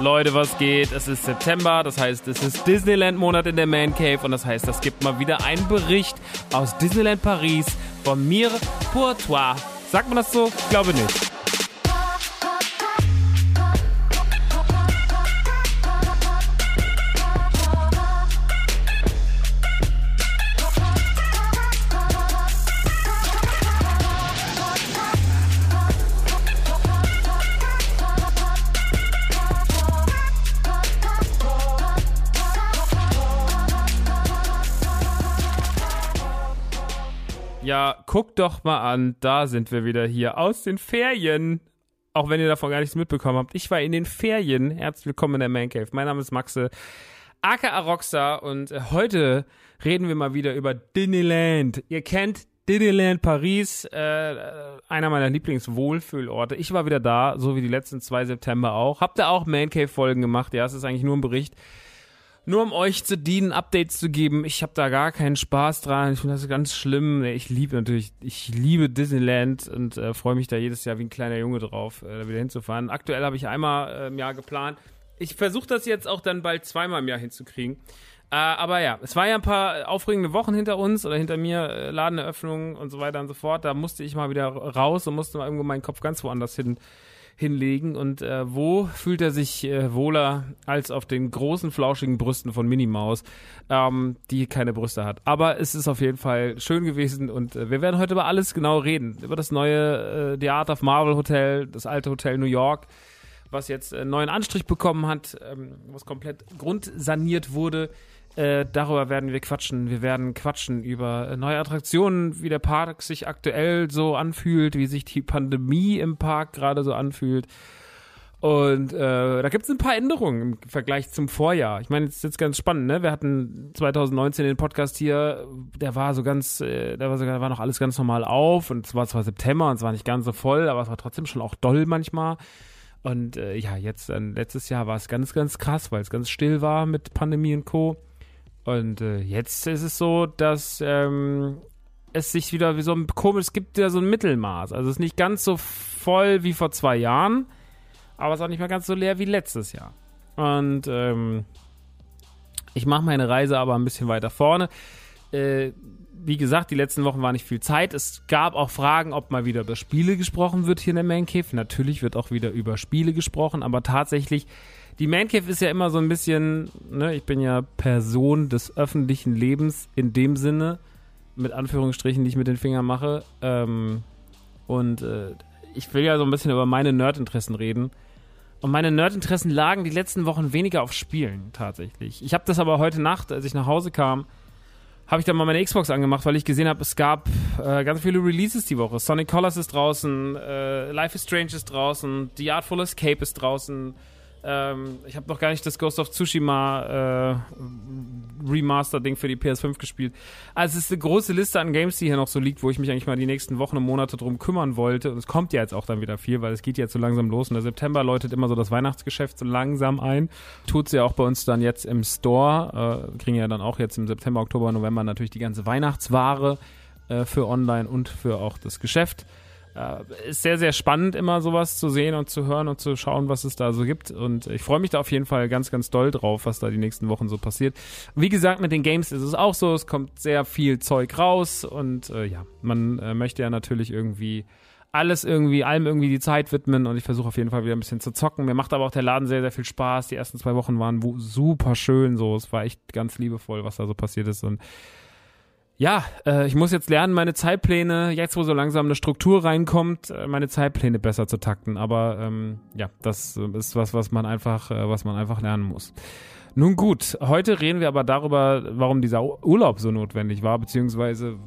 Leute, was geht? Es ist September, das heißt, es ist Disneyland-Monat in der Man Cave und das heißt, es gibt mal wieder einen Bericht aus Disneyland Paris von mir pour toi. Sagt man das so? Ich glaube nicht. Ja, guckt doch mal an, da sind wir wieder hier aus den Ferien. Auch wenn ihr davon gar nichts mitbekommen habt. Ich war in den Ferien. Herzlich willkommen in der Man Cave. Mein Name ist Maxe, aka Rockstar und äh, heute reden wir mal wieder über Disneyland. Ihr kennt Disneyland Paris, äh, einer meiner Lieblingswohlfühlorte. Ich war wieder da, so wie die letzten zwei September auch. Habt ihr auch Man Cave Folgen gemacht? Ja, es ist eigentlich nur ein Bericht nur um euch zu dienen, Updates zu geben. Ich habe da gar keinen Spaß dran. Ich finde das ganz schlimm. Ich liebe natürlich, ich liebe Disneyland und äh, freue mich da jedes Jahr wie ein kleiner Junge drauf, äh, wieder hinzufahren. Aktuell habe ich einmal äh, im Jahr geplant. Ich versuche das jetzt auch dann bald zweimal im Jahr hinzukriegen. Äh, aber ja, es war ja ein paar aufregende Wochen hinter uns oder hinter mir, äh, Ladeneröffnungen und so weiter und so fort. Da musste ich mal wieder raus und musste mal irgendwo meinen Kopf ganz woanders hin hinlegen. Und äh, wo fühlt er sich äh, wohler als auf den großen, flauschigen Brüsten von Minnie Maus, ähm, die keine Brüste hat. Aber es ist auf jeden Fall schön gewesen und äh, wir werden heute über alles genau reden. Über das neue äh, The Art of Marvel Hotel, das alte Hotel New York was jetzt einen neuen Anstrich bekommen hat, ähm, was komplett grundsaniert wurde. Äh, darüber werden wir quatschen. Wir werden quatschen über neue Attraktionen, wie der Park sich aktuell so anfühlt, wie sich die Pandemie im Park gerade so anfühlt. Und äh, da gibt es ein paar Änderungen im Vergleich zum Vorjahr. Ich meine, es ist jetzt ganz spannend, ne? Wir hatten 2019 den Podcast hier, der war so ganz, äh, der war sogar, da war noch alles ganz normal auf und es war zwar September und es war nicht ganz so voll, aber es war trotzdem schon auch doll manchmal. Und äh, ja, jetzt äh, letztes Jahr war es ganz, ganz krass, weil es ganz still war mit Pandemie und Co. Und äh, jetzt ist es so, dass ähm, es sich wieder wie so ein komisch, es gibt ja so ein Mittelmaß. Also es ist nicht ganz so voll wie vor zwei Jahren aber es ist auch nicht mehr ganz so leer wie letztes Jahr. Und ähm, ich mache meine Reise aber ein bisschen weiter vorne. Äh, wie gesagt, die letzten Wochen war nicht viel Zeit. Es gab auch Fragen, ob mal wieder über Spiele gesprochen wird hier in der Man Cave. Natürlich wird auch wieder über Spiele gesprochen, aber tatsächlich, die Man Cave ist ja immer so ein bisschen, ne, ich bin ja Person des öffentlichen Lebens in dem Sinne, mit Anführungsstrichen, die ich mit den Fingern mache. Ähm, und äh, ich will ja so ein bisschen über meine Nerdinteressen reden. Und meine Nerdinteressen lagen die letzten Wochen weniger auf Spielen tatsächlich. Ich habe das aber heute Nacht, als ich nach Hause kam, habe ich dann mal meine Xbox angemacht, weil ich gesehen habe, es gab äh, ganz viele Releases die Woche. Sonic Colors ist draußen, äh, Life is Strange ist draußen, The Artful Escape ist draußen, ähm, ich habe noch gar nicht das Ghost of Tsushima äh, Remaster-Ding für die PS5 gespielt. Also es ist eine große Liste an Games, die hier noch so liegt, wo ich mich eigentlich mal die nächsten Wochen und Monate drum kümmern wollte. Und es kommt ja jetzt auch dann wieder viel, weil es geht jetzt so langsam los. Und der September läutet immer so das Weihnachtsgeschäft so langsam ein. Tut's ja auch bei uns dann jetzt im Store. Äh, kriegen ja dann auch jetzt im September, Oktober, November natürlich die ganze Weihnachtsware äh, für online und für auch das Geschäft ist sehr, sehr spannend, immer sowas zu sehen und zu hören und zu schauen, was es da so gibt. Und ich freue mich da auf jeden Fall ganz, ganz doll drauf, was da die nächsten Wochen so passiert. Wie gesagt, mit den Games ist es auch so, es kommt sehr viel Zeug raus und äh, ja, man äh, möchte ja natürlich irgendwie alles irgendwie, allem irgendwie die Zeit widmen und ich versuche auf jeden Fall wieder ein bisschen zu zocken. Mir macht aber auch der Laden sehr, sehr viel Spaß. Die ersten zwei Wochen waren super schön so. Es war echt ganz liebevoll, was da so passiert ist und ja, äh, ich muss jetzt lernen, meine Zeitpläne, jetzt wo so langsam eine Struktur reinkommt, äh, meine Zeitpläne besser zu takten. Aber ähm, ja, das ist was, was man einfach, äh, was man einfach lernen muss. Nun gut, heute reden wir aber darüber, warum dieser Urlaub so notwendig war, beziehungsweise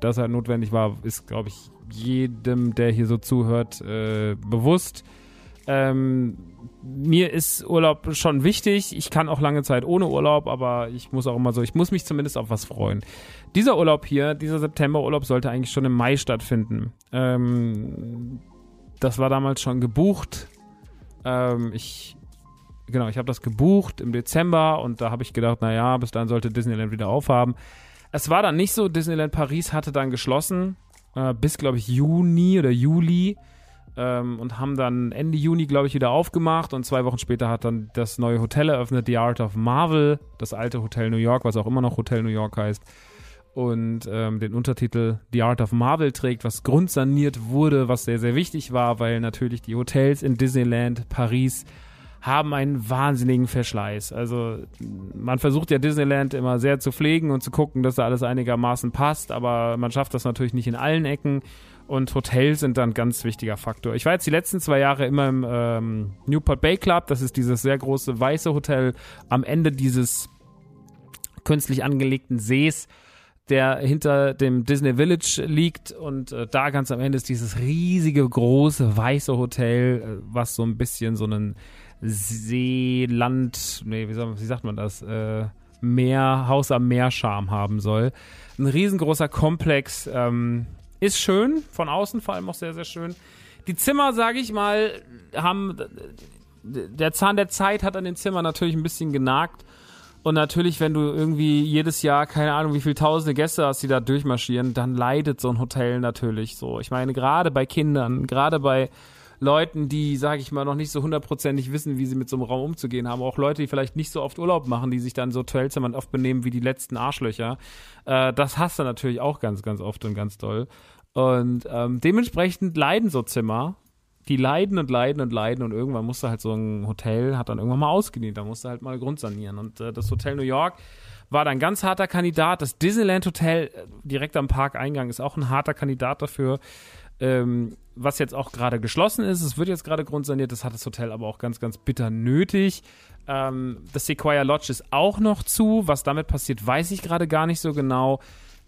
dass er notwendig war, ist, glaube ich, jedem, der hier so zuhört, äh, bewusst. Ähm, mir ist Urlaub schon wichtig. Ich kann auch lange Zeit ohne Urlaub, aber ich muss auch immer so, ich muss mich zumindest auf was freuen. Dieser Urlaub hier, dieser Septemberurlaub sollte eigentlich schon im Mai stattfinden. Ähm, das war damals schon gebucht. Ähm, ich, genau, ich habe das gebucht im Dezember und da habe ich gedacht, naja, bis dann sollte Disneyland wieder aufhaben. Es war dann nicht so, Disneyland Paris hatte dann geschlossen, äh, bis, glaube ich, Juni oder Juli ähm, und haben dann Ende Juni, glaube ich, wieder aufgemacht und zwei Wochen später hat dann das neue Hotel eröffnet, The Art of Marvel, das alte Hotel New York, was auch immer noch Hotel New York heißt und ähm, den Untertitel The Art of Marvel trägt, was grundsaniert wurde, was sehr, sehr wichtig war, weil natürlich die Hotels in Disneyland, Paris haben einen wahnsinnigen Verschleiß. Also man versucht ja Disneyland immer sehr zu pflegen und zu gucken, dass da alles einigermaßen passt, aber man schafft das natürlich nicht in allen Ecken und Hotels sind dann ein ganz wichtiger Faktor. Ich war jetzt die letzten zwei Jahre immer im ähm, Newport Bay Club, das ist dieses sehr große weiße Hotel am Ende dieses künstlich angelegten Sees der hinter dem Disney Village liegt und äh, da ganz am Ende ist dieses riesige große weiße Hotel, äh, was so ein bisschen so einen Seeland, nee, wie, soll, wie sagt man das? Äh, Meer, Haus am Meer Charme haben soll. Ein riesengroßer Komplex, ähm, ist schön, von außen vor allem auch sehr, sehr schön. Die Zimmer, sage ich mal, haben, der Zahn der Zeit hat an den Zimmern natürlich ein bisschen genagt. Und natürlich, wenn du irgendwie jedes Jahr, keine Ahnung, wie viele tausende Gäste hast, die da durchmarschieren, dann leidet so ein Hotel natürlich so. Ich meine, gerade bei Kindern, gerade bei Leuten, die, sage ich mal, noch nicht so hundertprozentig wissen, wie sie mit so einem Raum umzugehen haben. Auch Leute, die vielleicht nicht so oft Urlaub machen, die sich dann so Hotelzimmern oft benehmen wie die letzten Arschlöcher. Äh, das hast du natürlich auch ganz, ganz oft und ganz doll. Und ähm, dementsprechend leiden so Zimmer. Die leiden und leiden und leiden und irgendwann musste halt so ein Hotel, hat dann irgendwann mal ausgedient, da musste halt mal grundsanieren. Und äh, das Hotel New York war dann ganz harter Kandidat. Das Disneyland Hotel äh, direkt am Parkeingang ist auch ein harter Kandidat dafür. Ähm, was jetzt auch gerade geschlossen ist. Es wird jetzt gerade grundsaniert, das hat das Hotel aber auch ganz, ganz bitter nötig. Ähm, das Sequoia Lodge ist auch noch zu. Was damit passiert, weiß ich gerade gar nicht so genau.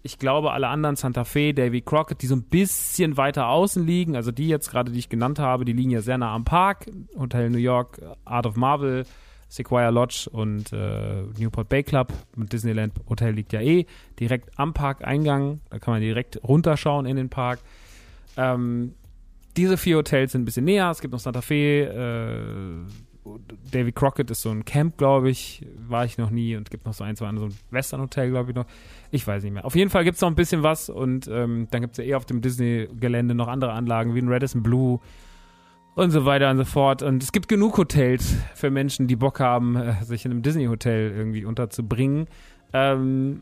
Ich glaube, alle anderen, Santa Fe, Davy Crockett, die so ein bisschen weiter außen liegen, also die jetzt gerade, die ich genannt habe, die liegen ja sehr nah am Park. Hotel New York, Art of Marvel, Sequoia Lodge und äh, Newport Bay Club. Und Disneyland Hotel liegt ja eh direkt am Parkeingang. Da kann man direkt runterschauen in den Park. Ähm, diese vier Hotels sind ein bisschen näher. Es gibt noch Santa Fe, äh, Davy Crockett ist so ein Camp, glaube ich. War ich noch nie. Und gibt noch so ein, zwei andere, so ein Western-Hotel, glaube ich noch. Ich weiß nicht mehr. Auf jeden Fall gibt es noch ein bisschen was. Und ähm, dann gibt es ja eh auf dem Disney-Gelände noch andere Anlagen, wie ein Radisson Blue und so weiter und so fort. Und es gibt genug Hotels für Menschen, die Bock haben, äh, sich in einem Disney-Hotel irgendwie unterzubringen. Ähm,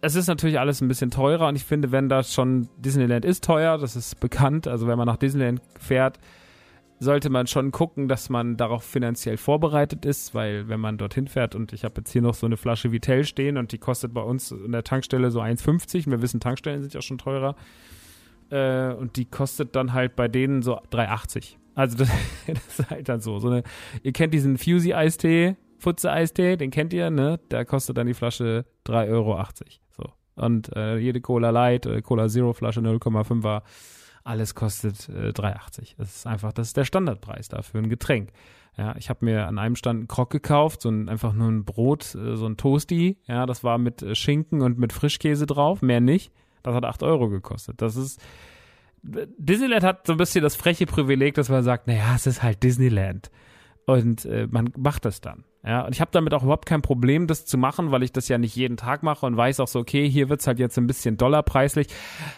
es ist natürlich alles ein bisschen teurer und ich finde, wenn das schon Disneyland ist teuer, das ist bekannt. Also wenn man nach Disneyland fährt, sollte man schon gucken, dass man darauf finanziell vorbereitet ist, weil wenn man dorthin fährt und ich habe jetzt hier noch so eine Flasche Vitell stehen und die kostet bei uns in der Tankstelle so 1,50 und wir wissen, Tankstellen sind ja schon teurer äh, und die kostet dann halt bei denen so 3,80. Also das, das, ist halt dann so. so eine, ihr kennt diesen Fusey-Eistee, Futze-Eistee, den kennt ihr, ne? Da kostet dann die Flasche 3,80 Euro. So. Und äh, jede Cola Light, äh, Cola Zero Flasche 0,5er alles kostet äh, 3,80. Das ist einfach, das ist der Standardpreis dafür ein Getränk. Ja, ich habe mir an einem Stand einen Krog gekauft, so ein, einfach nur ein Brot, äh, so ein Toasty. Ja, das war mit äh, Schinken und mit Frischkäse drauf, mehr nicht. Das hat 8 Euro gekostet. Das ist, Disneyland hat so ein bisschen das freche Privileg, dass man sagt, naja, es ist halt Disneyland. Und äh, man macht das dann. Ja, und ich habe damit auch überhaupt kein Problem, das zu machen, weil ich das ja nicht jeden Tag mache und weiß auch so, okay, hier wird's halt jetzt ein bisschen dollarpreislich.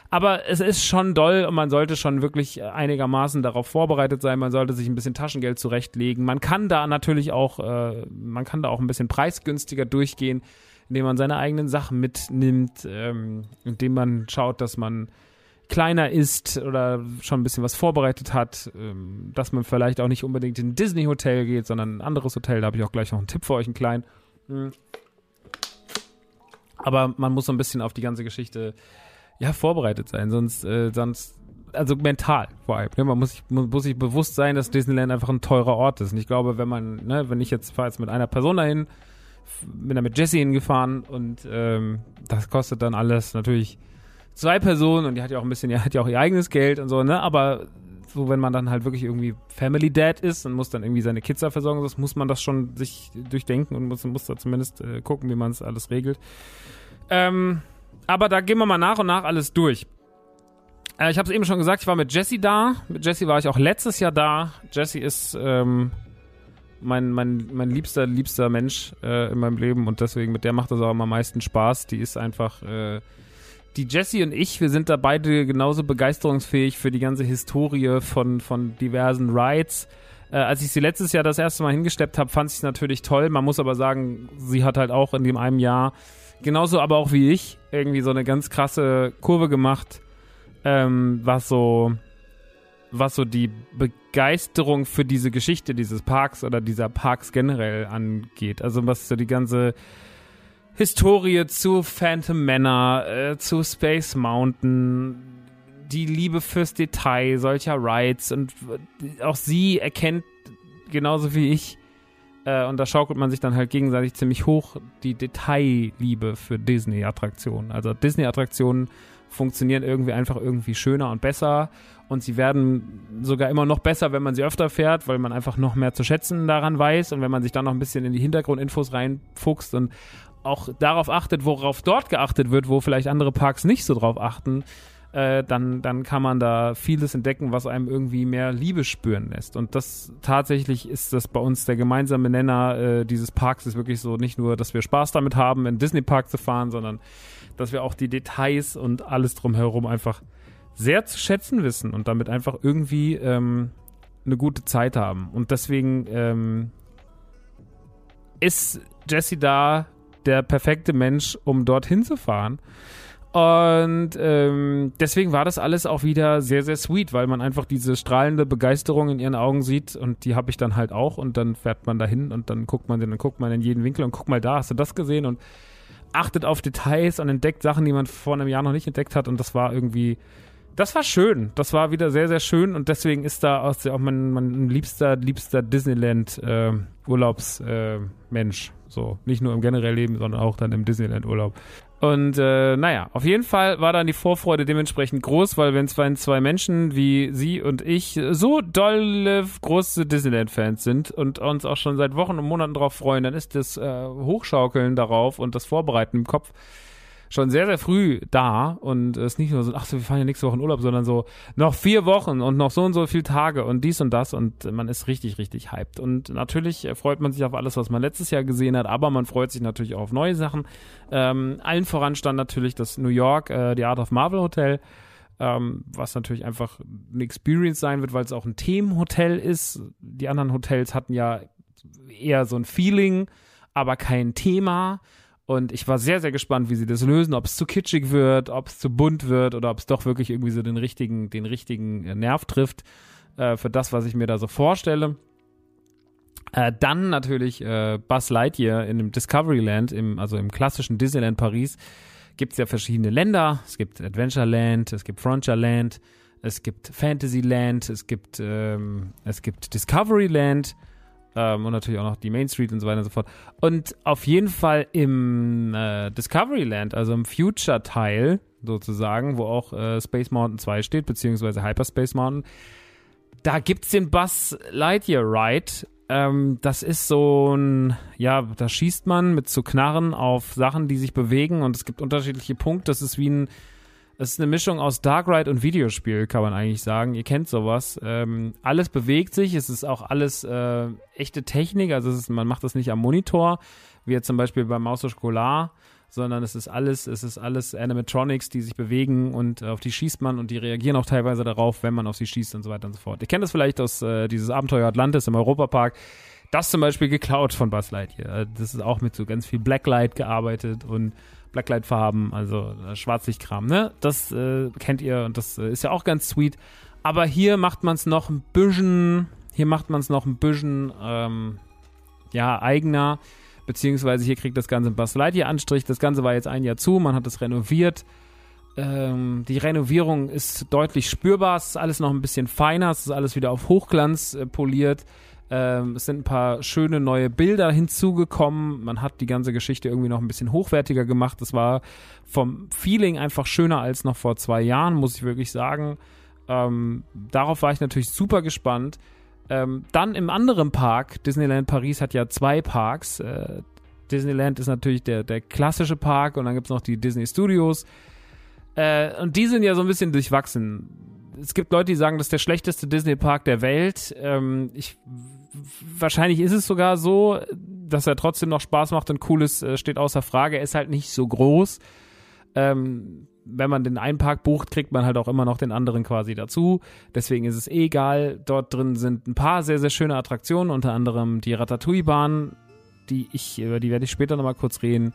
Aber es ist schon doll und man sollte schon wirklich einigermaßen darauf vorbereitet sein. Man sollte sich ein bisschen Taschengeld zurechtlegen. Man kann da natürlich auch, äh, man kann da auch ein bisschen preisgünstiger durchgehen, indem man seine eigenen Sachen mitnimmt, ähm, indem man schaut, dass man kleiner ist oder schon ein bisschen was vorbereitet hat, ähm, dass man vielleicht auch nicht unbedingt in ein Disney-Hotel geht, sondern ein anderes Hotel. Da habe ich auch gleich noch einen Tipp für euch, einen kleinen. Mhm. Aber man muss so ein bisschen auf die ganze Geschichte ja vorbereitet sein, sonst, äh, sonst also mental vor allem. Ne? Man muss, man muss sich bewusst sein, dass Disneyland einfach ein teurer Ort ist. Und ich glaube, wenn man, ne, wenn ich jetzt fahre jetzt mit einer Person dahin, bin da mit Jesse hingefahren und ähm, das kostet dann alles natürlich zwei Personen und die hat ja auch ein bisschen, die hat ja auch ihr eigenes Geld und so, ne? Aber so, wenn man dann halt wirklich irgendwie Family Dad ist und muss dann irgendwie seine Kids da versorgen, das muss man das schon sich durchdenken und muss, muss da zumindest äh, gucken, wie man es alles regelt. Ähm, aber da gehen wir mal nach und nach alles durch. Äh, ich habe es eben schon gesagt, ich war mit Jesse da. Mit Jesse war ich auch letztes Jahr da. Jesse ist ähm, mein, mein, mein liebster, liebster Mensch äh, in meinem Leben und deswegen mit der macht das auch am meisten Spaß. Die ist einfach äh, die Jessie und ich, wir sind da beide genauso begeisterungsfähig für die ganze Historie von, von diversen Rides. Äh, als ich sie letztes Jahr das erste Mal hingesteppt habe, fand ich es natürlich toll. Man muss aber sagen, sie hat halt auch in dem einen Jahr, genauso aber auch wie ich, irgendwie so eine ganz krasse Kurve gemacht, ähm, was so, was so die Begeisterung für diese Geschichte dieses Parks oder dieser Parks generell angeht. Also was so die ganze Historie zu Phantom Manor, äh, zu Space Mountain, die Liebe fürs Detail solcher Rides und auch sie erkennt genauso wie ich äh, und da schaukelt man sich dann halt gegenseitig ziemlich hoch die Detailliebe für Disney-Attraktionen. Also Disney-Attraktionen funktionieren irgendwie einfach irgendwie schöner und besser und sie werden sogar immer noch besser, wenn man sie öfter fährt, weil man einfach noch mehr zu schätzen daran weiß und wenn man sich dann noch ein bisschen in die Hintergrundinfos reinfuchst und auch darauf achtet, worauf dort geachtet wird, wo vielleicht andere Parks nicht so drauf achten, äh, dann, dann kann man da vieles entdecken, was einem irgendwie mehr Liebe spüren lässt. Und das tatsächlich ist das bei uns der gemeinsame Nenner äh, dieses Parks, ist wirklich so nicht nur, dass wir Spaß damit haben, in Disney Park zu fahren, sondern dass wir auch die Details und alles drumherum einfach sehr zu schätzen wissen und damit einfach irgendwie ähm, eine gute Zeit haben. Und deswegen ähm, ist Jesse da der perfekte Mensch, um dorthin zu fahren. Und ähm, deswegen war das alles auch wieder sehr, sehr sweet, weil man einfach diese strahlende Begeisterung in ihren Augen sieht und die habe ich dann halt auch und dann fährt man dahin und dann guckt man den, dann guckt man in jeden Winkel und guckt mal da, hast du das gesehen und achtet auf Details und entdeckt Sachen, die man vor einem Jahr noch nicht entdeckt hat und das war irgendwie, das war schön, das war wieder sehr, sehr schön und deswegen ist da auch mein, mein liebster, liebster Disneyland äh, Urlaubsmensch. Äh, so, nicht nur im generellen Leben, sondern auch dann im Disneyland-Urlaub. Und äh, naja, auf jeden Fall war dann die Vorfreude dementsprechend groß, weil wenn zwei, zwei Menschen wie sie und ich so dolle große Disneyland-Fans sind und uns auch schon seit Wochen und Monaten darauf freuen, dann ist das äh, Hochschaukeln darauf und das Vorbereiten im Kopf schon sehr, sehr früh da und es ist nicht nur so, ach so, wir fahren ja nächste Woche in Urlaub, sondern so noch vier Wochen und noch so und so viele Tage und dies und das und man ist richtig, richtig hyped. Und natürlich freut man sich auf alles, was man letztes Jahr gesehen hat, aber man freut sich natürlich auch auf neue Sachen. Ähm, allen voran stand natürlich das New York, äh, die Art of Marvel Hotel. Ähm, was natürlich einfach eine Experience sein wird, weil es auch ein Themenhotel ist. Die anderen Hotels hatten ja eher so ein Feeling, aber kein Thema. Und ich war sehr, sehr gespannt, wie sie das lösen, ob es zu kitschig wird, ob es zu bunt wird oder ob es doch wirklich irgendwie so den richtigen, den richtigen äh, Nerv trifft äh, für das, was ich mir da so vorstelle. Äh, dann natürlich äh, Buzz Lightyear in dem Discoveryland, im, also im klassischen Disneyland Paris, gibt es ja verschiedene Länder. Es gibt Adventureland, es gibt Frontierland, es gibt Fantasyland, es gibt, ähm, es gibt Discoveryland. Ähm, und natürlich auch noch die Main Street und so weiter und so fort. Und auf jeden Fall im äh, Discoveryland, also im Future-Teil sozusagen, wo auch äh, Space Mountain 2 steht, beziehungsweise Hyperspace Mountain, da gibt es den Buzz Lightyear Ride. Ähm, das ist so ein, ja, da schießt man mit so Knarren auf Sachen, die sich bewegen und es gibt unterschiedliche Punkte. Das ist wie ein es ist eine Mischung aus Dark Ride und Videospiel, kann man eigentlich sagen. Ihr kennt sowas. Ähm, alles bewegt sich, es ist auch alles äh, echte Technik, also ist, man macht das nicht am Monitor, wie jetzt zum Beispiel beim Maus Schokolade, sondern es ist alles, es ist alles Animatronics, die sich bewegen und äh, auf die schießt man und die reagieren auch teilweise darauf, wenn man auf sie schießt und so weiter und so fort. Ihr kennt das vielleicht aus äh, dieses Abenteuer Atlantis im Europapark. Das zum Beispiel geklaut von Buzz Lightyear. Das ist auch mit so ganz viel Blacklight gearbeitet und Blacklight-Farben, also äh, Schwarzlichtkram, ne? Das äh, kennt ihr und das äh, ist ja auch ganz sweet. Aber hier macht man es noch ein bisschen, hier macht man es noch ein bisschen, ähm, ja, eigener. Beziehungsweise hier kriegt das Ganze ein Buzz Lightyear Anstrich. Das Ganze war jetzt ein Jahr zu, man hat es renoviert. Ähm, die Renovierung ist deutlich spürbar. Es ist alles noch ein bisschen feiner. Es ist alles wieder auf Hochglanz äh, poliert. Ähm, es sind ein paar schöne neue Bilder hinzugekommen. Man hat die ganze Geschichte irgendwie noch ein bisschen hochwertiger gemacht. Das war vom Feeling einfach schöner als noch vor zwei Jahren, muss ich wirklich sagen. Ähm, darauf war ich natürlich super gespannt. Ähm, dann im anderen Park, Disneyland Paris hat ja zwei Parks. Äh, Disneyland ist natürlich der, der klassische Park und dann gibt es noch die Disney Studios. Äh, und die sind ja so ein bisschen durchwachsen. Es gibt Leute, die sagen, das ist der schlechteste Disney-Park der Welt. Ähm, ich wahrscheinlich ist es sogar so, dass er trotzdem noch Spaß macht und cool ist, äh, steht außer Frage. Er ist halt nicht so groß. Ähm, wenn man den einen Park bucht, kriegt man halt auch immer noch den anderen quasi dazu. Deswegen ist es eh egal. Dort drin sind ein paar sehr, sehr schöne Attraktionen, unter anderem die Ratatouille-Bahn, die ich, über die werde ich später nochmal kurz reden.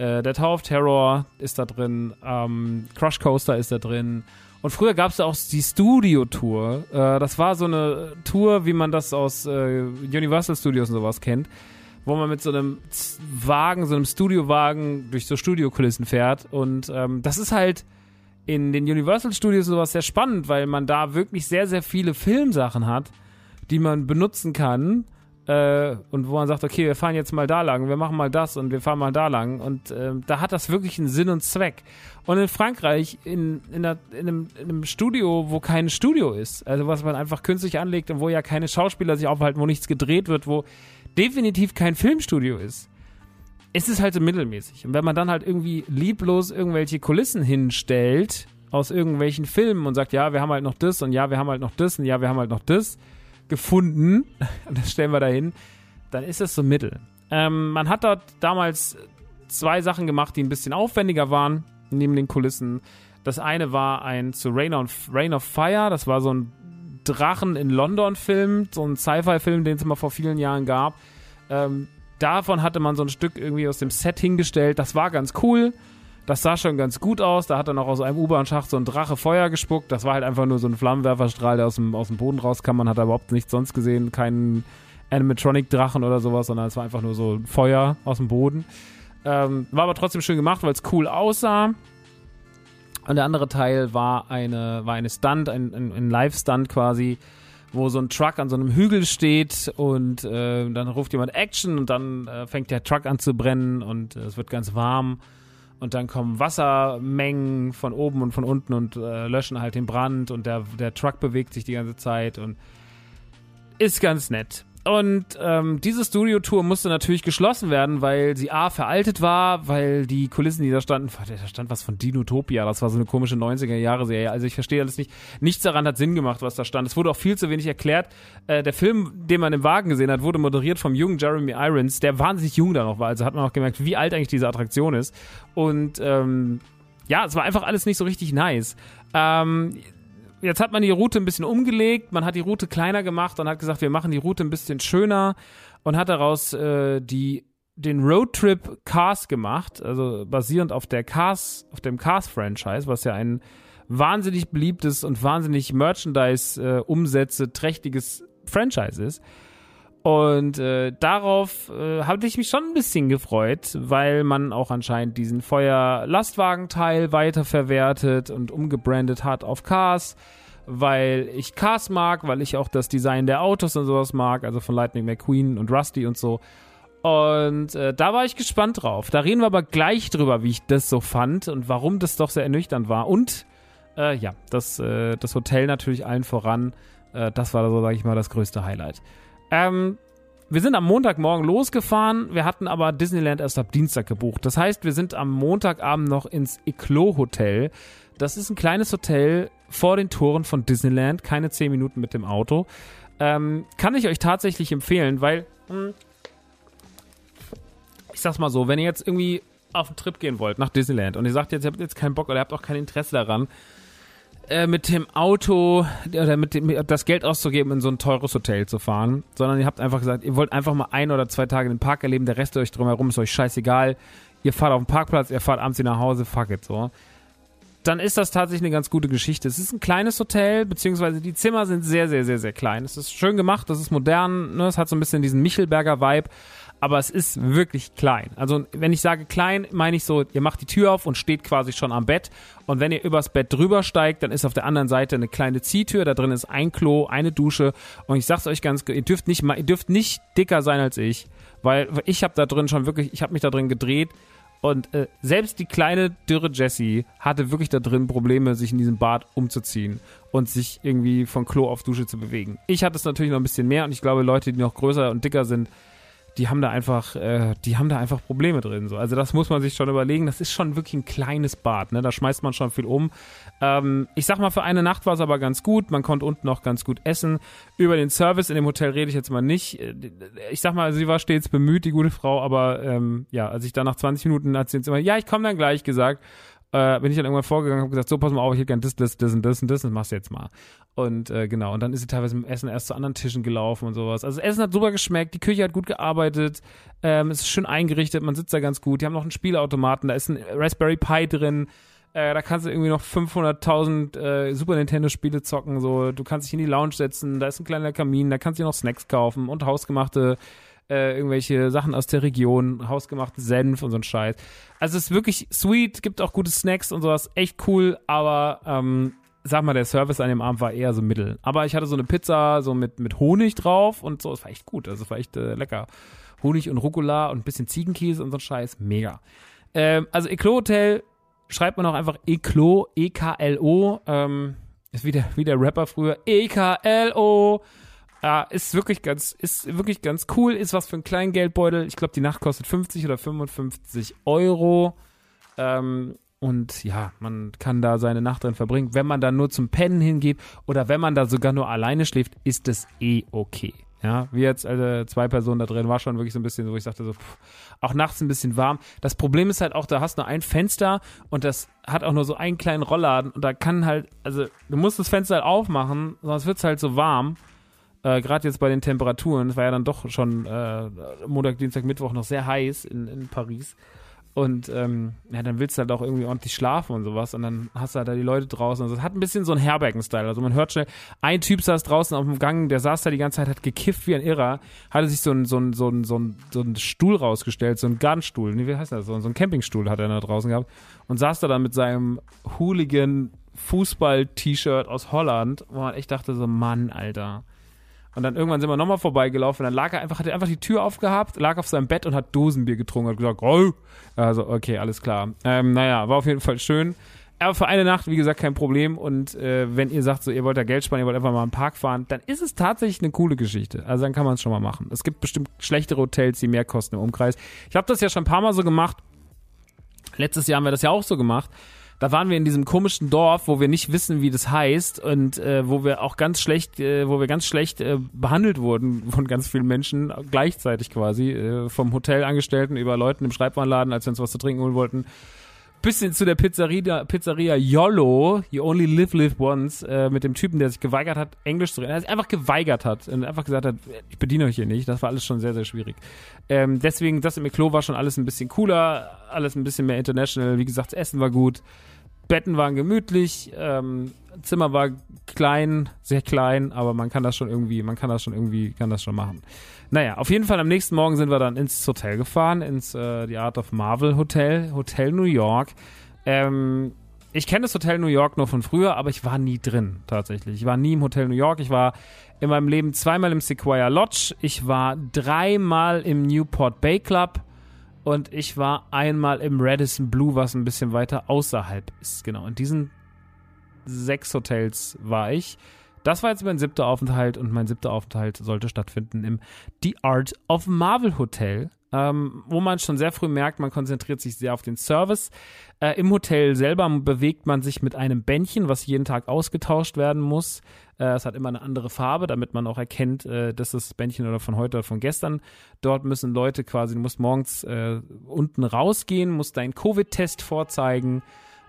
Äh, der Tower of Terror ist da drin, ähm, Crush Coaster ist da drin und früher gab es auch die Studio-Tour. Äh, das war so eine Tour, wie man das aus äh, Universal Studios und sowas kennt, wo man mit so einem Wagen, so einem Studiowagen durch so Studiokulissen fährt. Und ähm, das ist halt in den Universal Studios sowas sehr spannend, weil man da wirklich sehr, sehr viele Filmsachen hat, die man benutzen kann äh, und wo man sagt, okay, wir fahren jetzt mal da lang, wir machen mal das und wir fahren mal da lang und äh, da hat das wirklich einen Sinn und Zweck. Und in Frankreich, in, in, einer, in, einem, in, einem, Studio, wo kein Studio ist, also was man einfach künstlich anlegt und wo ja keine Schauspieler sich aufhalten, wo nichts gedreht wird, wo definitiv kein Filmstudio ist, ist es halt so mittelmäßig. Und wenn man dann halt irgendwie lieblos irgendwelche Kulissen hinstellt aus irgendwelchen Filmen und sagt, ja, wir haben halt noch das und ja, wir haben halt noch das und ja, wir haben halt noch das, gefunden, das stellen wir dahin, dann ist es so mittel. Ähm, man hat dort damals zwei Sachen gemacht, die ein bisschen aufwendiger waren, neben den Kulissen. Das eine war ein zu Rain, on, Rain of Fire, das war so ein Drachen in London-Film, so ein Sci-Fi-Film, den es mal vor vielen Jahren gab. Ähm, davon hatte man so ein Stück irgendwie aus dem Set hingestellt. Das war ganz cool. Das sah schon ganz gut aus. Da hat dann auch aus einem U-Bahn-Schacht so ein Drache Feuer gespuckt. Das war halt einfach nur so ein Flammenwerferstrahl, der aus dem, aus dem Boden rauskam. Man hat da überhaupt nichts sonst gesehen. Keinen Animatronic-Drachen oder sowas, sondern es war einfach nur so Feuer aus dem Boden. Ähm, war aber trotzdem schön gemacht, weil es cool aussah. Und der andere Teil war eine, war eine Stunt, ein, ein, ein Live-Stunt quasi, wo so ein Truck an so einem Hügel steht und äh, dann ruft jemand Action und dann äh, fängt der Truck an zu brennen und äh, es wird ganz warm und dann kommen Wassermengen von oben und von unten und äh, löschen halt den Brand und der, der Truck bewegt sich die ganze Zeit und ist ganz nett. Und ähm, diese Studio-Tour musste natürlich geschlossen werden, weil sie A, veraltet war, weil die Kulissen, die da standen, da stand was von Dinotopia, das war so eine komische 90er-Jahre-Serie. Also ich verstehe alles nicht. Nichts daran hat Sinn gemacht, was da stand. Es wurde auch viel zu wenig erklärt. Äh, der Film, den man im Wagen gesehen hat, wurde moderiert vom jungen Jeremy Irons, der wahnsinnig jung da noch war. Also hat man auch gemerkt, wie alt eigentlich diese Attraktion ist. Und ähm, ja, es war einfach alles nicht so richtig nice. Ähm, jetzt hat man die Route ein bisschen umgelegt, man hat die Route kleiner gemacht und hat gesagt, wir machen die Route ein bisschen schöner und hat daraus äh, die den Roadtrip Cars gemacht, also basierend auf der Cars, auf dem Cars Franchise, was ja ein wahnsinnig beliebtes und wahnsinnig Merchandise äh, Franchise ist. Und äh, darauf äh, habe ich mich schon ein bisschen gefreut, weil man auch anscheinend diesen Feuer-Lastwagenteil weiterverwertet und umgebrandet hat auf Cars, weil ich Cars mag, weil ich auch das Design der Autos und sowas mag, also von Lightning McQueen und Rusty und so. Und äh, da war ich gespannt drauf. Da reden wir aber gleich drüber, wie ich das so fand und warum das doch sehr ernüchternd war. Und äh, ja, das, äh, das Hotel natürlich allen voran. Äh, das war so, sage ich mal, das größte Highlight. Ähm, wir sind am Montagmorgen losgefahren, wir hatten aber Disneyland erst ab Dienstag gebucht. Das heißt, wir sind am Montagabend noch ins Eclos Hotel. Das ist ein kleines Hotel vor den Toren von Disneyland, keine 10 Minuten mit dem Auto. Ähm, kann ich euch tatsächlich empfehlen, weil, hm, ich sag's mal so, wenn ihr jetzt irgendwie auf einen Trip gehen wollt nach Disneyland und ihr sagt jetzt, ihr habt jetzt keinen Bock oder ihr habt auch kein Interesse daran, äh, mit dem Auto oder mit dem, das Geld auszugeben, in so ein teures Hotel zu fahren, sondern ihr habt einfach gesagt, ihr wollt einfach mal ein oder zwei Tage in den Park erleben, der Rest euch drumherum ist euch scheißegal. Ihr fahrt auf den Parkplatz, ihr fahrt abends nach Hause, fuck it, so. Dann ist das tatsächlich eine ganz gute Geschichte. Es ist ein kleines Hotel, beziehungsweise die Zimmer sind sehr, sehr, sehr, sehr klein. Es ist schön gemacht, es ist modern, ne? es hat so ein bisschen diesen Michelberger Vibe, aber es ist wirklich klein. Also wenn ich sage klein, meine ich so, ihr macht die Tür auf und steht quasi schon am Bett. Und wenn ihr übers Bett drüber steigt, dann ist auf der anderen Seite eine kleine Ziehtür, da drin ist ein Klo, eine Dusche. Und ich sag's euch ganz, ihr dürft nicht ihr dürft nicht dicker sein als ich, weil ich habe da drin schon wirklich, ich habe mich da drin gedreht. Und äh, selbst die kleine dürre Jessie hatte wirklich da drin Probleme, sich in diesem Bad umzuziehen und sich irgendwie von Klo auf Dusche zu bewegen. Ich hatte es natürlich noch ein bisschen mehr und ich glaube, Leute, die noch größer und dicker sind, die haben da einfach, äh, die haben da einfach Probleme drin. So. Also das muss man sich schon überlegen. Das ist schon wirklich ein kleines Bad, ne? Da schmeißt man schon viel um. Ähm, ich sag mal, für eine Nacht war es aber ganz gut. Man konnte unten auch ganz gut essen. Über den Service in dem Hotel rede ich jetzt mal nicht. Äh, ich sag mal, sie war stets bemüht, die gute Frau, aber ähm, ja, als ich da nach 20 Minuten hat sie jetzt immer, ja, ich komme dann gleich gesagt äh, bin ich dann irgendwann vorgegangen und habe gesagt, so, pass mal auf, ich hätte gern das, das, das und das und das, das machst du jetzt mal. Und äh, genau, und dann ist sie teilweise mit dem Essen erst zu anderen Tischen gelaufen und sowas. Also das Essen hat super geschmeckt, die Küche hat gut gearbeitet, ähm, es ist schön eingerichtet, man sitzt da ganz gut. Die haben noch einen Spielautomaten, da ist ein Raspberry Pi drin, äh, da kannst du irgendwie noch 500.000 äh, Super Nintendo-Spiele zocken. So, du kannst dich in die Lounge setzen, da ist ein kleiner Kamin, da kannst du dir noch Snacks kaufen und hausgemachte äh, irgendwelche Sachen aus der Region, hausgemachten Senf und so ein Scheiß. Also es ist wirklich sweet, gibt auch gute Snacks und sowas, echt cool, aber ähm, sag mal, der Service an dem Abend war eher so mittel. Aber ich hatte so eine Pizza so mit, mit Honig drauf und so, es war echt gut, also es war echt äh, lecker. Honig und Rucola und ein bisschen Ziegenkäse und so ein Scheiß, mega. Ähm, also Eclo Hotel schreibt man auch einfach Eclo, E-K-L-O, ähm, ist wie der, wie der Rapper früher, E-K-L-O, ja, ist wirklich ganz, ist wirklich ganz cool, ist was für ein kleinen Geldbeutel. Ich glaube, die Nacht kostet 50 oder 55 Euro. Ähm, und ja, man kann da seine Nacht drin verbringen. Wenn man da nur zum Pennen hingeht oder wenn man da sogar nur alleine schläft, ist das eh okay. Ja, wie jetzt also zwei Personen da drin, war schon wirklich so ein bisschen so, wo ich sagte so, pff, auch nachts ein bisschen warm. Das Problem ist halt auch, da hast du nur ein Fenster und das hat auch nur so einen kleinen Rollladen und da kann halt, also du musst das Fenster halt aufmachen, sonst wird's halt so warm äh, gerade jetzt bei den Temperaturen, es war ja dann doch schon äh, Montag, Dienstag, Mittwoch noch sehr heiß in, in Paris. Und ähm, ja, dann willst du halt auch irgendwie ordentlich schlafen und sowas. Und dann hast du halt da die Leute draußen. Also es hat ein bisschen so einen Herbergen-Style. Also man hört schnell, ein Typ saß draußen auf dem Gang, der saß da die ganze Zeit, hat gekifft wie ein Irrer, hatte sich so einen so so ein, so ein, so ein Stuhl rausgestellt, so ein Gartenstuhl, wie heißt das? So, so ein Campingstuhl hat er da draußen gehabt. Und saß da dann mit seinem Hooligan Fußball-T-Shirt aus Holland, wo man echt dachte so, Mann, Alter Und dann irgendwann sind wir nochmal vorbeigelaufen. Dann lag er einfach, hat er einfach die Tür aufgehabt, lag auf seinem Bett und hat Dosenbier getrunken. Hat gesagt, oh. Also, okay, alles klar. Ähm, naja, war auf jeden Fall schön. Aber für eine Nacht, wie gesagt, kein Problem. Und äh, wenn ihr sagt, so ihr wollt da Geld sparen, ihr wollt einfach mal im Park fahren, dann ist es tatsächlich eine coole Geschichte. Also dann kann man es schon mal machen. Es gibt bestimmt schlechtere Hotels, die mehr kosten im Umkreis. Ich habe das ja schon ein paar Mal so gemacht. Letztes Jahr haben wir das ja auch so gemacht da waren wir in diesem komischen Dorf, wo wir nicht wissen, wie das heißt und äh, wo wir auch ganz schlecht, äh, wo wir ganz schlecht äh, behandelt wurden von ganz vielen Menschen gleichzeitig quasi, äh, vom Hotelangestellten über Leuten im Schreibwarenladen, als wir uns was zu trinken holen wollten bis hin zu der Pizzeria, Pizzeria YOLO, You Only Live Live Once, äh, mit dem Typen, der sich geweigert hat, Englisch zu reden. Er sich einfach geweigert hat und einfach gesagt hat, ich bediene euch hier nicht. Das war alles schon sehr, sehr schwierig. Ähm, deswegen, das im Klo war schon alles ein bisschen cooler, alles ein bisschen mehr international. Wie gesagt, das Essen war gut. Betten waren gemütlich, ähm, Zimmer war klein, sehr klein, aber man kann das schon irgendwie, man kann das schon irgendwie, kann das schon machen. Naja, auf jeden Fall am nächsten Morgen sind wir dann ins Hotel gefahren, ins äh, The Art of Marvel Hotel, Hotel New York. Ähm, ich kenne das Hotel New York nur von früher, aber ich war nie drin, tatsächlich. Ich war nie im Hotel New York. Ich war in meinem Leben zweimal im Sequoia Lodge. Ich war dreimal im Newport Bay Club. Und ich war einmal im Radisson Blue, was ein bisschen weiter außerhalb ist. Genau, in diesen sechs Hotels war ich. Das war jetzt mein siebter Aufenthalt und mein siebter Aufenthalt sollte stattfinden im The Art of Marvel Hotel ähm, wo man schon sehr früh merkt, man konzentriert sich sehr auf den Service. Äh, Im Hotel selber bewegt man sich mit einem Bändchen, was jeden Tag ausgetauscht werden muss. Äh, es hat immer eine andere Farbe, damit man auch erkennt, äh, dass das Bändchen oder von heute oder von gestern. Dort müssen Leute quasi, du musst morgens äh, unten rausgehen, musst deinen Covid-Test vorzeigen.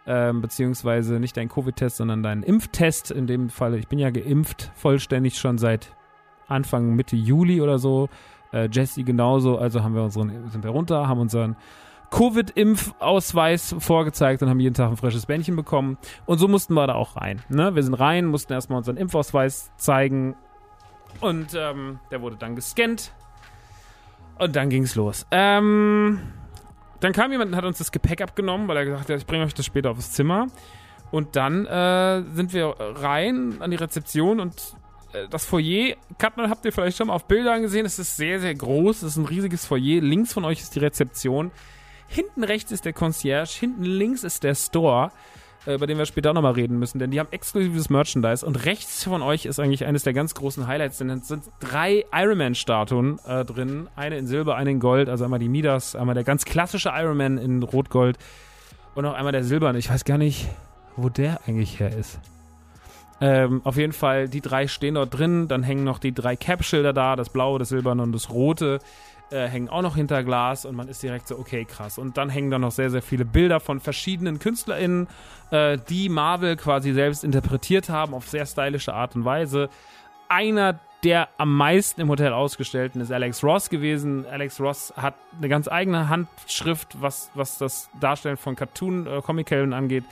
Ähm, beziehungsweise nicht deinen Covid-Test, sondern deinen Impftest. In dem Fall, ich bin ja geimpft, vollständig schon seit Anfang Mitte Juli oder so. Äh, Jesse genauso, also haben wir unseren, sind wir runter, haben unseren Covid-Impfausweis vorgezeigt und haben jeden Tag ein frisches Bändchen bekommen. Und so mussten wir da auch rein. Ne? Wir sind rein, mussten erstmal unseren Impfausweis zeigen und ähm, der wurde dann gescannt. Und dann ging's los. Ähm, dann kam jemand und hat uns das Gepäck abgenommen, weil er gesagt hat, ich bringe euch das später aufs Zimmer. Und dann äh, sind wir rein an die Rezeption und äh, das Foyer, Katman habt ihr vielleicht schon mal auf Bildern gesehen, es ist sehr, sehr groß, es ist ein riesiges Foyer. Links von euch ist die Rezeption. Hinten rechts ist der Concierge, hinten links ist der Store, äh, über den wir später nochmal reden müssen, denn die haben exklusives Merchandise. Und rechts von euch ist eigentlich eines der ganz großen Highlights, denn es sind drei Ironman-Statuen äh, drin. Eine in Silber, eine in Gold, also einmal die Midas, einmal der ganz klassische Ironman in Rot-Gold und auch einmal der Silberne. Ich weiß gar nicht, wo der eigentlich her ist. Ähm, auf jeden Fall, die drei stehen dort drin. Dann hängen noch die drei Cap-Schilder da, das blaue, das silberne und das rote. Äh, hängen auch noch hinter Glas und man ist direkt so, okay, krass. Und dann hängen da noch sehr, sehr viele Bilder von verschiedenen KünstlerInnen, äh, die Marvel quasi selbst interpretiert haben auf sehr stylische Art und Weise. Einer der am meisten im Hotel ausgestellten ist Alex Ross gewesen. Alex Ross hat eine ganz eigene Handschrift, was, was das Darstellen von Cartoon-Comic-Helden äh, angeht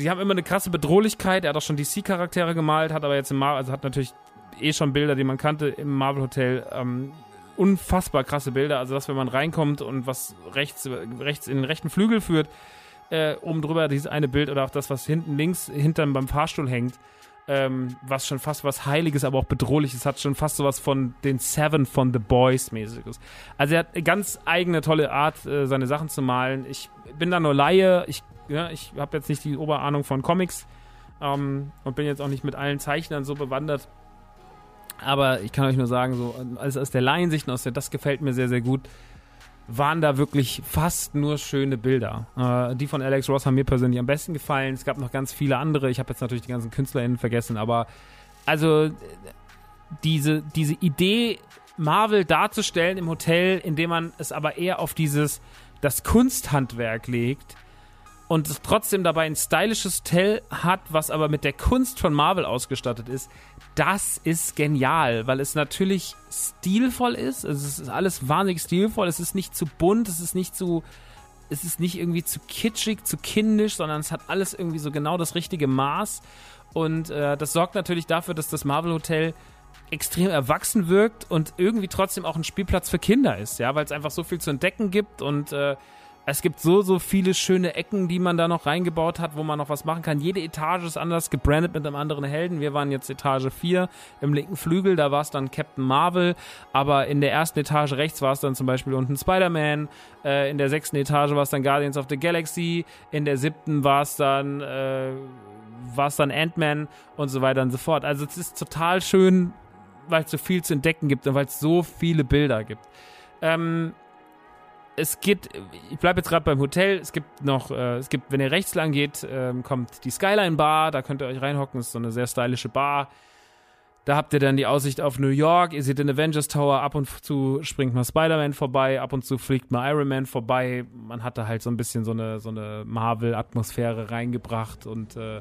sie haben immer eine krasse Bedrohlichkeit. Er hat auch schon DC-Charaktere gemalt, hat aber jetzt im Marvel, also hat natürlich eh schon Bilder, die man kannte im Marvel Hotel. Ähm, unfassbar krasse Bilder. Also, dass wenn man reinkommt und was rechts, rechts in den rechten Flügel führt, äh, oben drüber dieses eine Bild oder auch das, was hinten links hinterm beim Fahrstuhl hängt, ähm, was schon fast was Heiliges, aber auch Bedrohliches hat, schon fast sowas von den Seven von The Boys mäßiges. Also er hat eine ganz eigene tolle Art, äh, seine Sachen zu malen. Ich bin da nur Laie, ich ja, ich habe jetzt nicht die Oberahnung von Comics ähm, und bin jetzt auch nicht mit allen Zeichnern so bewandert. Aber ich kann euch nur sagen, so also aus der Laiensicht und aus der, das gefällt mir sehr, sehr gut, waren da wirklich fast nur schöne Bilder. Äh, die von Alex Ross haben mir persönlich am besten gefallen. Es gab noch ganz viele andere. Ich habe jetzt natürlich die ganzen KünstlerInnen vergessen, aber also diese, diese Idee, Marvel darzustellen im Hotel, indem man es aber eher auf dieses das Kunsthandwerk legt, und es trotzdem dabei ein stylisches Hotel hat, was aber mit der Kunst von Marvel ausgestattet ist, das ist genial, weil es natürlich stilvoll ist. Also es ist alles wahnsinnig stilvoll. Es ist nicht zu bunt, es ist nicht zu, es ist nicht irgendwie zu kitschig, zu kindisch, sondern es hat alles irgendwie so genau das richtige Maß. Und äh, das sorgt natürlich dafür, dass das Marvel Hotel extrem erwachsen wirkt und irgendwie trotzdem auch ein Spielplatz für Kinder ist, ja, weil es einfach so viel zu entdecken gibt und äh, Es gibt so, so viele schöne Ecken, die man da noch reingebaut hat, wo man noch was machen kann. Jede Etage ist anders gebrandet mit einem anderen Helden. Wir waren jetzt Etage 4 im linken Flügel, da war es dann Captain Marvel, aber in der ersten Etage rechts war es dann zum Beispiel unten Spider-Man, äh, in der sechsten Etage war es dann Guardians of the Galaxy, in der siebten war es dann, äh, war es dann Ant-Man und so weiter und so fort. Also es ist total schön, weil es so viel zu entdecken gibt und weil es so viele Bilder gibt. Ähm, es geht, ich bleibe jetzt gerade beim Hotel, es gibt noch, äh, es gibt, wenn ihr rechts lang geht, ähm, kommt die Skyline Bar, da könnt ihr euch reinhocken, ist so eine sehr stylische Bar. Da habt ihr dann die Aussicht auf New York, ihr seht den Avengers Tower, ab und zu springt mal Spider-Man vorbei, ab und zu fliegt mal Iron Man vorbei. Man hat da halt so ein bisschen so eine, so eine Marvel-Atmosphäre reingebracht und äh,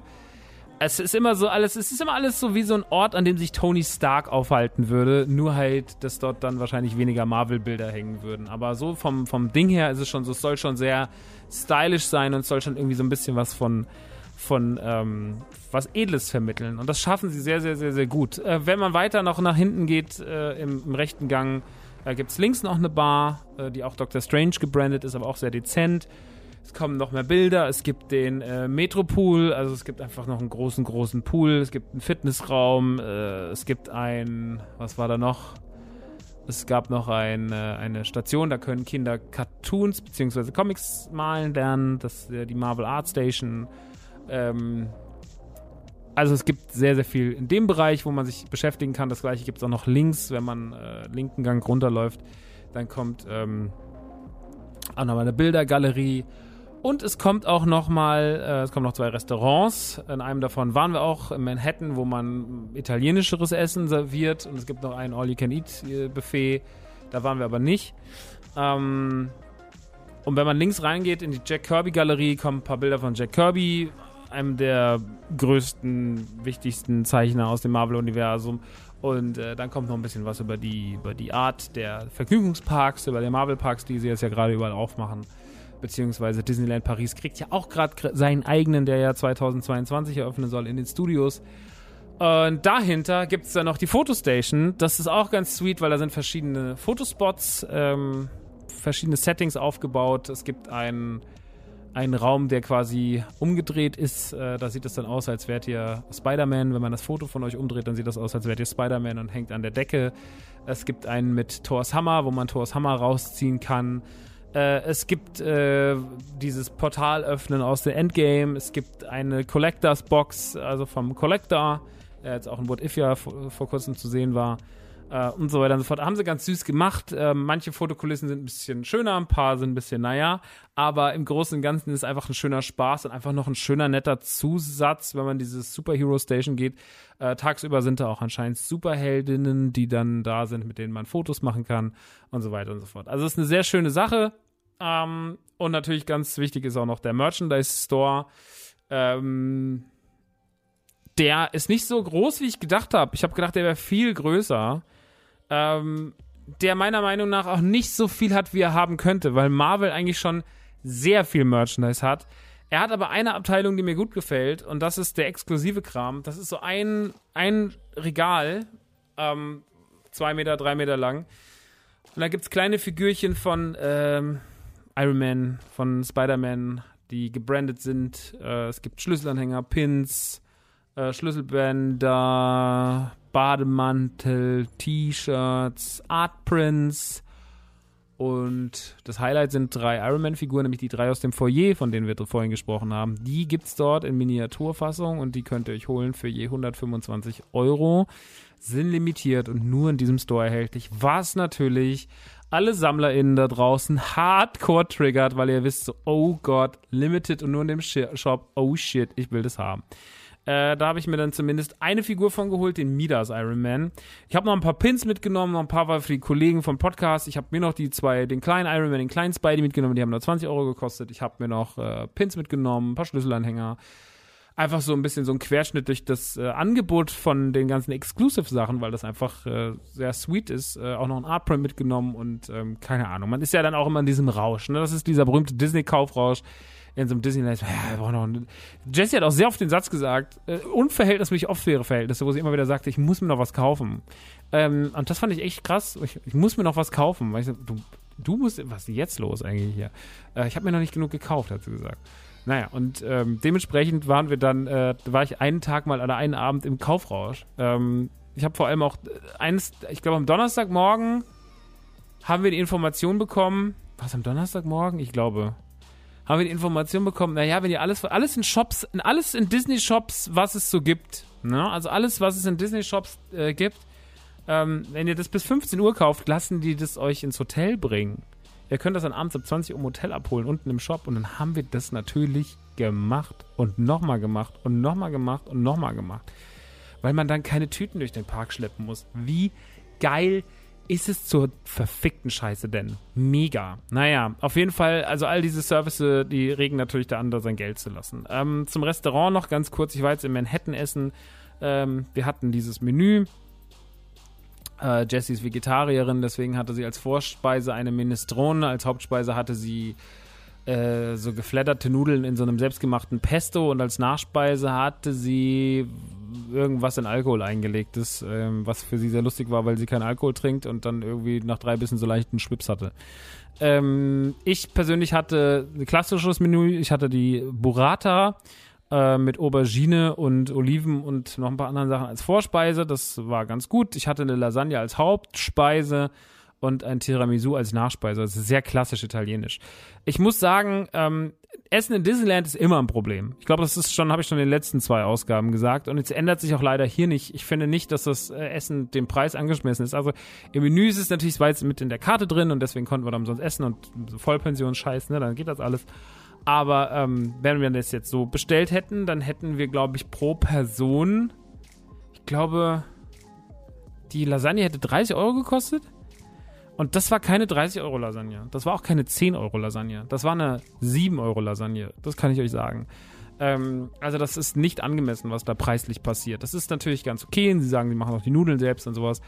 es ist immer so alles, es ist immer alles so wie so ein Ort, an dem sich Tony Stark aufhalten würde, nur halt, dass dort dann wahrscheinlich weniger Marvel-Bilder hängen würden. Aber so vom, vom Ding her ist es schon so, es soll schon sehr stylisch sein und soll schon irgendwie so ein bisschen was von, von ähm, was Edles vermitteln. Und das schaffen sie sehr, sehr, sehr, sehr gut. Äh, wenn man weiter noch nach hinten geht, äh, im, im, rechten Gang, äh, gibt es links noch eine Bar, äh, die auch Doctor Strange gebrandet ist, aber auch sehr dezent. Es kommen noch mehr Bilder. Es gibt den äh, Metropool, also es gibt einfach noch einen großen, großen Pool. Es gibt einen Fitnessraum. Äh, es gibt ein, was war da noch? Es gab noch ein, äh, eine Station, da können Kinder Cartoons bzw. Comics malen lernen. Das ist die Marvel Art Station. Ähm, also es gibt sehr, sehr viel in dem Bereich, wo man sich beschäftigen kann. Das gleiche gibt es auch noch links, wenn man äh, linken Gang runterläuft. Dann kommt ähm, auch nochmal eine Bildergalerie und es kommt auch noch mal, äh, es kommen noch zwei Restaurants. In einem davon waren wir auch in Manhattan, wo man italienischeres Essen serviert. Und es gibt noch ein All-You-Can-Eat-Buffet. Da waren wir aber nicht. Ähm, und wenn man links reingeht in die Jack Kirby-Galerie, kommen ein paar Bilder von Jack Kirby, einem der größten, wichtigsten Zeichner aus dem Marvel-Universum. Und äh, dann kommt noch ein bisschen was über die, über die Art der Vergnügungsparks, über die Marvel-Parks, die sie jetzt ja gerade überall aufmachen beziehungsweise Disneyland Paris kriegt ja auch gerade seinen eigenen, der ja 2022 eröffnen soll, in den Studios. Und dahinter gibt es dann noch die Fotostation. Das ist auch ganz sweet, weil da sind verschiedene Fotospots, ähm, verschiedene Settings aufgebaut. Es gibt einen, einen Raum, der quasi umgedreht ist. Äh, da sieht es dann aus, als wärt ihr Spider-Man. Wenn man das Foto von euch umdreht, dann sieht das aus, als wärt ihr Spider-Man und hängt an der Decke. Es gibt einen mit Thors Hammer, wo man Thors Hammer rausziehen kann. Äh, es gibt äh, dieses Portal öffnen aus der Endgame. Es gibt eine Collectors Box, also vom Collector, der jetzt auch in What If ja vor, vor kurzem zu sehen war. Äh, und so weiter und so fort. Haben sie ganz süß gemacht. Äh, manche Fotokulissen sind ein bisschen schöner, ein paar sind ein bisschen naja. Aber im Großen und Ganzen ist einfach ein schöner Spaß und einfach noch ein schöner, netter Zusatz, wenn man dieses Superhero Station geht. Äh, tagsüber sind da auch anscheinend Superheldinnen, die dann da sind, mit denen man Fotos machen kann und so weiter und so fort. Also es ist eine sehr schöne Sache. Ähm, und natürlich ganz wichtig ist auch noch der Merchandise Store. Ähm, der ist nicht so groß, wie ich gedacht habe. Ich habe gedacht, der wäre viel größer. Ähm, der meiner Meinung nach auch nicht so viel hat, wie er haben könnte, weil Marvel eigentlich schon sehr viel Merchandise hat. Er hat aber eine Abteilung, die mir gut gefällt, und das ist der exklusive Kram. Das ist so ein, ein Regal, ähm, zwei Meter, drei Meter lang. Und da gibt es kleine Figürchen von ähm, Iron Man, von Spider-Man, die gebrandet sind. Äh, es gibt Schlüsselanhänger, Pins, äh, Schlüsselbänder, Bademantel, T-Shirts, Artprints. Und das Highlight sind drei Iron Man-Figuren, nämlich die drei aus dem Foyer, von denen wir vorhin gesprochen haben. Die gibt es dort in Miniaturfassung und die könnt ihr euch holen für je 125 Euro. Sind limitiert und nur in diesem Store erhältlich, was natürlich alle SammlerInnen da draußen hardcore triggert, weil ihr wisst so, oh Gott, limited und nur in dem Shop, oh shit, ich will das haben. Äh, da habe ich mir dann zumindest eine Figur von geholt, den Midas Iron Man. Ich habe noch ein paar Pins mitgenommen, noch ein paar für die Kollegen vom Podcast. Ich habe mir noch die zwei, den kleinen Iron Man, den kleinen Spidey mitgenommen, die haben nur 20 Euro gekostet. Ich habe mir noch äh, Pins mitgenommen, ein paar Schlüsselanhänger. Einfach so ein bisschen so ein Querschnitt durch das äh, Angebot von den ganzen Exclusive-Sachen, weil das einfach äh, sehr sweet ist. Äh, auch noch ein Artprint mitgenommen und ähm, keine Ahnung. Man ist ja dann auch immer in diesem Rausch. Ne? Das ist dieser berühmte Disney-Kaufrausch in so einem Disneyland, ja, wir brauchen noch einen. Jessie hat auch sehr oft den Satz gesagt, äh, unverhältnismäßig oft ihre Verhältnisse, wo sie immer wieder sagte, ich muss mir noch was kaufen. Ähm, und das fand ich echt krass. Ich, ich muss mir noch was kaufen. Weil ich so, du, du musst, was ist jetzt los eigentlich hier? Äh, ich habe mir noch nicht genug gekauft, hat sie gesagt. Naja, und ähm, dementsprechend waren wir dann, äh, war ich einen Tag mal oder einen Abend im Kaufrausch. Ähm, ich habe vor allem auch eines, ich glaube am Donnerstagmorgen haben wir die Information bekommen, was am Donnerstagmorgen? Ich glaube, haben wir die Information bekommen, naja, wenn ihr alles, alles in Shops, alles in Disney-Shops, was es so gibt, ne? also alles, was es in Disney-Shops äh, gibt, ähm, wenn ihr das bis 15 Uhr kauft, lassen die das euch ins Hotel bringen. Ihr könnt das dann abends ab 20 Uhr im Hotel abholen, unten im Shop. Und dann haben wir das natürlich gemacht und nochmal gemacht und nochmal gemacht und nochmal gemacht. Weil man dann keine Tüten durch den Park schleppen muss. Wie geil ist es zur verfickten Scheiße denn? Mega. Naja, auf jeden Fall, also all diese Services, die regen natürlich da an, da sein Geld zu lassen. Ähm, zum Restaurant noch ganz kurz. Ich war jetzt in Manhattan essen. Ähm, wir hatten dieses Menü. Äh, Jessie ist Vegetarierin, deswegen hatte sie als Vorspeise eine Minestrone. Als Hauptspeise hatte sie äh, so geflatterte Nudeln in so einem selbstgemachten Pesto und als Nachspeise hatte sie irgendwas in Alkohol eingelegtes, ähm, was für sie sehr lustig war, weil sie keinen Alkohol trinkt und dann irgendwie nach drei Bissen so leichten Schwips hatte. Ähm, ich persönlich hatte ein klassisches Menü. Ich hatte die Burrata äh, mit Aubergine und Oliven und noch ein paar anderen Sachen als Vorspeise. Das war ganz gut. Ich hatte eine Lasagne als Hauptspeise und ein Tiramisu als Nachspeise. Das ist sehr klassisch italienisch. Ich muss sagen, ähm, Essen in Disneyland ist immer ein Problem. Ich glaube, das ist schon, habe ich schon in den letzten zwei Ausgaben gesagt. Und jetzt ändert sich auch leider hier nicht. Ich finde nicht, dass das äh, Essen dem Preis angeschmissen ist. Also im Menü ist es natürlich, es war jetzt mit in der Karte drin und deswegen konnten wir dann sonst essen und Vollpension-Scheiß, ne, dann geht das alles. Aber ähm, wenn wir das jetzt so bestellt hätten, dann hätten wir, glaube ich, pro Person, ich glaube, die Lasagne hätte 30 Euro gekostet. Und das war keine 30 Euro Lasagne. Das war auch keine 10 Euro Lasagne. Das war eine 7 Euro Lasagne. Das kann ich euch sagen. Ähm, also das ist nicht angemessen, was da preislich passiert. Das ist natürlich ganz okay. Sie sagen, sie machen auch die Nudeln selbst und sowas.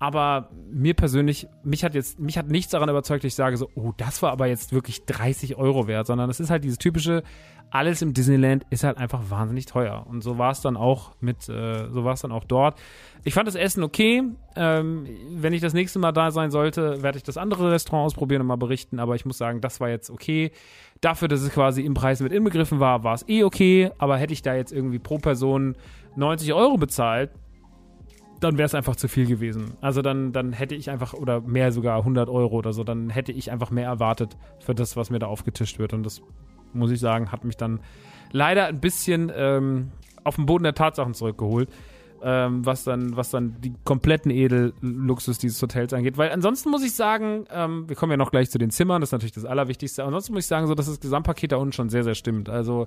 Aber mir persönlich, mich hat jetzt, mich hat nichts daran überzeugt, dass ich sage so, oh, das war aber jetzt wirklich 30 Euro wert, sondern es ist halt dieses typische, alles im Disneyland ist halt einfach wahnsinnig teuer. Und so war es dann auch mit, äh, so war es dann auch dort. Ich fand das Essen okay. Ähm, wenn ich das nächste Mal da sein sollte, werde ich das andere Restaurant ausprobieren und mal berichten. Aber ich muss sagen, das war jetzt okay. Dafür, dass es quasi im Preis mit inbegriffen war, war es eh okay. Aber hätte ich da jetzt irgendwie pro Person 90 Euro bezahlt, dann wäre es einfach zu viel gewesen. Also dann, dann hätte ich einfach, oder mehr sogar 100 Euro oder so, dann hätte ich einfach mehr erwartet für das, was mir da aufgetischt wird. Und das muss ich sagen, hat mich dann leider ein bisschen ähm, auf den Boden der Tatsachen zurückgeholt. Ähm, was dann, was dann die kompletten Edelluxus dieses Hotels angeht. Weil ansonsten muss ich sagen, ähm, wir kommen ja noch gleich zu den Zimmern, das ist natürlich das Allerwichtigste. Ansonsten muss ich sagen, so dass das Gesamtpaket da unten schon sehr, sehr stimmt. Also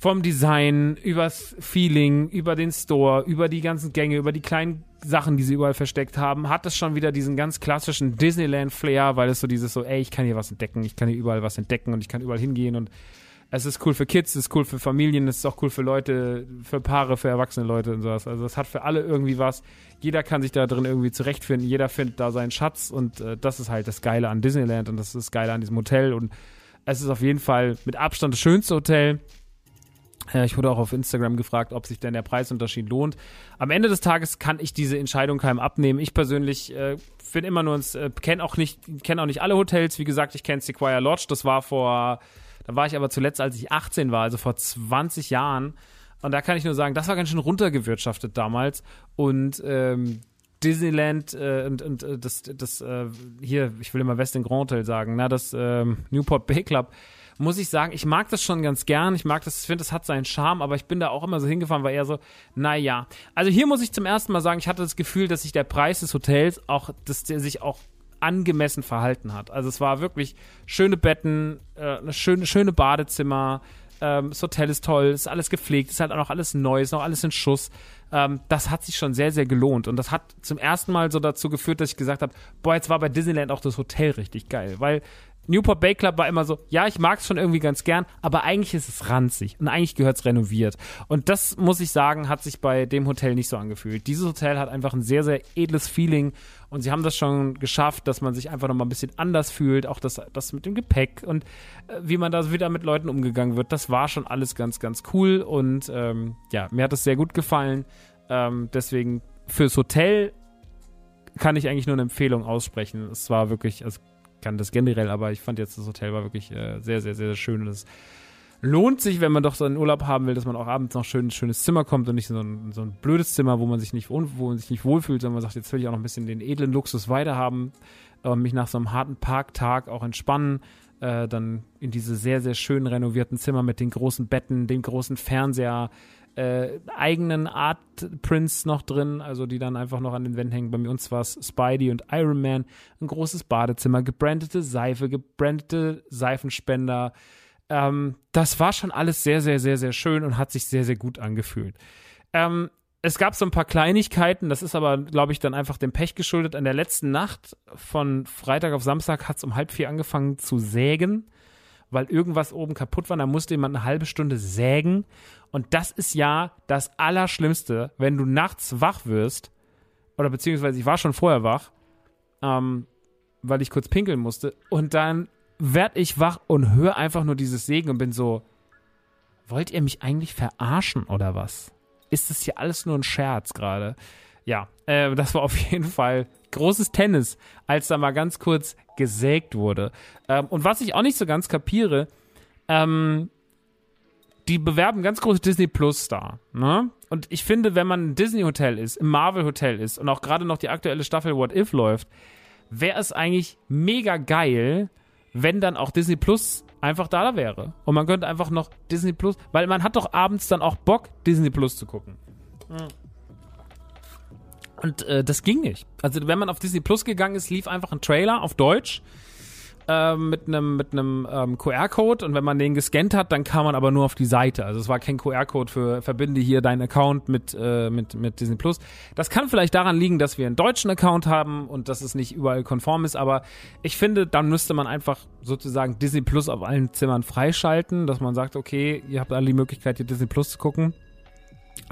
vom Design, übers Feeling, über den Store, über die ganzen Gänge, über die kleinen Sachen, die sie überall versteckt haben, hat es schon wieder diesen ganz klassischen Disneyland-Flair, weil es so dieses so, ey, ich kann hier was entdecken, ich kann hier überall was entdecken und ich kann überall hingehen und es ist cool für Kids, es ist cool für Familien, es ist auch cool für Leute, für Paare, für erwachsene Leute und sowas. Also es hat für alle irgendwie was. Jeder kann sich da drin irgendwie zurechtfinden, jeder findet da seinen Schatz und äh, das ist halt das Geile an Disneyland und das ist das Geile an diesem Hotel und es ist auf jeden Fall mit Abstand das schönste Hotel. Äh, ich wurde auch auf Instagram gefragt, ob sich denn der Preisunterschied lohnt. Am Ende des Tages kann ich diese Entscheidung keinem abnehmen. Ich persönlich äh, bin immer nur ins, äh, kenne auch nicht, kenne auch nicht alle Hotels. Wie gesagt, ich kenne Sequoia Lodge. Das war vor, da war ich aber zuletzt, als ich 18 war, also vor 20 Jahren. Und da kann ich nur sagen, das war ganz schön runtergewirtschaftet damals. Und ähm, Disneyland äh, und, und äh, das, das äh, hier, ich will immer Westin Grand Hotel sagen, na, das ähm, Newport Bay Club muss ich sagen, ich mag das schon ganz gern. Ich mag das, ich finde, das hat seinen Charme, aber ich bin da auch immer so hingefahren, war eher so, naja. Also hier muss ich zum ersten Mal sagen, ich hatte das Gefühl, dass sich der Preis des Hotels auch, dass der sich auch angemessen verhalten hat. Also es war wirklich schöne Betten, äh, schöne, schöne Badezimmer, ähm, das Hotel ist toll, ist alles gepflegt, ist halt auch noch alles neu, ist noch alles in Schuss. Ähm, das hat sich schon sehr, sehr gelohnt. Und das hat zum ersten Mal so dazu geführt, dass ich gesagt habe, boah, jetzt war bei Disneyland auch das Hotel richtig geil. Weil Newport Bay Club war immer so, ja, ich mag es schon irgendwie ganz gern, aber eigentlich ist es ranzig und eigentlich gehört es renoviert. Und das, muss ich sagen, hat sich bei dem Hotel nicht so angefühlt. Dieses Hotel hat einfach ein sehr, sehr edles Feeling und sie haben das schon geschafft, dass man sich einfach nochmal ein bisschen anders fühlt. Auch das, das mit dem Gepäck und äh, wie man da wieder mit Leuten umgegangen wird, das war schon alles ganz, ganz cool und ähm, ja, mir hat es sehr gut gefallen. Ähm, deswegen fürs Hotel kann ich eigentlich nur eine Empfehlung aussprechen. Es war wirklich, also kann das generell, aber ich fand jetzt das Hotel war wirklich äh, sehr, sehr, sehr schön. Und es lohnt sich, wenn man doch so einen Urlaub haben will, dass man auch abends noch schön ein schönes Zimmer kommt und nicht so ein, so ein blödes Zimmer, wo man sich nicht, wo man sich nicht wohlfühlt, sondern man sagt, jetzt will ich auch noch ein bisschen den edlen Luxus weiterhaben, äh, mich nach so einem harten Parktag auch entspannen, äh, dann in diese sehr, sehr schön renovierten Zimmer mit den großen Betten, dem großen Fernseher, äh, eigenen Art Prints noch drin, also die dann einfach noch an den Wänden hängen. Bei uns war es Spidey und Iron Man, ein großes Badezimmer, gebrandete Seife, gebrandete Seifenspender. Ähm, das war schon alles sehr, sehr, sehr, sehr schön und hat sich sehr, sehr gut angefühlt. Ähm, es gab so ein paar Kleinigkeiten, das ist aber, glaube ich, dann einfach dem Pech geschuldet. An der letzten Nacht von Freitag auf Samstag hat es um halb vier angefangen zu sägen, weil irgendwas oben kaputt war. Da musste jemand eine halbe Stunde sägen. Und das ist ja das Allerschlimmste, wenn du nachts wach wirst, oder beziehungsweise ich war schon vorher wach, ähm, weil ich kurz pinkeln musste, und dann werd ich wach und höre einfach nur dieses Sägen und bin so, wollt ihr mich eigentlich verarschen oder was? ist das hier alles nur ein Scherz gerade? Ja, äh, das war auf jeden Fall großes Tennis, als da mal ganz kurz gesägt wurde. Ähm, und was ich auch nicht so ganz kapiere, ähm, die bewerben ganz große Disney Plus Star. Ne? Und ich finde, wenn man ein Disney Hotel ist, im Marvel Hotel ist und auch gerade noch die aktuelle Staffel What If läuft, wäre es eigentlich mega geil, wenn dann auch Disney Plus einfach da wäre. Und man könnte einfach noch Disney Plus, weil man hat doch abends dann auch Bock, Disney Plus zu gucken. Und äh, das ging nicht. Also wenn man auf Disney Plus gegangen ist, lief einfach ein Trailer auf Deutsch äh, mit einem mit einem ähm, QR-Code und wenn man den gescannt hat, dann kam man aber nur auf die Seite. Also es war kein QR-Code für verbinde hier deinen Account mit äh, mit mit Disney Plus. Das kann vielleicht daran liegen, dass wir einen deutschen Account haben und dass es nicht überall konform ist, aber ich finde, dann müsste man einfach sozusagen Disney Plus auf allen Zimmern freischalten, dass man sagt, okay, ihr habt alle die Möglichkeit hier Disney Plus zu gucken.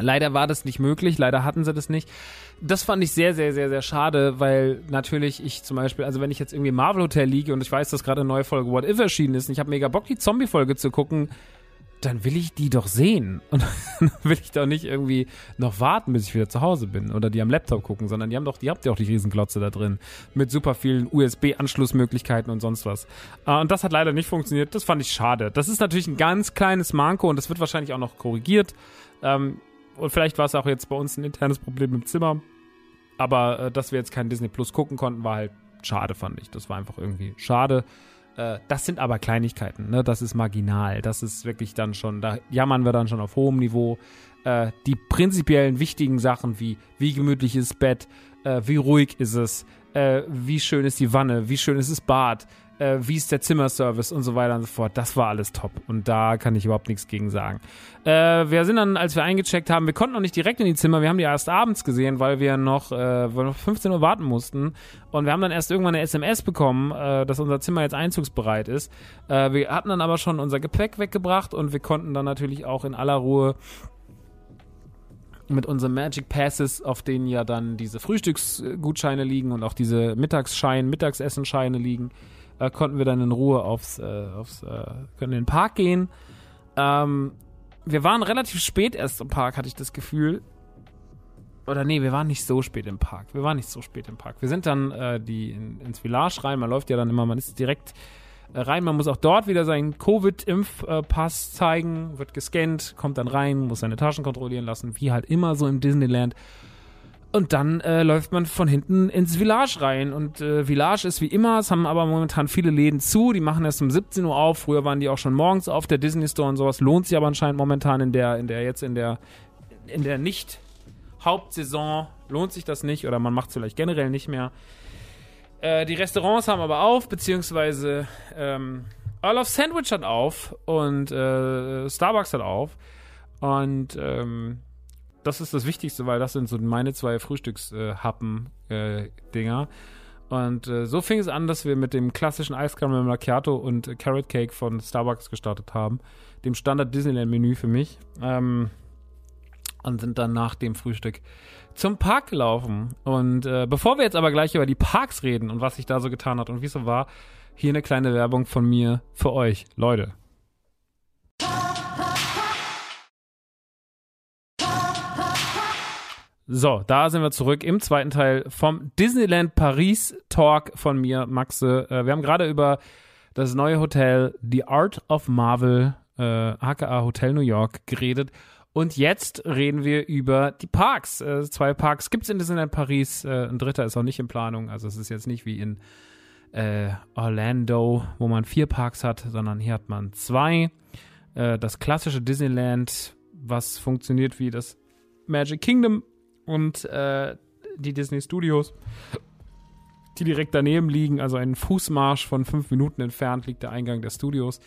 Leider war das nicht möglich, leider hatten sie das nicht. Das fand ich sehr, sehr, sehr, sehr schade, weil natürlich ich zum Beispiel, also wenn ich jetzt irgendwie im Marvel Hotel liege und ich weiß, dass gerade eine neue Folge What If erschienen ist und ich habe mega Bock, die Zombie-Folge zu gucken, dann will ich die doch sehen. Und dann will ich doch nicht irgendwie noch warten, bis ich wieder zu Hause bin oder die am Laptop gucken, sondern die haben doch, die habt ja auch die Riesenglotze da drin mit super vielen USB-Anschlussmöglichkeiten und sonst was. Äh, und das hat leider nicht funktioniert. Das fand ich schade. Das ist natürlich ein ganz kleines Manko und das wird wahrscheinlich auch noch korrigiert. Ähm, und vielleicht war es auch jetzt bei uns ein internes Problem im Zimmer. Aber äh, dass wir jetzt kein Disney Plus gucken konnten, war halt schade, fand ich. Das war einfach irgendwie schade. Äh, das sind aber Kleinigkeiten, ne? Das ist marginal. Das ist wirklich dann schon, da jammern wir dann schon auf hohem Niveau. Äh, die prinzipiellen wichtigen Sachen wie, wie gemütlich ist das Bett, äh, wie ruhig ist es, äh, wie schön ist die Wanne, wie schön ist das Bad, äh, wie ist der Zimmerservice und so weiter und so fort. Das war alles top. Und da kann ich überhaupt nichts gegen sagen. Äh, wir sind dann, als wir eingecheckt haben, wir konnten noch nicht direkt in die Zimmer, wir haben die erst abends gesehen, weil wir noch, äh, weil noch 15 Uhr warten mussten. Und wir haben dann erst irgendwann eine SMS bekommen, äh, dass unser Zimmer jetzt einzugsbereit ist. Äh, wir hatten dann aber schon unser Gepäck weggebracht und wir konnten dann natürlich auch in aller Ruhe mit unseren Magic Passes, auf denen ja dann diese Frühstücksgutscheine liegen und auch diese Mittagsschein, Mittagsessenscheine liegen, äh, konnten wir dann in Ruhe aufs, äh, aufs äh, können in den Park gehen. Ähm, wir waren relativ spät erst im Park, hatte ich das Gefühl. Oder nee, wir waren nicht so spät im Park. Wir waren nicht so spät im Park. Wir sind dann äh, die in, ins Village rein. Man läuft ja dann immer, man ist direkt rein. Man muss auch dort wieder seinen Covid-Impfpass zeigen, wird gescannt, kommt dann rein, muss seine Taschen kontrollieren lassen, wie halt immer so im Disneyland. Und dann äh, läuft man von hinten ins Village rein. Und äh, Village ist wie immer, es haben aber momentan viele Läden zu, die machen erst um 17 Uhr auf. Früher waren die auch schon morgens auf, der Disney Store und sowas. Lohnt sich aber anscheinend momentan in der, in der, jetzt in der, in der nicht Hauptsaison lohnt sich das nicht oder man macht es vielleicht generell nicht mehr. Äh, die Restaurants haben aber auf, beziehungsweise ähm, Earl of Sandwich hat auf und äh, Starbucks hat auf. Und ähm, das ist das Wichtigste, weil das sind so meine zwei Frühstückshappen-Dinger. Äh, und äh, so fing es an, dass wir mit dem klassischen Ice Caramel Macchiato und Carrot Cake von Starbucks gestartet haben. Dem Standard Disneyland-Menü für mich. Ähm, und sind dann nach dem Frühstück zum Park gelaufen. Und äh, bevor wir jetzt aber gleich über die Parks reden und was sich da so getan hat und wie es so war, hier eine kleine Werbung von mir für euch. Leute, So, da sind wir zurück im zweiten Teil vom Disneyland Paris Talk von mir, Maxe. Äh, wir haben gerade über das neue Hotel The Art of Marvel, äh, aka Hotel New York, geredet. Und jetzt reden wir über die Parks. Äh, zwei Parks gibt es in Disneyland Paris. Äh, ein dritter ist auch nicht in Planung. Also es ist jetzt nicht wie in äh, Orlando, wo man vier Parks hat, sondern hier hat man zwei. Äh, das klassische Disneyland, was funktioniert wie das Magic Kingdom und äh, die Disney Studios, die direkt daneben liegen. Also einen Fußmarsch von fünf Minuten entfernt liegt der Eingang der Studios.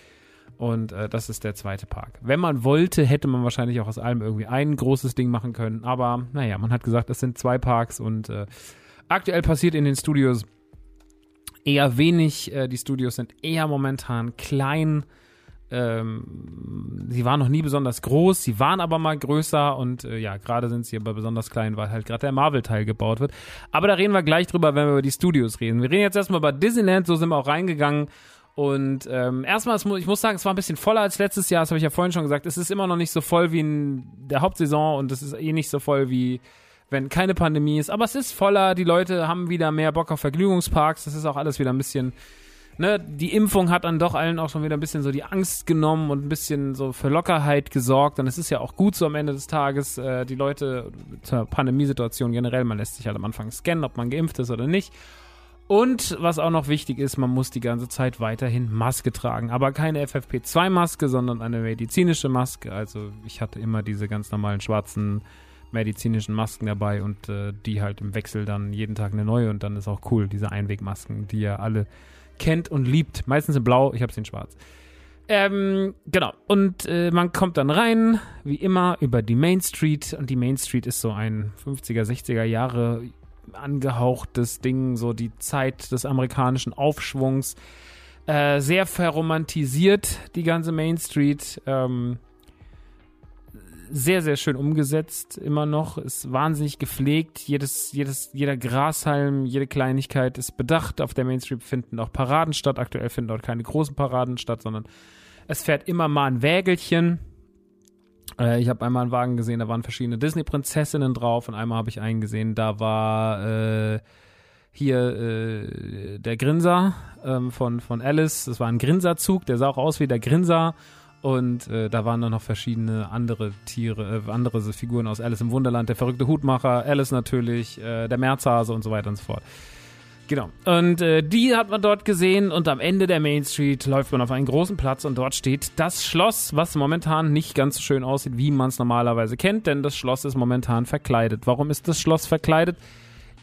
Und äh, das ist der zweite Park. Wenn man wollte, hätte man wahrscheinlich auch aus allem irgendwie ein großes Ding machen können. Aber naja, man hat gesagt, es sind zwei Parks und äh, aktuell passiert in den Studios eher wenig. Äh, die Studios sind eher momentan klein ähm, sie waren noch nie besonders groß, sie waren aber mal größer und äh, ja, gerade sind sie aber besonders klein, weil halt gerade der Marvel-Teil gebaut wird. Aber da reden wir gleich drüber, wenn wir über die Studios reden. Wir reden jetzt erstmal über Disneyland, so sind wir auch reingegangen. Und ähm, erstmal, ich muss sagen, es war ein bisschen voller als letztes Jahr, das habe ich ja vorhin schon gesagt. Es ist immer noch nicht so voll wie in der Hauptsaison und es ist eh nicht so voll wie wenn keine Pandemie ist. Aber es ist voller, die Leute haben wieder mehr Bock auf Vergnügungsparks, das ist auch alles wieder ein bisschen ne, die Impfung hat dann doch allen auch schon wieder ein bisschen so die Angst genommen und ein bisschen so für Lockerheit gesorgt. Und es ist ja auch gut so am Ende des Tages, äh, die Leute zur Pandemiesituation generell, man lässt sich halt am Anfang scannen, ob man geimpft ist oder nicht. Und was auch noch wichtig ist, man muss die ganze Zeit weiterhin Maske tragen. Aber keine FFP2-Maske, sondern eine medizinische Maske. Also ich hatte immer diese ganz normalen schwarzen medizinischen Masken dabei und äh, die halt im Wechsel dann jeden Tag eine neue und dann ist auch cool, diese Einwegmasken, die ja alle kennt und liebt. Meistens in blau, ich habe sie in schwarz. Ähm, genau. Und äh, man kommt dann rein, wie immer, über die Main Street. Und die Main Street ist so ein 50er, 60er Jahre angehauchtes Ding, so die Zeit des amerikanischen Aufschwungs. Äh, sehr verromantisiert, die ganze Main Street. Ähm, sehr, sehr schön umgesetzt, immer noch. Ist wahnsinnig gepflegt. Jedes, jedes, jeder Grashalm, jede Kleinigkeit ist bedacht. Auf der Main Street finden auch Paraden statt. Aktuell finden dort keine großen Paraden statt, sondern es fährt immer mal ein Wägelchen. Äh, ich habe einmal einen Wagen gesehen, da waren verschiedene Disney-Prinzessinnen drauf und einmal habe ich einen gesehen, da war äh, hier äh, der Grinser ähm, von, von Alice. Das war ein Grinserzug, der sah auch aus wie der Grinser. Und äh, da waren dann noch verschiedene andere Tiere, äh, andere Figuren aus Alice im Wunderland, der verrückte Hutmacher, Alice natürlich, äh, der Märzhase und so weiter und so fort. Genau. Und äh, die hat man dort gesehen und am Ende der Main Street läuft man auf einen großen Platz und dort steht das Schloss, was momentan nicht ganz so schön aussieht, wie man es normalerweise kennt, denn das Schloss ist momentan verkleidet. Warum ist das Schloss verkleidet?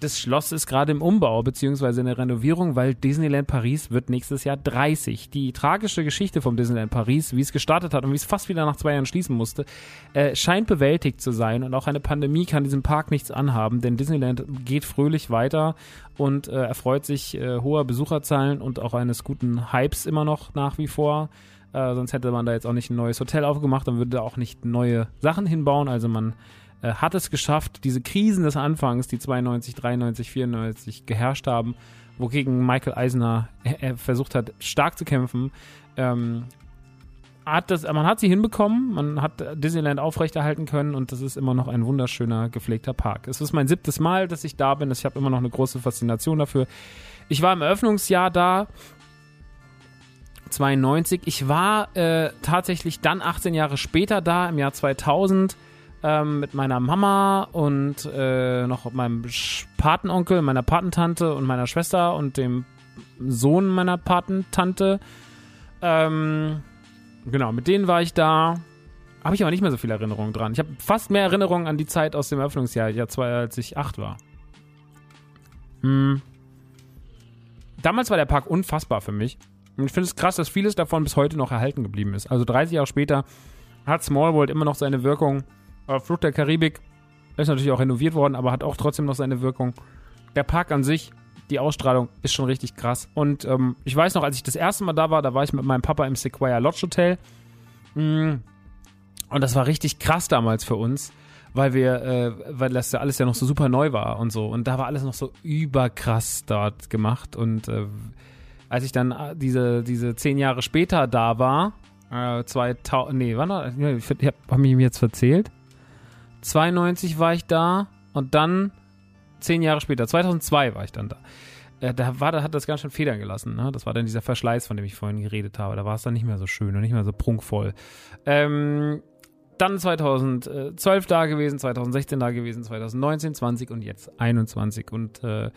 Das Schloss ist gerade im Umbau bzw. in der Renovierung, weil Disneyland Paris wird nächstes Jahr 30. Die tragische Geschichte vom Disneyland Paris, wie es gestartet hat und wie es fast wieder nach zwei Jahren schließen musste, äh, scheint bewältigt zu sein und auch eine Pandemie kann diesem Park nichts anhaben, denn Disneyland geht fröhlich weiter und äh, erfreut sich äh, hoher Besucherzahlen und auch eines guten Hypes immer noch nach wie vor. Äh, sonst hätte man da jetzt auch nicht ein neues Hotel aufgemacht, dann würde da auch nicht neue Sachen hinbauen. Also man äh, hat es geschafft, diese Krisen des Anfangs, die 92, 93, 94 geherrscht haben, wogegen Michael Eisner äh, versucht hat, stark zu kämpfen, ähm, hat das, man hat sie hinbekommen, man hat Disneyland aufrechterhalten können und das ist immer noch ein wunderschöner, gepflegter Park. Es ist mein siebtes Mal, dass ich da bin. Ich habe immer noch eine große Faszination dafür. Ich war im Eröffnungsjahr da, 92. Ich war äh, tatsächlich dann 18 Jahre später da, im Jahr 2000 ähm, mit meiner Mama und äh, noch meinem Patenonkel, meiner Patentante und meiner Schwester und dem Sohn meiner Patentante. Ähm, genau, mit denen war ich da. Habe ich aber nicht mehr so viele Erinnerungen dran. Ich habe fast mehr Erinnerungen an die Zeit aus dem Eröffnungsjahr, ja, zwei, als ich acht war. Hm. Damals war der Park unfassbar für mich. Und ich finde es krass, dass vieles davon bis heute noch erhalten geblieben ist. Also 30 Jahre später hat Small World immer noch seine Wirkung. Aber Flucht der Karibik ist natürlich auch renoviert worden, aber hat auch trotzdem noch seine Wirkung. Der Park an sich, die Ausstrahlung ist schon richtig krass. Und ähm, ich weiß noch, als ich das erste Mal da war, da war ich mit meinem Papa im Sequoia Lodge Hotel. Mm. Und das war richtig krass damals für uns, weil wir, äh, weil das ja alles ja noch so super neu war und so. Und da war alles noch so überkrass dort gemacht. Und äh, als ich dann äh, diese, diese zehn Jahre später da war, äh, 2000, nee, wann? Ich hab, hab mich jetzt verzählt. 92 war ich da und dann zehn Jahre später, 2002 war ich dann da. Äh, da war, da hat das ganz schön Federn gelassen. Ne? Das war dann dieser Verschleiß, von dem ich vorhin geredet habe. Da war es dann nicht mehr so schön und nicht mehr so prunkvoll. Ähm, dann 2012 da gewesen, 2016 da gewesen, 2019, 20 und jetzt 21. Und äh,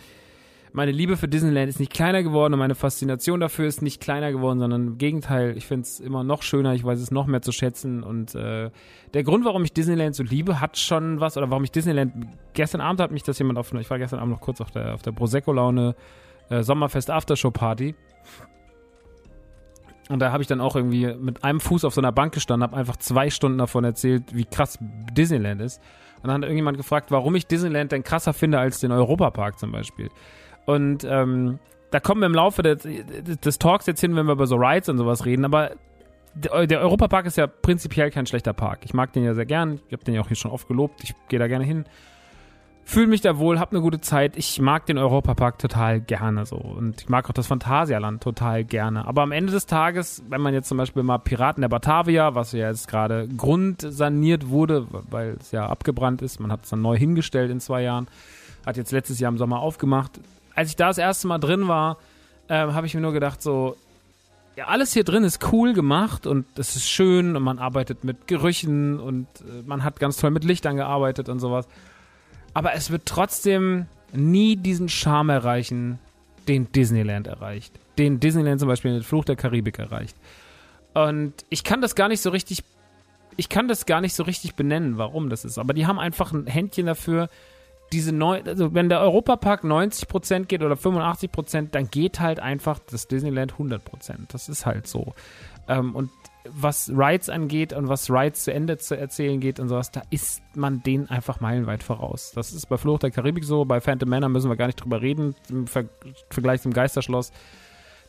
meine Liebe für Disneyland ist nicht kleiner geworden und meine Faszination dafür ist nicht kleiner geworden, sondern im Gegenteil, ich finde es immer noch schöner, ich weiß es noch mehr zu schätzen und äh, der Grund, warum ich Disneyland so liebe, hat schon was, oder warum ich Disneyland, gestern Abend hat mich das jemand auf, ich war gestern Abend noch kurz auf der, auf der Prosecco-Laune äh, Sommerfest Aftershow-Party und da habe ich dann auch irgendwie mit einem Fuß auf so einer Bank gestanden, habe einfach zwei Stunden davon erzählt, wie krass Disneyland ist. Und dann hat irgendjemand gefragt, warum ich Disneyland denn krasser finde als den Europapark zum Beispiel. Und ähm, da kommen wir im Laufe des, des, Talks jetzt hin, wenn wir über so Rides und sowas reden, aber der, der Europapark ist ja prinzipiell kein schlechter Park. Ich mag den ja sehr gern, ich habe den ja auch hier schon oft gelobt, ich gehe da gerne hin. Fühle mich da wohl, habe eine gute Zeit. Ich mag den Europapark total gerne so. Und ich mag auch das Phantasialand total gerne. Aber am Ende des Tages, wenn man jetzt zum Beispiel mal Piraten der Batavia, was ja jetzt gerade grundsaniert wurde, weil es ja abgebrannt ist, man hat es dann neu hingestellt in zwei Jahren, hat jetzt letztes Jahr im Sommer aufgemacht, als ich da das erste Mal drin war, äh, habe ich mir nur gedacht, so, ja, alles hier drin ist cool gemacht und es ist schön und man arbeitet mit Gerüchen und äh, man hat ganz toll mit Lichtern gearbeitet und sowas. Aber es wird trotzdem nie diesen Charme erreichen, den Disneyland erreicht. Den Disneyland zum Beispiel in den Fluch der Karibik erreicht. Und ich kann das gar nicht so richtig, ich kann das gar nicht so richtig benennen, warum das ist. Aber die haben einfach ein Händchen dafür, diese neu, also wenn der Europapark 90% geht oder 85%, dann geht halt einfach das Disneyland 100%. Das ist halt so. Ähm, und was Rides angeht und was Rides zu Ende zu erzählen geht und sowas, da ist man denen einfach meilenweit voraus. Das ist bei Fluch der Karibik so, bei Phantom Manor müssen wir gar nicht drüber reden, im Ver Vergleich zum Geisterschloss.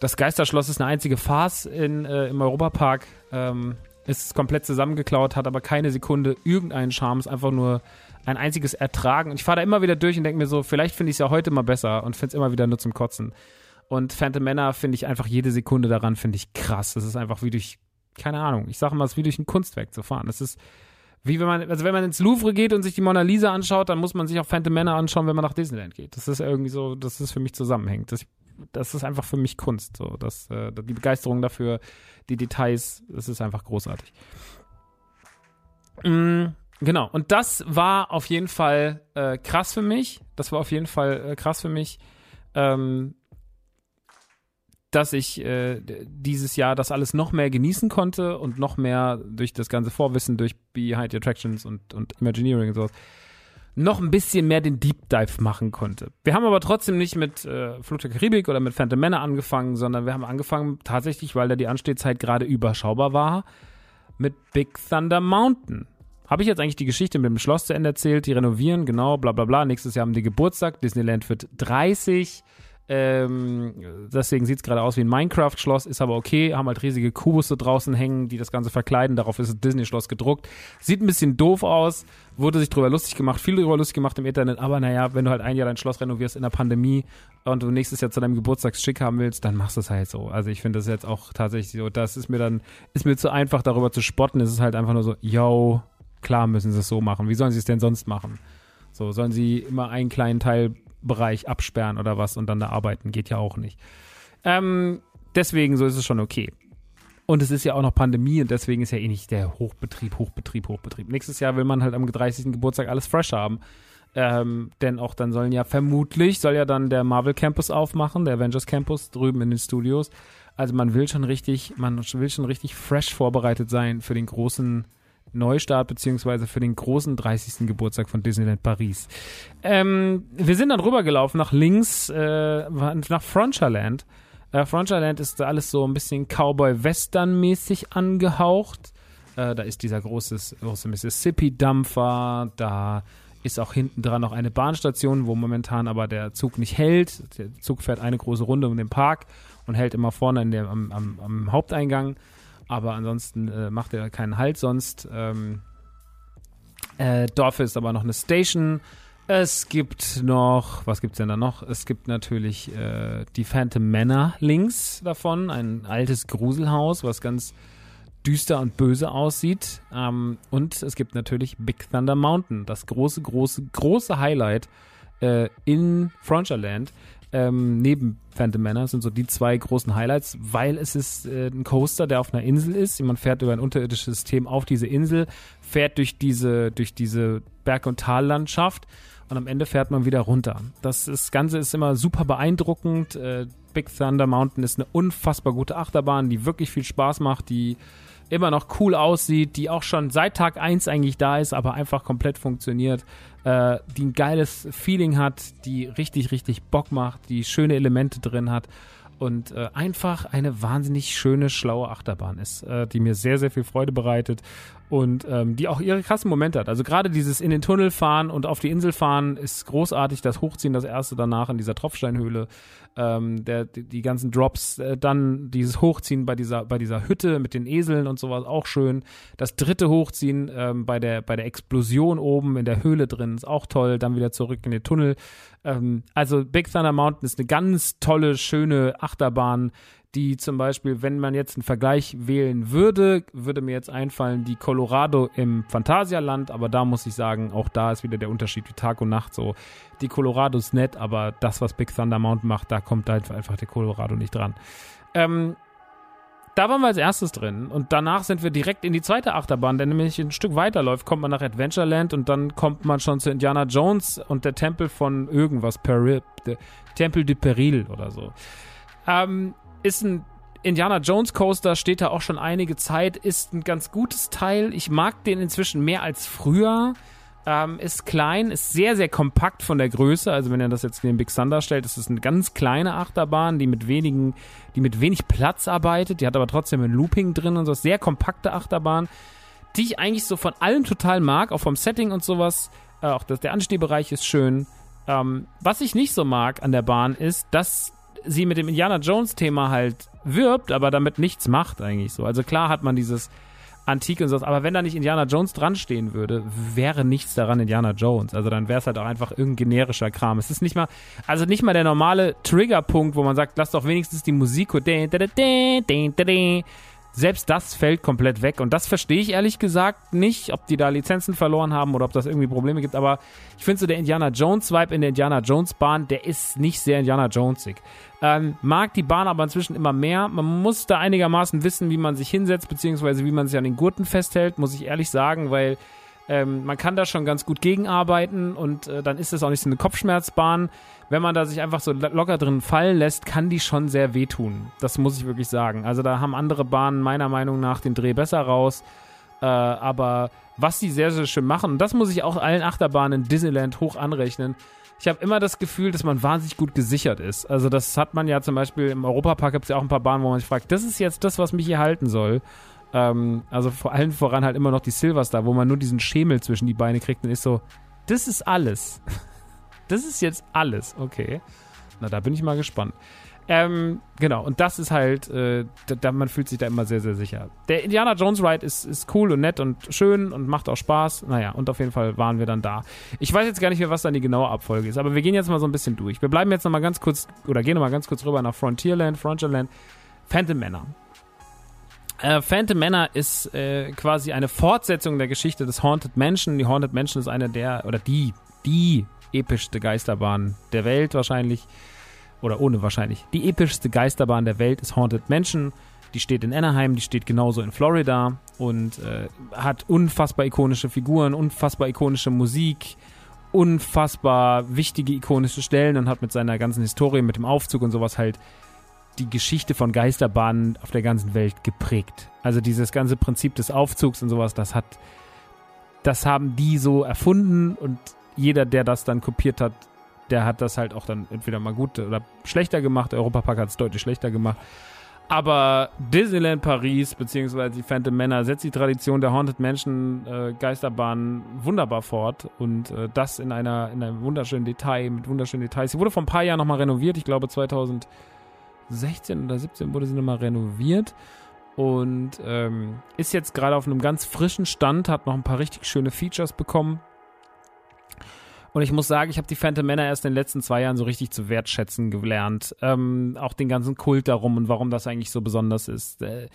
Das Geisterschloss ist eine einzige Farce in, äh, im Europapark. Ähm, ist komplett zusammengeklaut, hat aber keine Sekunde irgendeinen Charme, ist einfach nur ein einziges Ertragen. Und ich fahre da immer wieder durch und denke mir so, vielleicht finde ich es ja heute mal besser und finde es immer wieder nur zum Kotzen. Und Phantom Männer finde ich einfach jede Sekunde daran, finde ich krass. Das ist einfach wie durch, keine Ahnung, ich sage mal, es ist wie durch ein Kunstwerk zu fahren. Das ist wie wenn man, also wenn man ins Louvre geht und sich die Mona Lisa anschaut, dann muss man sich auch Phantom Männer anschauen, wenn man nach Disneyland geht. Das ist irgendwie so, dass es für mich zusammenhängt. Das, das ist einfach für mich Kunst. So, das, äh, die Begeisterung dafür, die Details, das ist einfach großartig. Mm, Genau, und das war auf jeden Fall äh, krass für mich. Das war auf jeden Fall äh, krass für mich, ähm, dass ich äh, dieses Jahr das alles noch mehr genießen konnte und noch mehr durch das ganze Vorwissen, durch Behind the Attractions und, und Imagineering und sowas, noch ein bisschen mehr den Deep Dive machen konnte. Wir haben aber trotzdem nicht mit äh, Flug der Karibik oder mit Phantom Manor angefangen, sondern wir haben angefangen tatsächlich, weil da die Anstehzeit gerade überschaubar war, mit Big Thunder Mountain. Habe ich jetzt eigentlich die Geschichte mit dem Schloss zu Ende erzählt? Die renovieren, genau, bla bla bla. Nächstes Jahr haben die Geburtstag. Disneyland wird 30. Ähm, deswegen sieht es gerade aus wie ein Minecraft-Schloss, ist aber okay. Haben halt riesige Kubusse draußen hängen, die das Ganze verkleiden. Darauf ist das Disney-Schloss gedruckt. Sieht ein bisschen doof aus. Wurde sich drüber lustig gemacht, viel drüber lustig gemacht im Internet. Aber naja, wenn du halt ein Jahr dein Schloss renovierst in der Pandemie und du nächstes Jahr zu deinem Geburtstagsschick haben willst, dann machst du es halt so. Also ich finde das jetzt auch tatsächlich so. Das ist mir dann, ist mir zu einfach darüber zu spotten. Es ist halt einfach nur so, yo, Klar müssen sie es so machen. Wie sollen sie es denn sonst machen? So, sollen sie immer einen kleinen Teilbereich absperren oder was und dann da arbeiten? Geht ja auch nicht. Ähm, deswegen, so ist es schon okay. Und es ist ja auch noch Pandemie und deswegen ist ja eh nicht der Hochbetrieb, Hochbetrieb, Hochbetrieb. Nächstes Jahr will man halt am 30. Geburtstag alles fresh haben. Ähm, denn auch dann sollen ja vermutlich, soll ja dann der Marvel Campus aufmachen, der Avengers Campus drüben in den Studios. Also man will schon richtig, man will schon richtig fresh vorbereitet sein für den großen Neustart beziehungsweise für den großen 30. Geburtstag von Disneyland Paris. Ähm, wir sind dann rübergelaufen nach links, äh, nach Frontierland. Äh, Frontierland ist da alles so ein bisschen Cowboy-Western-mäßig angehaucht. Äh, da ist dieser große, große Mississippi-Dampfer, da ist auch hinten dran noch eine Bahnstation, wo momentan aber der Zug nicht hält. Der Zug fährt eine große Runde um den Park und hält immer vorne der, am, am, am Haupteingang aber ansonsten äh, macht er keinen Halt sonst. Ähm, äh, Dorf ist aber noch eine Station. Es gibt noch, was gibt es denn da noch? Es gibt natürlich äh, die Phantom Manor links davon, ein altes Gruselhaus, was ganz düster und böse aussieht. Ähm, und es gibt natürlich Big Thunder Mountain, das große, große, große Highlight äh, in Frontierland. Ähm, neben Phantom Manor sind so die zwei großen Highlights, weil es ist äh, ein Coaster, der auf einer Insel ist. Man fährt über ein unterirdisches System auf diese Insel, fährt durch diese, durch diese Berg- und Tallandschaft und am Ende fährt man wieder runter. Das, das Ganze ist immer super beeindruckend. Äh, Big Thunder Mountain ist eine unfassbar gute Achterbahn, die wirklich viel Spaß macht, die immer noch cool aussieht, die auch schon seit Tag 1 eigentlich da ist, aber einfach komplett funktioniert, äh, die ein geiles Feeling hat, die richtig, richtig Bock macht, die schöne Elemente drin hat und äh, einfach eine wahnsinnig schöne, schlaue Achterbahn ist, äh, die mir sehr, sehr viel Freude bereitet und ähm, die auch ihre krassen Momente hat. Also gerade dieses in den Tunnel fahren und auf die Insel fahren ist großartig. Das Hochziehen, das erste danach in dieser Tropfsteinhöhle, ähm, der, die, die ganzen Drops, äh, dann dieses Hochziehen bei dieser, bei dieser Hütte mit den Eseln und sowas auch schön. Das dritte Hochziehen ähm, bei, der, bei der Explosion oben in der Höhle drin ist auch toll. Dann wieder zurück in den Tunnel. Ähm, also Big Thunder Mountain ist eine ganz tolle, schöne Achterbahn, die zum Beispiel, wenn man jetzt einen Vergleich wählen würde, würde mir jetzt einfallen, die Colorado im Phantasialand, aber da muss ich sagen, auch da ist wieder der Unterschied wie Tag und Nacht so. Die Colorado ist nett, aber das, was Big Thunder Mountain macht, da kommt halt einfach der Colorado nicht dran. Ähm, da waren wir als erstes drin und danach sind wir direkt in die zweite Achterbahn, der nämlich ein Stück weiterläuft, kommt man nach Adventureland und dann kommt man schon zu Indiana Jones und der Tempel von irgendwas, Peril, Tempel de Peril oder so. Ähm, ist ein Indiana Jones Coaster, steht da auch schon einige Zeit, ist ein ganz gutes Teil. Ich mag den inzwischen mehr als früher. Ähm, ist klein, ist sehr, sehr kompakt von der Größe. Also wenn ihr das jetzt in den Big Thunder stellt, ist es eine ganz kleine Achterbahn, die mit wenigen, die mit wenig Platz arbeitet. Die hat aber trotzdem ein Looping drin und so. Sehr kompakte Achterbahn, die ich eigentlich so von allem total mag, auch vom Setting und sowas. Äh, auch das, der Anstehbereich ist schön. Ähm, was ich nicht so mag an der Bahn ist, dass sie mit dem Indiana Jones Thema halt wirbt, aber damit nichts macht eigentlich so. Also klar hat man dieses Antike und sowas, aber wenn da nicht Indiana Jones dran stehen würde, wäre nichts daran Indiana Jones. Also dann wäre es halt auch einfach irgendein generischer Kram. Es ist nicht mal, also nicht mal der normale Triggerpunkt, wo man sagt, lass doch wenigstens die Musik selbst das fällt komplett weg. Und das verstehe ich ehrlich gesagt nicht, ob die da Lizenzen verloren haben oder ob das irgendwie Probleme gibt. Aber ich finde so der Indiana Jones-Vibe in der Indiana Jones-Bahn, der ist nicht sehr Indiana Jonesig. Ähm, mag die Bahn aber inzwischen immer mehr. Man muss da einigermaßen wissen, wie man sich hinsetzt, beziehungsweise wie man sich an den Gurten festhält, muss ich ehrlich sagen, weil ähm, man kann da schon ganz gut gegenarbeiten und äh, dann ist es auch nicht so eine Kopfschmerzbahn. Wenn man da sich einfach so locker drin fallen lässt, kann die schon sehr wehtun. Das muss ich wirklich sagen. Also da haben andere Bahnen meiner Meinung nach den Dreh besser raus. Äh, aber was die sehr, sehr schön machen, und das muss ich auch allen Achterbahnen in Disneyland hoch anrechnen, ich habe immer das Gefühl, dass man wahnsinnig gut gesichert ist. Also das hat man ja zum Beispiel im Europapark gibt es ja auch ein paar Bahnen, wo man sich fragt, das ist jetzt das, was mich hier halten soll. Ähm, also vor allem voran halt immer noch die Silverstar, wo man nur diesen Schemel zwischen die Beine kriegt und ist so, das ist alles. Das ist jetzt alles, okay. Na, da bin ich mal gespannt. Ähm, genau, und das ist halt, äh, da, man fühlt sich da immer sehr, sehr sicher. Der Indiana Jones Ride ist, ist cool und nett und schön und macht auch Spaß. Naja, und auf jeden Fall waren wir dann da. Ich weiß jetzt gar nicht mehr, was dann die genaue Abfolge ist, aber wir gehen jetzt mal so ein bisschen durch. Wir bleiben jetzt nochmal ganz kurz, oder gehen nochmal ganz kurz rüber nach Frontierland, Frontierland, Phantom Manor. Äh, Phantom Manor ist äh, quasi eine Fortsetzung der Geschichte des Haunted Mansion. Die Haunted Mansion ist eine der, oder die, die epischste Geisterbahn der Welt wahrscheinlich. Oder ohne wahrscheinlich. Die epischste Geisterbahn der Welt ist Haunted Mansion. Die steht in Anaheim, die steht genauso in Florida und äh, hat unfassbar ikonische Figuren, unfassbar ikonische Musik, unfassbar wichtige ikonische Stellen und hat mit seiner ganzen Historie, mit dem Aufzug und sowas halt die Geschichte von Geisterbahnen auf der ganzen Welt geprägt. Also dieses ganze Prinzip des Aufzugs und sowas, das hat, das haben die so erfunden und jeder, der das dann kopiert hat, der hat das halt auch dann entweder mal gut oder schlechter gemacht. Europapark hat es deutlich schlechter gemacht. Aber Disneyland Paris beziehungsweise die Phantom Männer setzt die Tradition der Haunted Mansion äh, Geisterbahn wunderbar fort und äh, das in einer in einem wunderschönen Detail mit wunderschönen Details. Sie wurde vor ein paar Jahren nochmal renoviert. Ich glaube 2000 16 oder 17 wurde sie nochmal renoviert und ähm, ist jetzt gerade auf einem ganz frischen Stand, hat noch ein paar richtig schöne Features bekommen. Und ich muss sagen, ich habe die Phantom Männer erst in den letzten zwei Jahren so richtig zu wertschätzen gelernt. Ähm, auch den ganzen Kult darum und warum das eigentlich so besonders ist. Äh,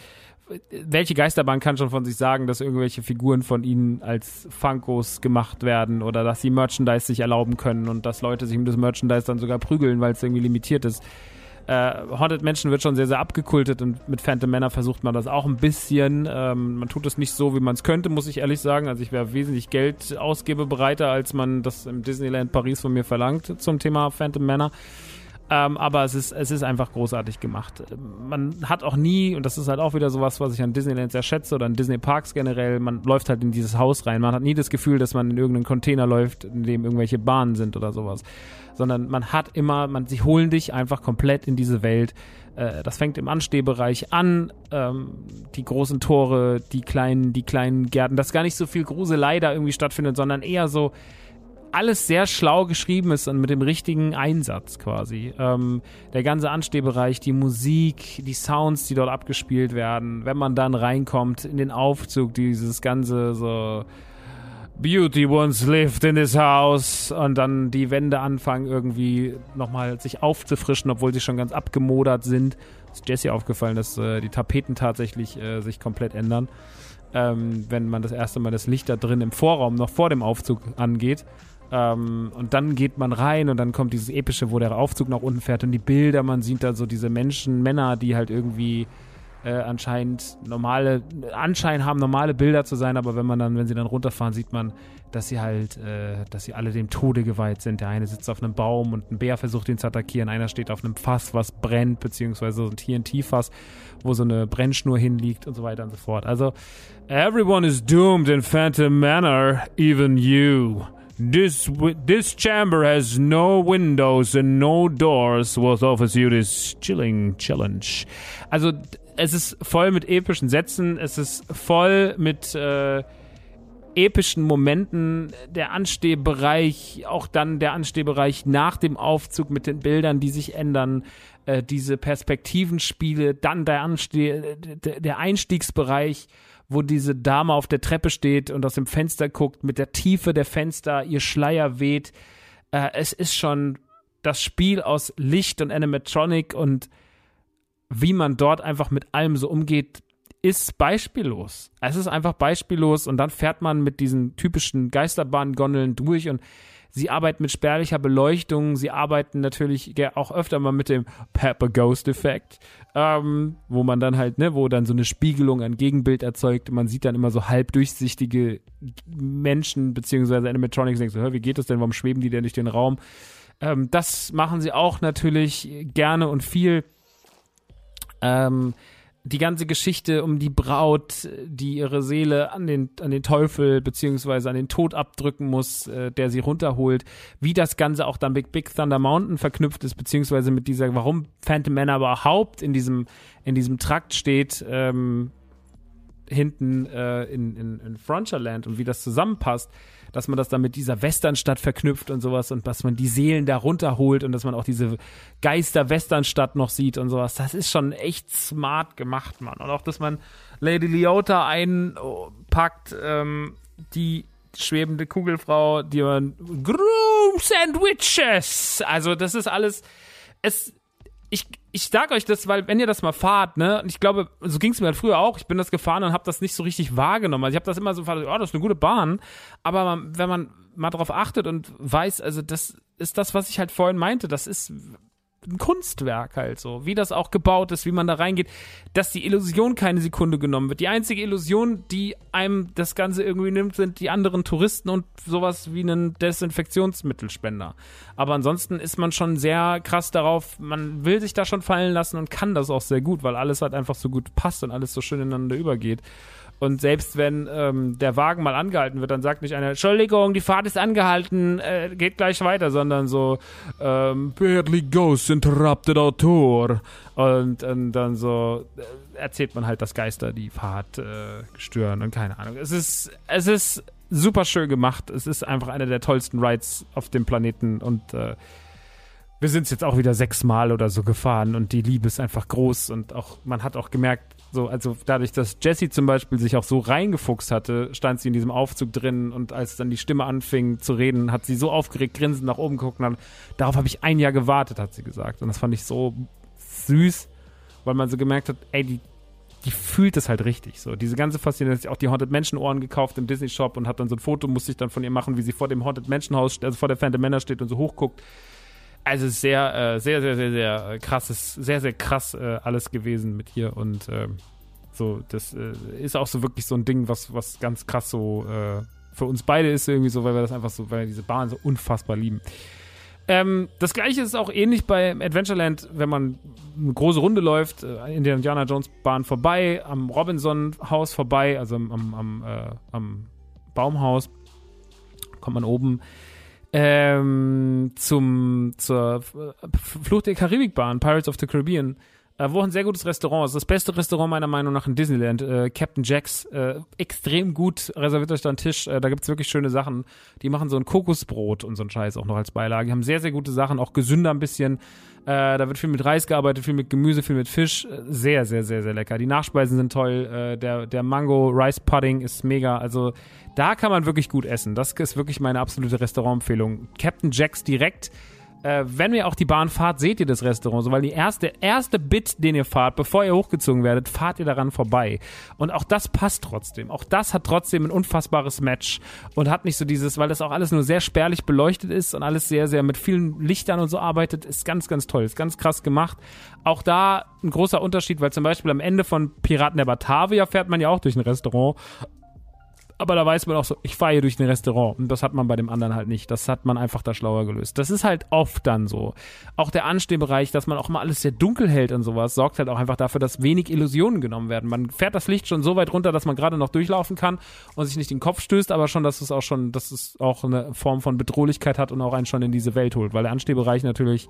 welche Geisterbahn kann schon von sich sagen, dass irgendwelche Figuren von ihnen als Funkos gemacht werden oder dass sie Merchandise sich erlauben können und dass Leute sich um das Merchandise dann sogar prügeln, weil es irgendwie limitiert ist. Äh, Haunted Mansion wird schon sehr, sehr abgekultet und mit Phantom Manor versucht man das auch ein bisschen. Ähm, man tut es nicht so, wie man es könnte, muss ich ehrlich sagen. Also ich wäre wesentlich Geld ausgebereiter, als man das im Disneyland Paris von mir verlangt zum Thema Phantom Manor. Ähm, aber es ist, es ist einfach großartig gemacht. Man hat auch nie, und das ist halt auch wieder sowas, was ich an Disneyland sehr schätze oder an Disney Parks generell, man läuft halt in dieses Haus rein. Man hat nie das Gefühl, dass man in irgendeinen Container läuft, in dem irgendwelche Bahnen sind oder sowas. Sondern man hat immer, man, sie holen dich einfach komplett in diese Welt. Äh, das fängt im Anstehbereich an, ähm, die großen Tore, die kleinen, die kleinen Gärten, dass gar nicht so viel Gruselei da irgendwie stattfindet, sondern eher so, alles sehr schlau geschrieben ist und mit dem richtigen Einsatz quasi. Ähm, der ganze Anstehbereich, die Musik, die Sounds, die dort abgespielt werden, wenn man dann reinkommt in den Aufzug, dieses ganze so Beauty once lived in this house und dann die Wände anfangen irgendwie nochmal sich aufzufrischen, obwohl sie schon ganz abgemodert sind. Ist Jesse aufgefallen, dass äh, die Tapeten tatsächlich äh, sich komplett ändern, ähm, wenn man das erste Mal das Licht da drin im Vorraum noch vor dem Aufzug angeht. Ähm, und dann geht man rein und dann kommt dieses epische, wo der Aufzug nach unten fährt und die Bilder, man sieht da so diese Menschen, Männer, die halt irgendwie äh, anscheinend normale, Anschein haben, normale Bilder zu sein, aber wenn man dann, wenn sie dann runterfahren, sieht man, dass sie halt, äh, dass sie alle dem Tode geweiht sind. Der eine sitzt auf einem Baum und ein Bär versucht ihn zu attackieren, einer steht auf einem Fass, was brennt, beziehungsweise so ein TNT-Fass, wo so eine Brennschnur hinliegt und so weiter und so fort. Also, everyone is doomed in Phantom Manor, even you. This this chamber has no windows and no doors. What offers you this chilling challenge? Also es ist voll mit epischen Sätzen. Es ist voll mit äh, epischen Momenten. Der Anstehbereich, auch dann der Anstehbereich nach dem Aufzug mit den Bildern, die sich ändern. Äh, diese Perspektivenspiele, dann der Ansteh, der Einstiegsbereich wo diese Dame auf der Treppe steht und aus dem Fenster guckt, mit der Tiefe der Fenster, ihr Schleier weht. Äh, es ist schon das Spiel aus Licht und Animatronic und wie man dort einfach mit allem so umgeht, ist beispiellos. Es ist einfach beispiellos und dann fährt man mit diesen typischen Geisterbahn-Gondeln durch und Sie arbeiten mit spärlicher Beleuchtung. Sie arbeiten natürlich auch öfter mal mit dem Pepper Ghost Effekt, ähm, wo man dann halt, ne, wo dann so eine Spiegelung ein Gegenbild erzeugt. Man sieht dann immer so halb durchsichtige Menschen beziehungsweise Animatronics. Denkt so, wie geht das denn? Warum schweben die denn durch den Raum? Ähm, das machen sie auch natürlich gerne und viel. Ähm, die ganze Geschichte um die Braut, die ihre Seele an den, an den Teufel beziehungsweise an den Tod abdrücken muss, äh, der sie runterholt, wie das Ganze auch dann Big Big Thunder Mountain verknüpft ist, beziehungsweise mit dieser, warum Phantom Manor überhaupt in diesem, in diesem Trakt steht, ähm, hinten äh, in, in, in Frontierland und wie das zusammenpasst dass man das dann mit dieser Westernstadt verknüpft und sowas und dass man die Seelen da runterholt und dass man auch diese Geister-Westernstadt noch sieht und sowas. Das ist schon echt smart gemacht, Mann. Und auch, dass man Lady Leota einpackt, ähm, die schwebende Kugelfrau, die man Groom Sandwiches. Also, das ist alles. Es, ich, ich sag euch das, weil wenn ihr das mal fahrt, ne, und ich glaube, so ging es mir halt früher auch, ich bin das gefahren und habe das nicht so richtig wahrgenommen. Also ich habe das immer so gefahren, oh, das ist eine gute Bahn, aber man, wenn man mal drauf achtet und weiß, also das ist das, was ich halt vorhin meinte, das ist ein Kunstwerk halt so, wie das auch gebaut ist, wie man da reingeht, dass die Illusion keine Sekunde genommen wird. Die einzige Illusion, die einem das Ganze irgendwie nimmt, sind die anderen Touristen und sowas wie einen Desinfektionsmittelspender. Aber ansonsten ist man schon sehr krass darauf, man will sich da schon fallen lassen und kann das auch sehr gut, weil alles halt einfach so gut passt und alles so schön ineinander übergeht. Und selbst wenn ähm, der Wagen mal angehalten wird, dann sagt nicht einer, Entschuldigung, die Fahrt ist angehalten, äh, geht gleich weiter, sondern so, ähm, Barely Ghost interrupted our tour. Und, und dann so äh, erzählt man halt, dass Geister die Fahrt äh, stören und keine Ahnung. Es ist, es ist super schön gemacht. Es ist einfach einer der tollsten Rides auf dem Planeten und äh, wir sind es jetzt auch wieder sechsmal oder so gefahren und die Liebe ist einfach groß und auch man hat auch gemerkt, so, also dadurch, dass Jessie zum Beispiel sich auch so reingefuchst hatte, stand sie in diesem Aufzug drin und als dann die Stimme anfing zu reden, hat sie so aufgeregt grinsend nach oben geguckt und dann, darauf habe ich ein Jahr gewartet, hat sie gesagt. Und das fand ich so süß, weil man so gemerkt hat, ey, die, die fühlt es halt richtig. So, diese ganze Faszination, auch die Haunted Mansion Ohren gekauft im Disney Shop und hat dann so ein Foto, musste ich dann von ihr machen, wie sie vor dem Haunted Mansion Haus, also vor der Phantom Männer steht und so hochguckt. Also sehr, äh, sehr, sehr, sehr, sehr äh, krasses, sehr, sehr krass äh, alles gewesen mit ihr und äh, so, das äh, ist auch so wirklich so ein Ding, was, was ganz krass so äh, für uns beide ist irgendwie so, weil wir das einfach so, weil wir diese Bahn so unfassbar lieben. Ähm, das gleiche ist auch ähnlich bei Adventureland, wenn man eine große Runde läuft, äh, in der Indiana Jones Bahn vorbei, am Robinson Haus vorbei, also am, am, am Baumhaus, kommt man oben ähm, zum, zur Flucht der Karibikbahn, Pirates of the Caribbean äh, wo ein sehr gutes Restaurant ist. Das beste Restaurant meiner Meinung nach in Disneyland. Äh, Captain Jacks. Äh, extrem gut. Reserviert euch da einen Tisch. Äh, da gibt's wirklich schöne Sachen. Die machen so ein Kokosbrot und so ein Scheiß auch noch als Beilage. Die haben sehr, sehr gute Sachen. Auch gesünder ein bisschen. Äh, da wird viel mit Reis gearbeitet, viel mit Gemüse, viel mit Fisch. Äh, sehr, sehr, sehr, sehr lecker. Die Nachspeisen sind toll. Äh, der, der Mango Rice Pudding ist mega. Also da kann man wirklich gut essen. Das ist wirklich meine absolute Restaurantempfehlung. Captain Jacks direkt äh, wenn ihr auch die Bahn fahrt, seht ihr das Restaurant so, weil die erste, erste Bit, den ihr fahrt, bevor ihr hochgezogen werdet, fahrt ihr daran vorbei. Und auch das passt trotzdem. Auch das hat trotzdem ein unfassbares Match und hat nicht so dieses, weil das auch alles nur sehr spärlich beleuchtet ist und alles sehr, sehr mit vielen Lichtern und so arbeitet, ist ganz, ganz toll, ist ganz krass gemacht. Auch da ein großer Unterschied, weil zum Beispiel am Ende von Piraten der Batavia fährt man ja auch durch ein Restaurant aber da weiß man auch so, ich fahre hier durch ein Restaurant. Und das hat man bei dem anderen halt nicht. Das hat man einfach da schlauer gelöst. Das ist halt oft dann so. Auch der Anstehbereich, dass man auch mal alles sehr dunkel hält und sowas, sorgt halt auch einfach dafür, dass wenig Illusionen genommen werden. Man fährt das Licht schon so weit runter, dass man gerade noch durchlaufen kann und sich nicht den Kopf stößt, aber schon, dass es auch schon, dass es auch eine Form von Bedrohlichkeit hat und auch einen schon in diese Welt holt, weil der Anstehbereich natürlich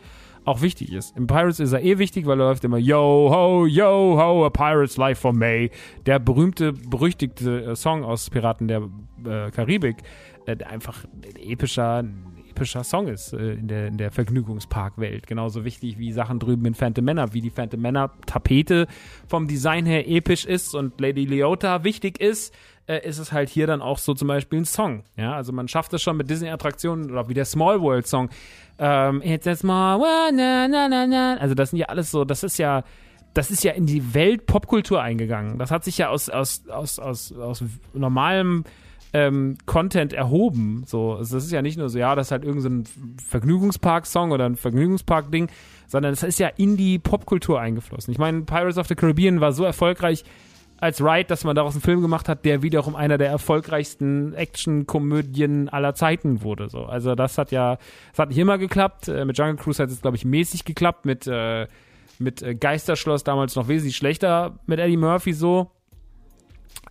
auch wichtig ist. Im Pirates ist er eh wichtig, weil er läuft immer Yo ho, yo ho, a Pirate's Life for May. Der berühmte, berüchtigte äh, Song aus Piraten der äh, Karibik, äh, der einfach ein epischer, epischer Song ist äh, in der, in der Vergnügungsparkwelt. Genauso wichtig wie Sachen drüben in Phantom Manor, wie die Phantom Manor Tapete vom Design her episch ist und Lady Leota wichtig ist äh, ist es halt hier dann auch so zum Beispiel ein Song. Ja, also man schafft es schon mit Disney-Attraktionen oder wie der Small World Song, ähm, It's a small world, na, na, na, na. Also das sind ja alles so, das ist ja, das ist ja in die Welt Popkultur eingegangen. Das hat sich ja aus, aus, aus, aus, aus normalem ähm, Content erhoben. So, also das ist ja nicht nur so, ja, das ist halt irgendein so Vergnügungspark-Song oder ein Vergnügungspark-Ding, sondern das ist ja in die Popkultur eingeflossen. Ich meine, Pirates of the Caribbean war so erfolgreich, als Ride, dass man daraus einen Film gemacht hat, der wiederum einer der erfolgreichsten Action-Komödien aller Zeiten wurde. So. Also das hat ja, das hat nicht immer geklappt. Äh, mit Jungle Cruise hat es, glaube ich, mäßig geklappt. Mit, äh, mit äh, Geisterschloss damals noch wesentlich schlechter mit Eddie Murphy so.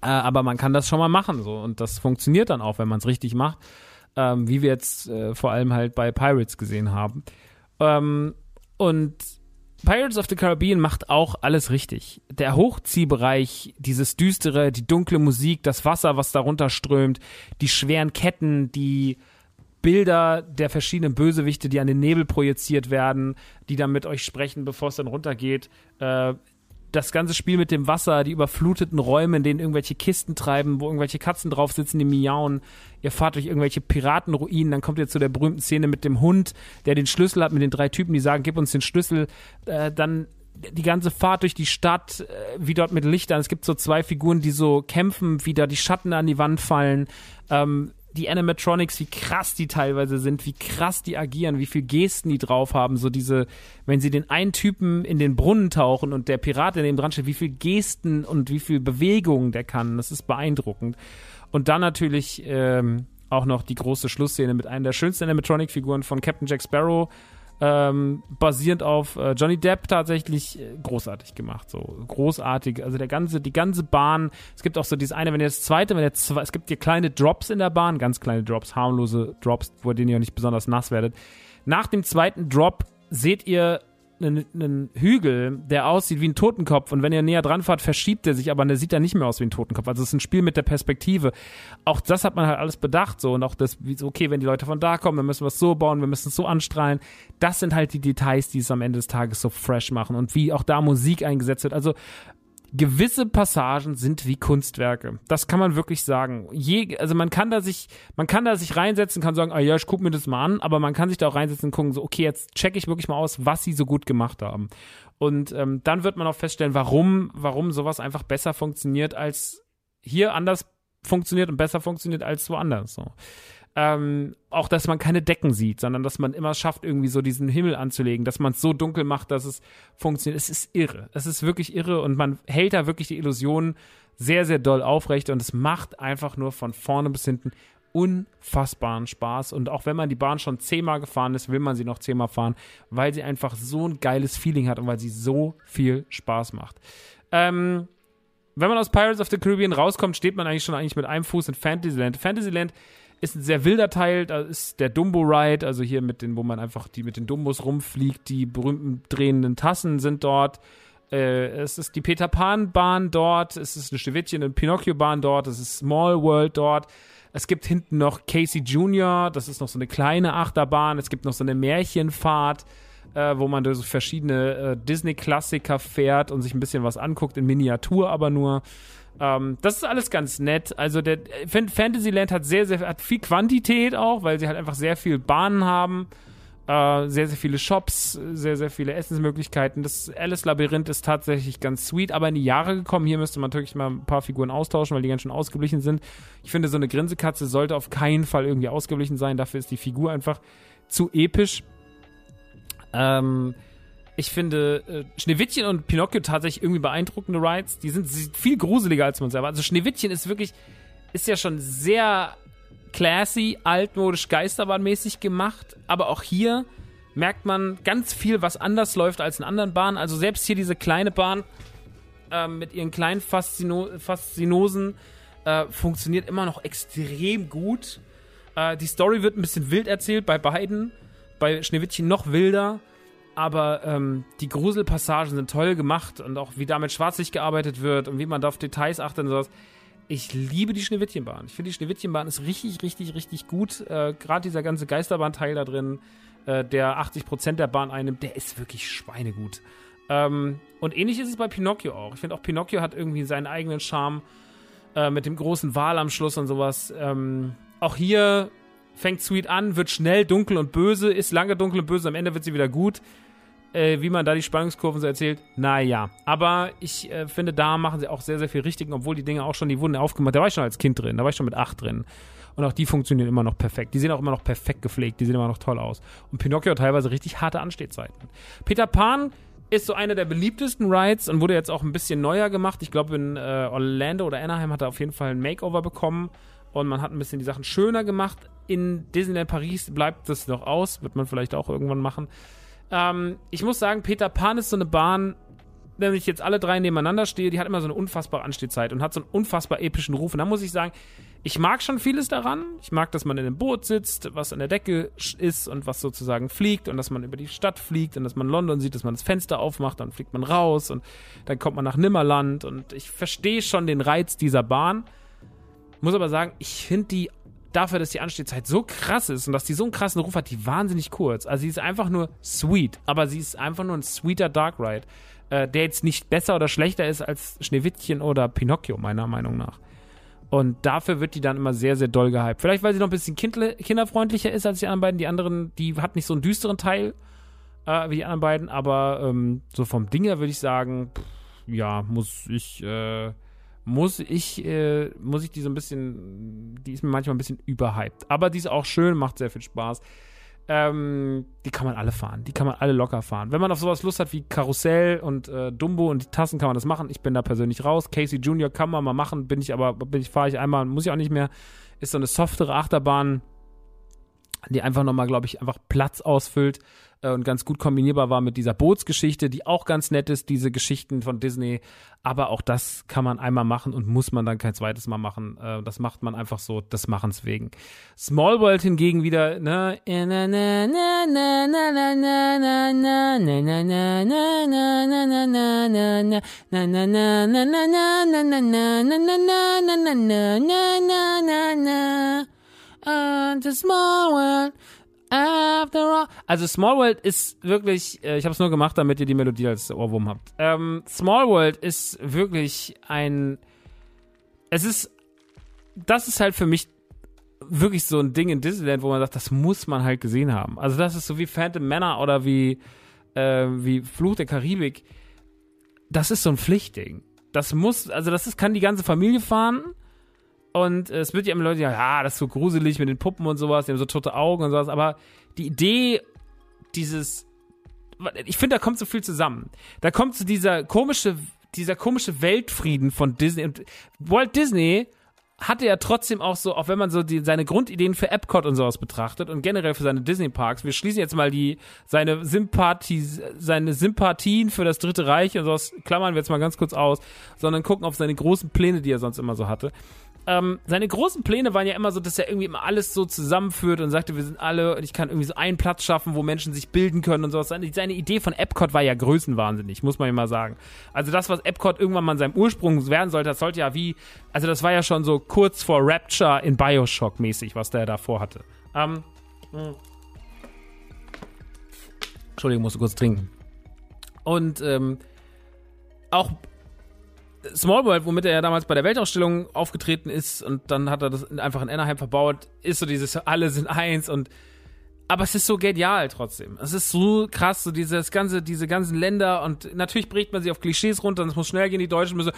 Äh, aber man kann das schon mal machen so. Und das funktioniert dann auch, wenn man es richtig macht. Ähm, wie wir jetzt äh, vor allem halt bei Pirates gesehen haben. Ähm, und Pirates of the Caribbean macht auch alles richtig. Der Hochziehbereich, dieses düstere, die dunkle Musik, das Wasser, was darunter strömt, die schweren Ketten, die Bilder der verschiedenen Bösewichte, die an den Nebel projiziert werden, die dann mit euch sprechen, bevor es dann runtergeht. Äh, das ganze Spiel mit dem Wasser, die überfluteten Räume, in denen irgendwelche Kisten treiben, wo irgendwelche Katzen drauf sitzen, die miauen. Ihr fahrt durch irgendwelche Piratenruinen, dann kommt ihr zu der berühmten Szene mit dem Hund, der den Schlüssel hat, mit den drei Typen, die sagen, gib uns den Schlüssel. Äh, dann die ganze Fahrt durch die Stadt, äh, wie dort mit Lichtern. Es gibt so zwei Figuren, die so kämpfen, wie da die Schatten an die Wand fallen. Ähm, die Animatronics, wie krass die teilweise sind, wie krass die agieren, wie viel Gesten die drauf haben. So diese, wenn sie den einen Typen in den Brunnen tauchen und der Pirat daneben dran steht, wie viel Gesten und wie viel Bewegungen der kann. Das ist beeindruckend. Und dann natürlich ähm, auch noch die große Schlussszene mit einer der schönsten Animatronic-Figuren von Captain Jack Sparrow ähm, basierend auf äh, Johnny Depp tatsächlich äh, großartig gemacht. So großartig. Also der ganze, die ganze Bahn. Es gibt auch so dieses eine, wenn ihr das zweite, wenn ihr zwei, es gibt hier kleine Drops in der Bahn, ganz kleine Drops, harmlose Drops, vor denen ihr nicht besonders nass werdet. Nach dem zweiten Drop seht ihr einen, einen Hügel, der aussieht wie ein Totenkopf und wenn ihr näher dran fahrt, verschiebt er sich, aber der sieht dann nicht mehr aus wie ein Totenkopf. Also es ist ein Spiel mit der Perspektive. Auch das hat man halt alles bedacht so und auch das, okay, wenn die Leute von da kommen, dann müssen wir es so bauen, wir müssen es so anstrahlen. Das sind halt die Details, die es am Ende des Tages so fresh machen und wie auch da Musik eingesetzt wird. Also gewisse Passagen sind wie Kunstwerke. Das kann man wirklich sagen. Je, also man kann da sich, man kann da sich reinsetzen, kann sagen, ah ja, ich guck mir das mal an, aber man kann sich da auch reinsetzen und gucken, so, okay, jetzt checke ich wirklich mal aus, was sie so gut gemacht haben. Und ähm, dann wird man auch feststellen, warum, warum sowas einfach besser funktioniert als hier anders funktioniert und besser funktioniert als woanders. So. Ähm, auch, dass man keine Decken sieht, sondern dass man immer schafft, irgendwie so diesen Himmel anzulegen, dass man es so dunkel macht, dass es funktioniert. Es ist irre. Es ist wirklich irre und man hält da wirklich die Illusion sehr, sehr doll aufrecht und es macht einfach nur von vorne bis hinten unfassbaren Spaß. Und auch wenn man die Bahn schon zehnmal gefahren ist, will man sie noch zehnmal fahren, weil sie einfach so ein geiles Feeling hat und weil sie so viel Spaß macht. Ähm, wenn man aus Pirates of the Caribbean rauskommt, steht man eigentlich schon eigentlich mit einem Fuß in Fantasyland. Fantasyland ist ein sehr wilder Teil, da ist der Dumbo Ride, also hier mit den, wo man einfach die mit den Dumbos rumfliegt, die berühmten drehenden Tassen sind dort. Äh, es ist die Peter Pan Bahn dort, es ist eine Schneewittchen und Pinocchio Bahn dort, es ist Small World dort. Es gibt hinten noch Casey Jr., das ist noch so eine kleine Achterbahn. Es gibt noch so eine Märchenfahrt, äh, wo man durch so verschiedene äh, Disney-Klassiker fährt und sich ein bisschen was anguckt, in Miniatur aber nur. Ähm, das ist alles ganz nett. Also der Fantasyland hat sehr, sehr hat viel Quantität auch, weil sie halt einfach sehr viel Bahnen haben, äh, sehr, sehr viele Shops, sehr, sehr viele Essensmöglichkeiten. Das Alice Labyrinth ist tatsächlich ganz sweet, aber in die Jahre gekommen. Hier müsste man natürlich mal ein paar Figuren austauschen, weil die ganz schön ausgeblichen sind. Ich finde, so eine Grinsekatze sollte auf keinen Fall irgendwie ausgeblichen sein. Dafür ist die Figur einfach zu episch. Ähm, ich finde äh, Schneewittchen und Pinocchio tatsächlich irgendwie beeindruckende Rides. Die sind viel gruseliger als man selber. Also Schneewittchen ist wirklich, ist ja schon sehr classy, altmodisch, geisterbahnmäßig gemacht. Aber auch hier merkt man ganz viel, was anders läuft als in anderen Bahnen. Also selbst hier diese kleine Bahn äh, mit ihren kleinen Faszino Faszinosen äh, funktioniert immer noch extrem gut. Äh, die Story wird ein bisschen wild erzählt bei beiden. Bei Schneewittchen noch wilder aber ähm, die Gruselpassagen sind toll gemacht und auch wie da mit Schwarzlicht gearbeitet wird und wie man da auf Details achtet und sowas. Ich liebe die Schneewittchenbahn. Ich finde, die Schneewittchenbahn ist richtig, richtig, richtig gut. Äh, Gerade dieser ganze Geisterbahnteil da drin, äh, der 80% der Bahn einnimmt, der ist wirklich schweinegut. Ähm, und ähnlich ist es bei Pinocchio auch. Ich finde auch Pinocchio hat irgendwie seinen eigenen Charme äh, mit dem großen Wal am Schluss und sowas. Ähm, auch hier fängt Sweet an, wird schnell dunkel und böse, ist lange dunkel und böse, am Ende wird sie wieder gut äh, wie man da die Spannungskurven so erzählt, naja. Aber ich äh, finde, da machen sie auch sehr, sehr viel richtig, obwohl die Dinge auch schon, die wurden aufgemacht. Da war ich schon als Kind drin, da war ich schon mit acht drin. Und auch die funktionieren immer noch perfekt. Die sehen auch immer noch perfekt gepflegt, die sehen immer noch toll aus. Und Pinocchio hat teilweise richtig harte Anstehzeiten. Peter Pan ist so einer der beliebtesten Rides und wurde jetzt auch ein bisschen neuer gemacht. Ich glaube, in äh, Orlando oder Anaheim hat er auf jeden Fall ein Makeover bekommen und man hat ein bisschen die Sachen schöner gemacht. In Disneyland Paris bleibt das noch aus, wird man vielleicht auch irgendwann machen. Ähm, ich muss sagen, Peter Pan ist so eine Bahn, wenn ich jetzt alle drei nebeneinander stehe, die hat immer so eine unfassbare Anstehzeit und hat so einen unfassbar epischen Ruf. Und da muss ich sagen, ich mag schon vieles daran. Ich mag, dass man in einem Boot sitzt, was an der Decke ist und was sozusagen fliegt und dass man über die Stadt fliegt und dass man London sieht, dass man das Fenster aufmacht, dann fliegt man raus und dann kommt man nach Nimmerland und ich verstehe schon den Reiz dieser Bahn. Muss aber sagen, ich finde die dafür, dass die Anstehzeit so krass ist und dass die so einen krassen Ruf hat, die wahnsinnig kurz. Also sie ist einfach nur sweet, aber sie ist einfach nur ein sweeter Dark Ride, äh, der jetzt nicht besser oder schlechter ist als Schneewittchen oder Pinocchio, meiner Meinung nach. Und dafür wird die dann immer sehr, sehr doll gehypt. Vielleicht, weil sie noch ein bisschen kinderfreundlicher ist als die anderen beiden. Die anderen, die hat nicht so einen düsteren Teil äh, wie die anderen beiden, aber ähm, so vom Ding her würde ich sagen, pff, ja, muss ich, äh, muss ich, äh, muss ich die so ein bisschen, die ist mir manchmal ein bisschen überhyped. Aber die ist auch schön, macht sehr viel Spaß. Ähm, die kann man alle fahren. Die kann man alle locker fahren. Wenn man auf sowas Lust hat wie Karussell und äh, Dumbo und die Tassen, kann man das machen. Ich bin da persönlich raus. Casey Junior kann man mal machen. Bin ich aber, bin ich, fahre ich einmal, muss ich auch nicht mehr. Ist so eine softere Achterbahn, die einfach nochmal, glaube ich, einfach Platz ausfüllt äh, und ganz gut kombinierbar war mit dieser Bootsgeschichte, die auch ganz nett ist, diese Geschichten von Disney. Aber auch das kann man einmal machen und muss man dann kein zweites Mal machen. Äh, das macht man einfach so, das Machens wegen. Small World hingegen wieder, ne? And the small world After all. Also Small World ist wirklich, äh, ich habe es nur gemacht, damit ihr die Melodie als Ohrwurm habt. Ähm, Small World ist wirklich ein, es ist, das ist halt für mich wirklich so ein Ding in Disneyland, wo man sagt, das muss man halt gesehen haben. Also das ist so wie Phantom Manor oder wie, äh, wie Fluch der Karibik. Das ist so ein Pflichtding. Das muss, also das ist, kann die ganze Familie fahren. Und es wird ja immer Leute, ja, ja, das ist so gruselig mit den Puppen und sowas, die haben so tote Augen und sowas. Aber die Idee dieses, ich finde, da kommt so viel zusammen. Da kommt so dieser komische, dieser komische Weltfrieden von Disney. Und Walt Disney hatte er trotzdem auch so, auch wenn man so die, seine Grundideen für Epcot und sowas betrachtet und generell für seine Disney-Parks, wir schließen jetzt mal die, seine Sympathie, seine Sympathien für das Dritte Reich und sowas, klammern wir jetzt mal ganz kurz aus, sondern gucken auf seine großen Pläne, die er sonst immer so hatte ähm, seine großen Pläne waren ja immer so, dass er irgendwie immer alles so zusammenführt und sagte, wir sind alle und ich kann irgendwie so einen Platz schaffen, wo Menschen sich bilden können und sowas. Seine, seine Idee von Epcot war ja größenwahnsinnig, muss man ja mal sagen. Also das, was Epcot irgendwann mal in seinem Ursprung werden sollte, das sollte ja wie, also das war ja schon so kurz vor Rapture in Bioshock mäßig, was der davor hatte. Ähm, Entschuldigung, musste kurz trinken. Und ähm, auch Small World, womit er ja damals bei der Weltausstellung aufgetreten ist und dann hat er das einfach in Anaheim verbaut, ist so dieses alle sind eins und aber es ist so genial trotzdem. Es ist so krass, so dieses ganze, diese ganzen Länder und natürlich bricht man sie auf Klischees runter und es muss schnell gehen, die Deutschen müssen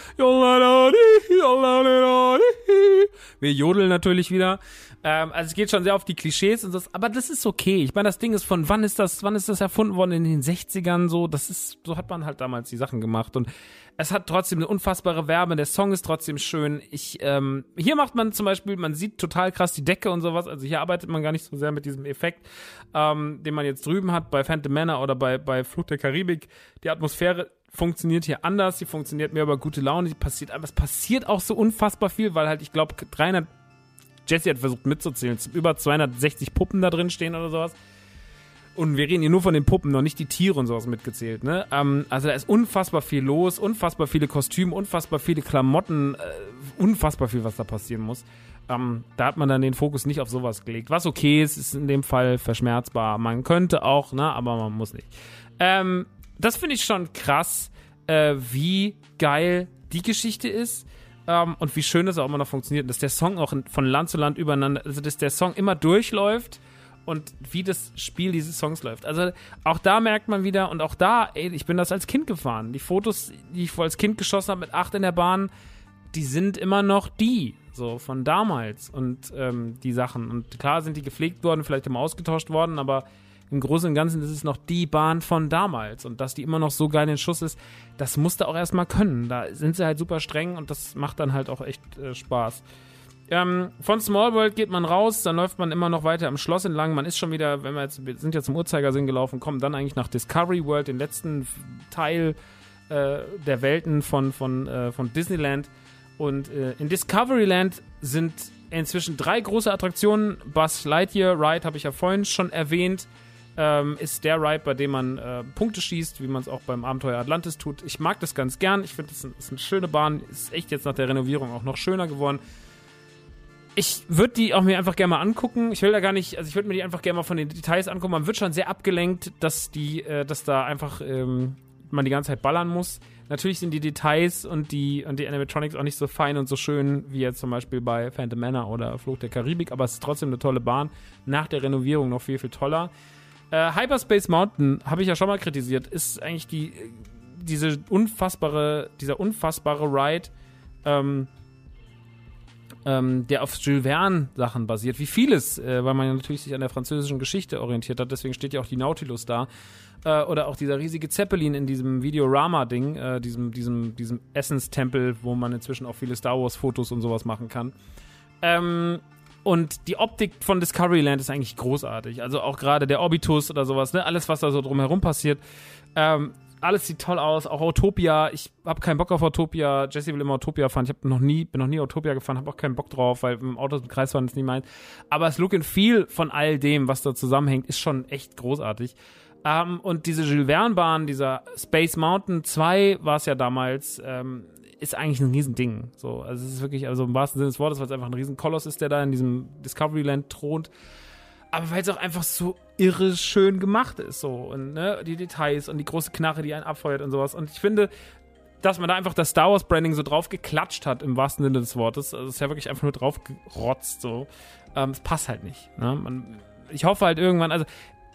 wir jodeln natürlich wieder. Ähm, also es geht schon sehr auf die Klischees und das, aber das ist okay. Ich meine, das Ding ist von wann ist das, wann ist das erfunden worden in den 60ern so? Das ist, so hat man halt damals die Sachen gemacht und es hat trotzdem eine unfassbare Wärme, der Song ist trotzdem schön. Ich, ähm, hier macht man zum Beispiel, man sieht total krass die Decke und sowas, also hier arbeitet man gar nicht so sehr mit diesem Effekt, ähm, den man jetzt drüben hat bei Phantom Manor oder bei, bei Flucht der Karibik. Die Atmosphäre funktioniert hier anders, die funktioniert mehr über gute Laune, die passiert, aber es passiert auch so unfassbar viel, weil halt, ich glaube, 300, Jesse hat versucht mitzuzählen, über 260 Puppen da drin stehen oder sowas. Und wir reden hier nur von den Puppen, noch nicht die Tiere und sowas mitgezählt. Ne? Ähm, also da ist unfassbar viel los, unfassbar viele Kostüme, unfassbar viele Klamotten, äh, unfassbar viel, was da passieren muss. Ähm, da hat man dann den Fokus nicht auf sowas gelegt. Was okay ist, ist in dem Fall verschmerzbar. Man könnte auch, ne, aber man muss nicht. Ähm, das finde ich schon krass, äh, wie geil die Geschichte ist. Ähm, und wie schön das auch immer noch funktioniert, dass der Song auch von Land zu Land übereinander, also dass der Song immer durchläuft und wie das Spiel dieses Songs läuft. Also auch da merkt man wieder und auch da, ey, ich bin das als Kind gefahren. Die Fotos, die ich als Kind geschossen habe mit acht in der Bahn, die sind immer noch die, so von damals und ähm, die Sachen. Und klar sind die gepflegt worden, vielleicht immer ausgetauscht worden, aber im Großen und Ganzen ist es noch die Bahn von damals. Und dass die immer noch so geil in Schuss ist, das musste auch erstmal können. Da sind sie halt super streng und das macht dann halt auch echt äh, Spaß. Ähm, von Small World geht man raus, dann läuft man immer noch weiter am Schloss entlang. Man ist schon wieder, wenn wir jetzt, wir sind ja zum Uhrzeigersinn gelaufen, kommen dann eigentlich nach Discovery World, den letzten Teil äh, der Welten von, von, äh, von Disneyland. Und äh, in Discoveryland sind inzwischen drei große Attraktionen. Buzz Lightyear Ride habe ich ja vorhin schon erwähnt. Ähm, ist der Ride, bei dem man äh, Punkte schießt, wie man es auch beim Abenteuer Atlantis tut. Ich mag das ganz gern. Ich finde, das ist, ist eine schöne Bahn. Ist echt jetzt nach der Renovierung auch noch schöner geworden ich würde die auch mir einfach gerne mal angucken. Ich will da gar nicht, also ich würde mir die einfach gerne mal von den Details angucken. Man wird schon sehr abgelenkt, dass die, äh, dass da einfach ähm, man die ganze Zeit ballern muss. Natürlich sind die Details und die, und die Animatronics auch nicht so fein und so schön wie jetzt zum Beispiel bei Phantom Manor oder Fluch der Karibik, aber es ist trotzdem eine tolle Bahn. Nach der Renovierung noch viel, viel toller. Äh, Hyperspace Mountain, habe ich ja schon mal kritisiert, ist eigentlich die, diese unfassbare, dieser unfassbare Ride, ähm, ähm, der auf Jules Verne Sachen basiert, wie vieles, äh, weil man ja natürlich sich an der französischen Geschichte orientiert hat, deswegen steht ja auch die Nautilus da. Äh, oder auch dieser riesige Zeppelin in diesem Videorama-Ding, äh, diesem, diesem, diesem Essenstempel, wo man inzwischen auch viele Star Wars-Fotos und sowas machen kann. Ähm, und die Optik von Discoveryland ist eigentlich großartig. Also auch gerade der Orbitus oder sowas, ne? Alles, was da so drumherum passiert. Ähm, alles sieht toll aus, auch Utopia. Ich habe keinen Bock auf Utopia. Jesse will immer Utopia fahren. Ich habe noch nie, bin noch nie Utopia gefahren, habe auch keinen Bock drauf, weil im Auto im Kreisfahren ist nie meins. Aber das Look and Feel von all dem, was da zusammenhängt, ist schon echt großartig. Ähm, und diese Jules Verne Bahn, dieser Space Mountain 2 war es ja damals, ähm, ist eigentlich ein Riesending. So, also es ist wirklich, also im wahrsten Sinne des Wortes, weil es einfach ein Riesenkoloss ist, der da in diesem Discoveryland thront. aber weil es auch einfach so irre schön gemacht ist, so und ne, die Details und die große Knarre, die einen abfeuert und sowas. Und ich finde, dass man da einfach das Star Wars Branding so drauf geklatscht hat im wahrsten Sinne des Wortes. Also es ist ja wirklich einfach nur drauf gerotzt, so. Ähm, es passt halt nicht. Ne? Man, ich hoffe halt irgendwann, also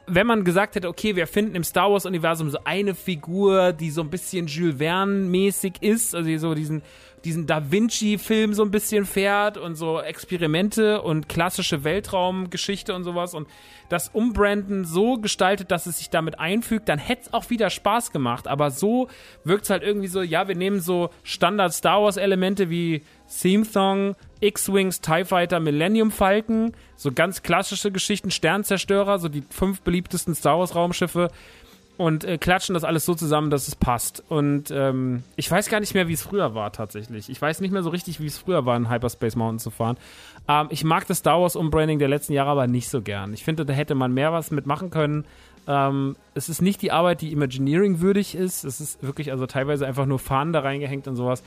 wenn man gesagt hätte, okay, wir finden im Star Wars Universum so eine Figur, die so ein bisschen Jules Verne mäßig ist, also so diesen diesen Da Vinci-Film so ein bisschen fährt und so Experimente und klassische Weltraumgeschichte und sowas und das Umbranden so gestaltet, dass es sich damit einfügt, dann hätte es auch wieder Spaß gemacht. Aber so wirkt es halt irgendwie so, ja, wir nehmen so Standard Star Wars-Elemente wie Theme Song, X-Wings, TIE Fighter, Millennium Falcon, so ganz klassische Geschichten, Sternzerstörer, so die fünf beliebtesten Star Wars-Raumschiffe und äh, klatschen das alles so zusammen, dass es passt. Und ähm, ich weiß gar nicht mehr, wie es früher war tatsächlich. Ich weiß nicht mehr so richtig, wie es früher war, in Hyperspace Mountain zu fahren. Ähm, ich mag das Star Wars Umbranding der letzten Jahre aber nicht so gern. Ich finde, da hätte man mehr was mitmachen können. Ähm, es ist nicht die Arbeit, die Imagineering würdig ist. Es ist wirklich also teilweise einfach nur Fahnen da reingehängt und sowas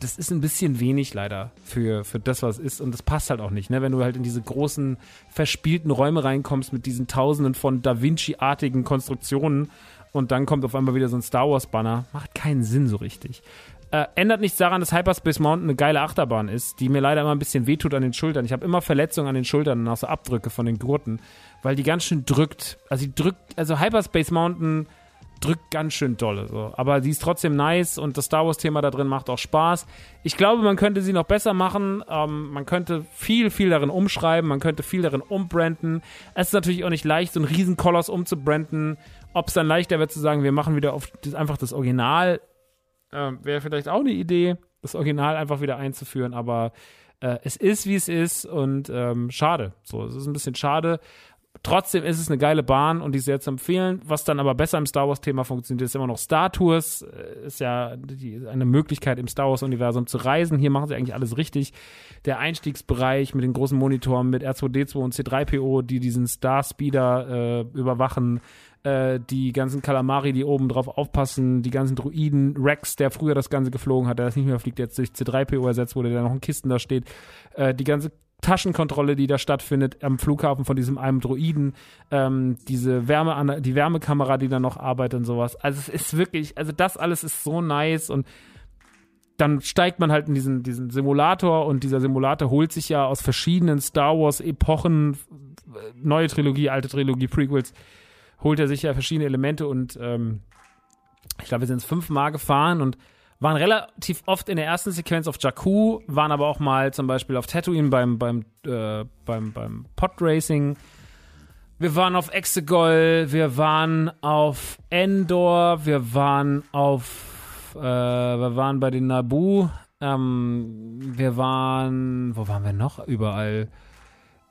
das ist ein bisschen wenig leider für, für das, was ist. Und das passt halt auch nicht, ne? Wenn du halt in diese großen, verspielten Räume reinkommst mit diesen tausenden von Da Vinci-artigen Konstruktionen und dann kommt auf einmal wieder so ein Star Wars-Banner. Macht keinen Sinn so richtig. Äh, ändert nichts daran, dass Hyperspace Mountain eine geile Achterbahn ist, die mir leider immer ein bisschen wehtut an den Schultern. Ich habe immer Verletzungen an den Schultern und auch so Abdrücke von den Gurten, weil die ganz schön drückt. Also die drückt, also Hyperspace Mountain drückt ganz schön dolle. So. Aber sie ist trotzdem nice und das Star Wars-Thema da drin macht auch Spaß. Ich glaube, man könnte sie noch besser machen. Ähm, man könnte viel, viel darin umschreiben. Man könnte viel darin umbranden. Es ist natürlich auch nicht leicht, so einen Riesenkoloss umzubranden. Ob es dann leichter wird zu sagen, wir machen wieder auf das, einfach das Original, äh, wäre vielleicht auch eine Idee, das Original einfach wieder einzuführen. Aber äh, es ist, wie es ist und ähm, schade. So, es ist ein bisschen schade. Trotzdem ist es eine geile Bahn und die sehr zu empfehlen. Was dann aber besser im Star Wars-Thema funktioniert, ist immer noch Star Tours. Äh, ist ja die, eine Möglichkeit im Star Wars-Universum zu reisen. Hier machen sie eigentlich alles richtig. Der Einstiegsbereich mit den großen Monitoren, mit R2D2 und C3PO, die diesen Star Speeder äh, überwachen. Äh, die ganzen Kalamari, die oben drauf aufpassen, die ganzen Druiden, Rex, der früher das Ganze geflogen hat, der das nicht mehr fliegt, jetzt durch C3PO ersetzt wurde, der noch in Kisten da steht. Äh, die ganze Taschenkontrolle, die da stattfindet am Flughafen von diesem einem Droiden, ähm, diese Wärme, die Wärmekamera, die da noch arbeitet und sowas. Also es ist wirklich, also das alles ist so nice und dann steigt man halt in diesen, diesen Simulator und dieser Simulator holt sich ja aus verschiedenen Star Wars Epochen, neue Trilogie, alte Trilogie, Prequels, holt er sich ja verschiedene Elemente und ähm, ich glaube, wir sind es fünfmal gefahren und waren relativ oft in der ersten Sequenz auf Jakku, waren aber auch mal zum Beispiel auf Tatooine beim, beim, äh, beim, beim Podracing. Wir waren auf Exegol, wir waren auf Endor, wir waren auf, äh, wir waren bei den Naboo, ähm, wir waren, wo waren wir noch überall?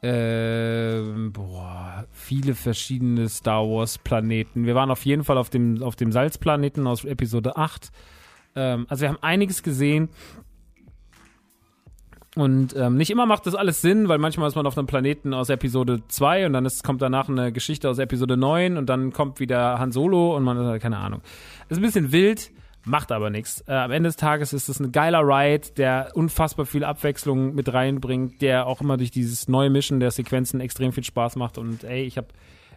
Äh, boah, viele verschiedene Star Wars Planeten. Wir waren auf jeden Fall auf dem, auf dem Salzplaneten aus Episode 8. Ähm, also wir haben einiges gesehen. Und ähm, nicht immer macht das alles Sinn, weil manchmal ist man auf einem Planeten aus Episode 2 und dann ist, kommt danach eine Geschichte aus Episode 9 und dann kommt wieder Han Solo und man hat keine Ahnung. ist ein bisschen wild, macht aber nichts. Äh, am Ende des Tages ist es ein geiler Ride, der unfassbar viel Abwechslung mit reinbringt, der auch immer durch dieses neue Mischen der Sequenzen extrem viel Spaß macht und ey, ich habe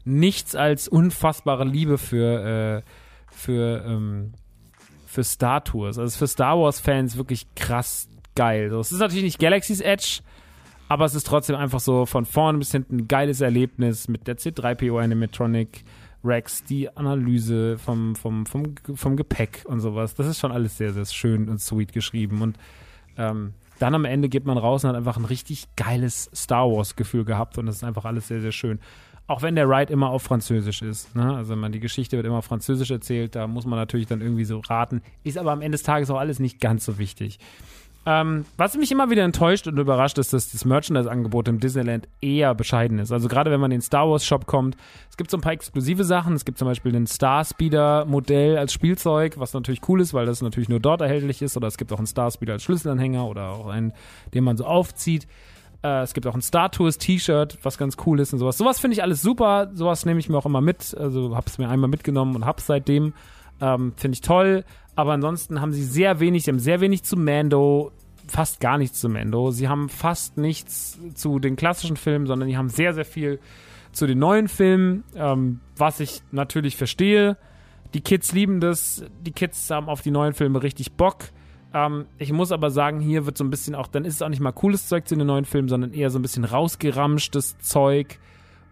nichts als unfassbare Liebe für, äh, für ähm, für Star Tours. Also für Star Wars-Fans wirklich krass geil. So, es ist natürlich nicht Galaxy's Edge, aber es ist trotzdem einfach so von vorne bis hinten ein geiles Erlebnis mit der C3PO Animatronic, Rex, die Analyse vom, vom, vom, vom Gepäck und sowas. Das ist schon alles sehr, sehr schön und sweet geschrieben. Und ähm, dann am Ende geht man raus und hat einfach ein richtig geiles Star Wars-Gefühl gehabt und das ist einfach alles sehr, sehr schön. Auch wenn der Ride immer auf Französisch ist. Ne? Also man, die Geschichte wird immer auf Französisch erzählt, da muss man natürlich dann irgendwie so raten. Ist aber am Ende des Tages auch alles nicht ganz so wichtig. Ähm, was mich immer wieder enttäuscht und überrascht, ist, dass das Merchandise-Angebot im Disneyland eher bescheiden ist. Also gerade wenn man in den Star Wars Shop kommt, es gibt so ein paar exklusive Sachen. Es gibt zum Beispiel ein Star Speeder Modell als Spielzeug, was natürlich cool ist, weil das natürlich nur dort erhältlich ist. Oder es gibt auch einen Star Speeder als Schlüsselanhänger oder auch einen, den man so aufzieht. Äh, es gibt auch ein Star Tours T-Shirt, was ganz cool ist und sowas. Sowas finde ich alles super. Sowas nehme ich mir auch immer mit. Also habe es mir einmal mitgenommen und habe es seitdem. Ähm, finde ich toll. Aber ansonsten haben sie sehr wenig, sie haben sehr wenig zu Mando, fast gar nichts zu Mando. Sie haben fast nichts zu den klassischen Filmen, sondern die haben sehr, sehr viel zu den neuen Filmen, ähm, was ich natürlich verstehe. Die Kids lieben das, die Kids haben auf die neuen Filme richtig Bock. Ähm, ich muss aber sagen, hier wird so ein bisschen auch, dann ist es auch nicht mal cooles Zeug zu den neuen Filmen, sondern eher so ein bisschen rausgeramschtes Zeug.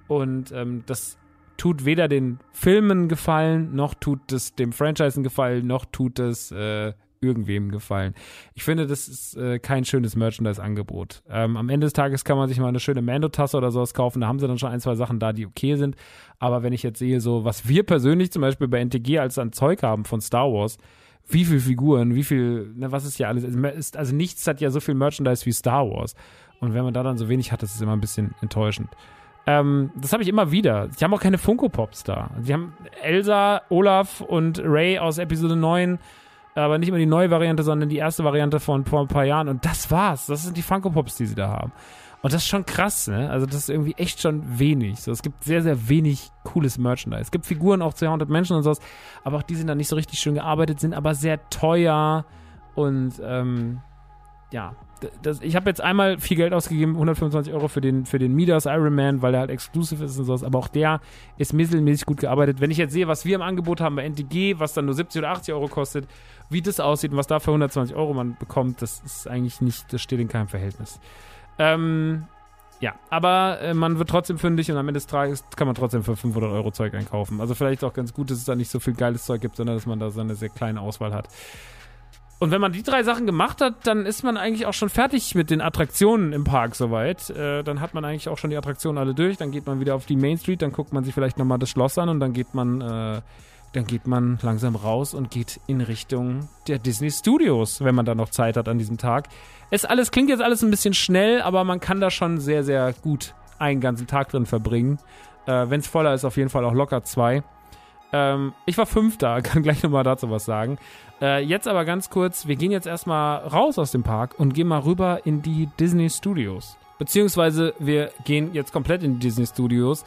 Und ähm, das tut weder den Filmen gefallen, noch tut es dem Franchise gefallen, noch tut es äh, irgendwem gefallen. Ich finde, das ist äh, kein schönes Merchandise-Angebot. Ähm, am Ende des Tages kann man sich mal eine schöne Mando-Tasse oder sowas kaufen. Da haben sie dann schon ein, zwei Sachen da, die okay sind. Aber wenn ich jetzt sehe, so was wir persönlich zum Beispiel bei NTG als an Zeug haben von Star Wars, wie viele Figuren, wie viel, ne, was ist ja alles, ist, also nichts hat ja so viel Merchandise wie Star Wars. Und wenn man da dann so wenig hat, das ist immer ein bisschen enttäuschend. Ähm, das habe ich immer wieder. Sie haben auch keine Funko Pops da. Sie haben Elsa, Olaf und Ray aus Episode 9 aber nicht immer die neue Variante, sondern die erste Variante von vor ein paar Jahren. Und das war's. Das sind die Funko Pops, die sie da haben. Und das ist schon krass, ne? Also das ist irgendwie echt schon wenig. So, es gibt sehr, sehr wenig cooles Merchandise. Es gibt Figuren auch zu Haunted Menschen und sowas, aber auch die sind dann nicht so richtig schön gearbeitet, sind aber sehr teuer und ähm, ja, das, ich habe jetzt einmal viel Geld ausgegeben, 125 Euro für den, für den Midas Iron Man, weil er halt exclusive ist und sowas, aber auch der ist mittelmäßig gut gearbeitet. Wenn ich jetzt sehe, was wir im Angebot haben bei NTG, was dann nur 70 oder 80 Euro kostet, wie das aussieht und was da für 120 Euro man bekommt, das ist eigentlich nicht, das steht in keinem Verhältnis. Ähm, ja, aber äh, man wird trotzdem fündig und am Ende des Tages kann man trotzdem für 500 Euro Zeug einkaufen. Also vielleicht auch ganz gut, dass es da nicht so viel geiles Zeug gibt, sondern dass man da so eine sehr kleine Auswahl hat. Und wenn man die drei Sachen gemacht hat, dann ist man eigentlich auch schon fertig mit den Attraktionen im Park soweit. Äh, dann hat man eigentlich auch schon die Attraktionen alle durch. Dann geht man wieder auf die Main Street, dann guckt man sich vielleicht nochmal das Schloss an und dann geht man, äh, dann geht man langsam raus und geht in Richtung der Disney Studios, wenn man da noch Zeit hat an diesem Tag. Es alles klingt jetzt alles ein bisschen schnell, aber man kann da schon sehr, sehr gut einen ganzen Tag drin verbringen. Äh, wenn es voller ist, auf jeden Fall auch locker zwei. Ähm, ich war fünf da, kann gleich nochmal dazu was sagen. Äh, jetzt aber ganz kurz, wir gehen jetzt erstmal raus aus dem Park und gehen mal rüber in die Disney Studios. Beziehungsweise wir gehen jetzt komplett in die Disney Studios,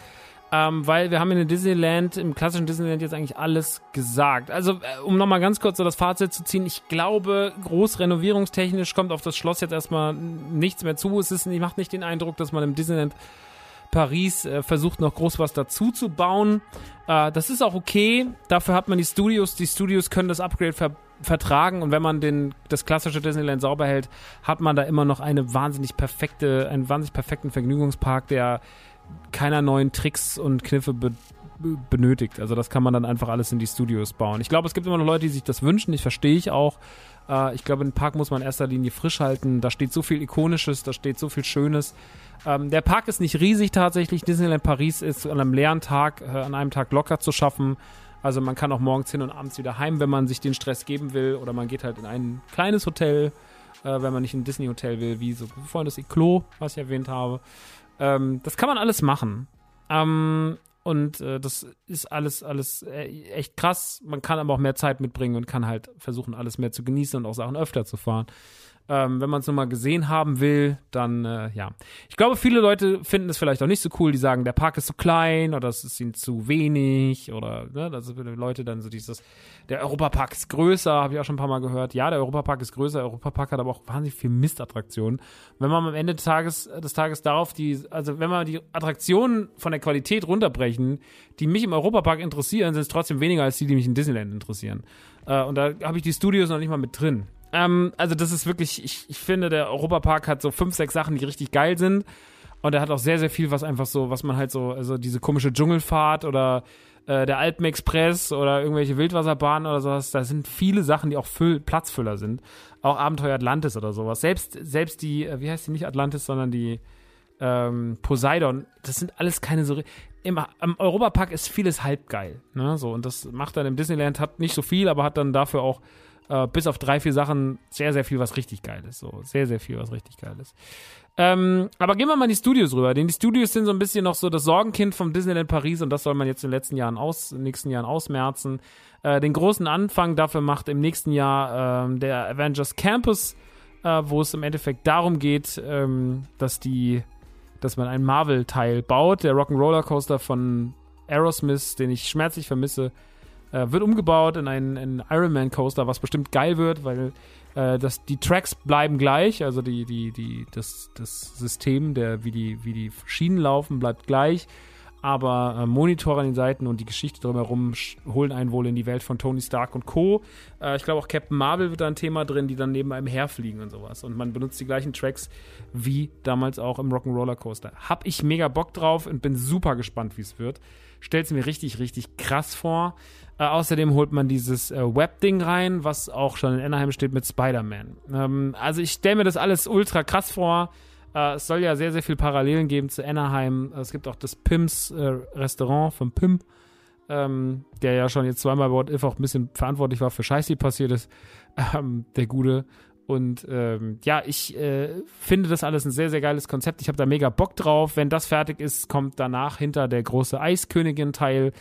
ähm, weil wir haben in Disneyland, im klassischen Disneyland jetzt eigentlich alles gesagt. Also, äh, um nochmal ganz kurz so das Fazit zu ziehen, ich glaube, groß renovierungstechnisch kommt auf das Schloss jetzt erstmal nichts mehr zu. Es ist, macht nicht den Eindruck, dass man im Disneyland Paris äh, versucht noch groß was dazu zu bauen. Äh, das ist auch okay. Dafür hat man die Studios. Die Studios können das Upgrade ver vertragen und wenn man den, das klassische Disneyland sauber hält, hat man da immer noch eine wahnsinnig perfekte, einen wahnsinnig perfekten Vergnügungspark, der keiner neuen Tricks und Kniffe be benötigt. Also das kann man dann einfach alles in die Studios bauen. Ich glaube, es gibt immer noch Leute, die sich das wünschen. Ich verstehe ich auch. Äh, ich glaube, den Park muss man in erster Linie frisch halten. Da steht so viel Ikonisches, da steht so viel Schönes. Ähm, der Park ist nicht riesig tatsächlich. Disneyland Paris ist an einem leeren Tag, äh, an einem Tag locker zu schaffen. Also man kann auch morgens hin und abends wieder heim, wenn man sich den Stress geben will. Oder man geht halt in ein kleines Hotel, äh, wenn man nicht in ein Disney-Hotel will, wie so vorhin das Eclos, was ich erwähnt habe. Ähm, das kann man alles machen. Ähm, und äh, das ist alles, alles äh, echt krass. Man kann aber auch mehr Zeit mitbringen und kann halt versuchen, alles mehr zu genießen und auch Sachen öfter zu fahren. Ähm, wenn man es nochmal gesehen haben will, dann äh, ja. Ich glaube, viele Leute finden es vielleicht auch nicht so cool, die sagen, der Park ist zu klein oder es ist ihnen zu wenig oder ne, dass Leute dann so dieses, der Europapark ist größer, habe ich auch schon ein paar Mal gehört. Ja, der Europapark ist größer, der Europapark hat aber auch wahnsinnig viel Mistattraktionen. Wenn man am Ende des Tages, des Tages darauf die, also wenn man die Attraktionen von der Qualität runterbrechen, die mich im Europapark interessieren, sind es trotzdem weniger als die, die mich in Disneyland interessieren. Äh, und da habe ich die Studios noch nicht mal mit drin. Ähm, also das ist wirklich, ich, ich finde, der Europapark hat so fünf, sechs Sachen, die richtig geil sind. Und er hat auch sehr, sehr viel, was einfach so, was man halt so, also diese komische Dschungelfahrt oder äh, der Alpenexpress oder irgendwelche Wildwasserbahnen oder sowas, da sind viele Sachen, die auch Füll Platzfüller sind. Auch Abenteuer Atlantis oder sowas. Selbst, selbst die, äh, wie heißt die nicht Atlantis, sondern die ähm, Poseidon, das sind alles keine so. Im, Im Europapark ist vieles halb geil. Ne? So, und das macht dann im Disneyland, hat nicht so viel, aber hat dann dafür auch äh, bis auf drei, vier Sachen sehr, sehr viel, was richtig geil ist. So, sehr, sehr viel, was richtig geil ist. Ähm, aber gehen wir mal in die Studios rüber, denn die Studios sind so ein bisschen noch so das Sorgenkind vom Disneyland Paris und das soll man jetzt in den letzten Jahren aus, in den nächsten Jahren ausmerzen. Äh, den großen Anfang dafür macht im nächsten Jahr ähm, der Avengers Campus, äh, wo es im Endeffekt darum geht, ähm, dass die, dass man einen Marvel-Teil baut. Der Rock'n'Roller Coaster von Aerosmith, den ich schmerzlich vermisse, äh, wird umgebaut in einen, einen Ironman Coaster, was bestimmt geil wird, weil äh, das, die Tracks bleiben gleich, also die, die, die, das, das System, der, wie, die, wie die Schienen laufen, bleibt gleich. aber äh, Monitore an den Seiten und die Geschichte drumherum holen einen wohl in die Welt von Tony Stark und Co. Äh, ich glaube auch Captain Marvel wird da ein Thema drin, die dann neben einem herfliegen und sowas. Und man benutzt die gleichen Tracks wie damals auch im Rock'n'Roller Coaster. Hab ich mega Bock drauf und bin super gespannt, wie es wird. Stellt mir richtig, richtig krass vor. Äh, außerdem holt man dieses äh, Web-Ding rein, was auch schon in Anaheim steht mit Spider-Man. Ähm, also ich stelle mir das alles ultra krass vor. Äh, es soll ja sehr, sehr viel Parallelen geben zu Anaheim. Es gibt auch das Pims äh, Restaurant von Pim, ähm, der ja schon jetzt zweimal bei What If auch ein bisschen verantwortlich war für Scheiß, die passiert ist. Ähm, der Gute. Und ähm, ja, ich äh, finde das alles ein sehr, sehr geiles Konzept. Ich habe da mega Bock drauf. Wenn das fertig ist, kommt danach hinter der große Eiskönigin-Teil.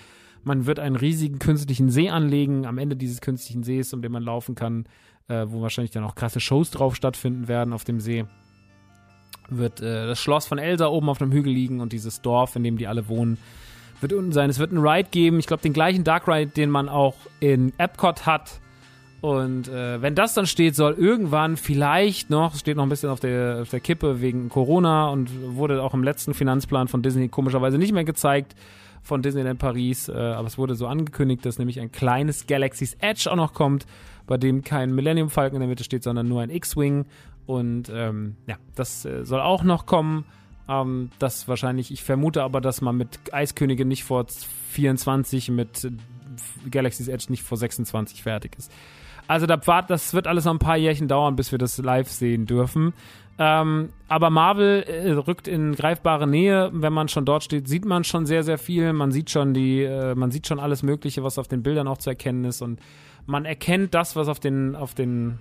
Man wird einen riesigen künstlichen See anlegen am Ende dieses künstlichen Sees, um den man laufen kann, äh, wo wahrscheinlich dann auch krasse Shows drauf stattfinden werden auf dem See wird äh, das Schloss von Elsa oben auf dem Hügel liegen und dieses Dorf, in dem die alle wohnen, wird unten sein. Es wird einen Ride geben, ich glaube den gleichen Dark Ride, den man auch in Epcot hat. Und äh, wenn das dann steht, soll irgendwann vielleicht noch, steht noch ein bisschen auf der, auf der Kippe wegen Corona und wurde auch im letzten Finanzplan von Disney komischerweise nicht mehr gezeigt, von Disneyland Paris, äh, aber es wurde so angekündigt, dass nämlich ein kleines Galaxy's Edge auch noch kommt, bei dem kein Millennium Falcon in der Mitte steht, sondern nur ein X-Wing und ähm, ja, das äh, soll auch noch kommen. Ähm, das wahrscheinlich, ich vermute aber, dass man mit Eiskönigin nicht vor 24, mit Galaxy's Edge nicht vor 26 fertig ist. Also da, das wird alles noch ein paar Jährchen dauern, bis wir das live sehen dürfen. Ähm, aber Marvel äh, rückt in greifbare Nähe. Wenn man schon dort steht, sieht man schon sehr, sehr viel. Man sieht schon die, äh, man sieht schon alles Mögliche, was auf den Bildern auch zu erkennen ist. Und man erkennt das, was auf den, auf den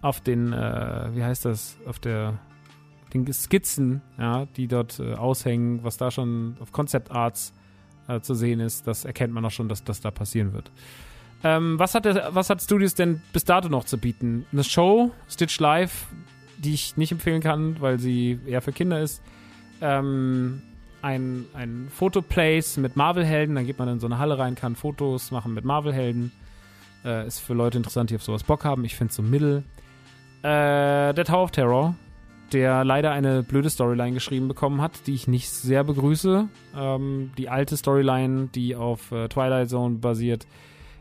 auf den, äh, wie heißt das, auf der, den Skizzen, ja, die dort äh, aushängen, was da schon auf Concept Arts äh, zu sehen ist, das erkennt man auch schon, dass das da passieren wird. Ähm, was, hat was hat Studios denn bis dato noch zu bieten? Eine Show, Stitch Live, die ich nicht empfehlen kann, weil sie eher für Kinder ist. Ähm, ein, ein Fotoplace mit Marvel-Helden, dann geht man in so eine Halle rein, kann Fotos machen mit Marvel-Helden. Äh, ist für Leute interessant, die auf sowas Bock haben. Ich finde es so mittel. Äh, der Tower of Terror, der leider eine blöde Storyline geschrieben bekommen hat, die ich nicht sehr begrüße. Ähm, die alte Storyline, die auf äh, Twilight Zone basiert,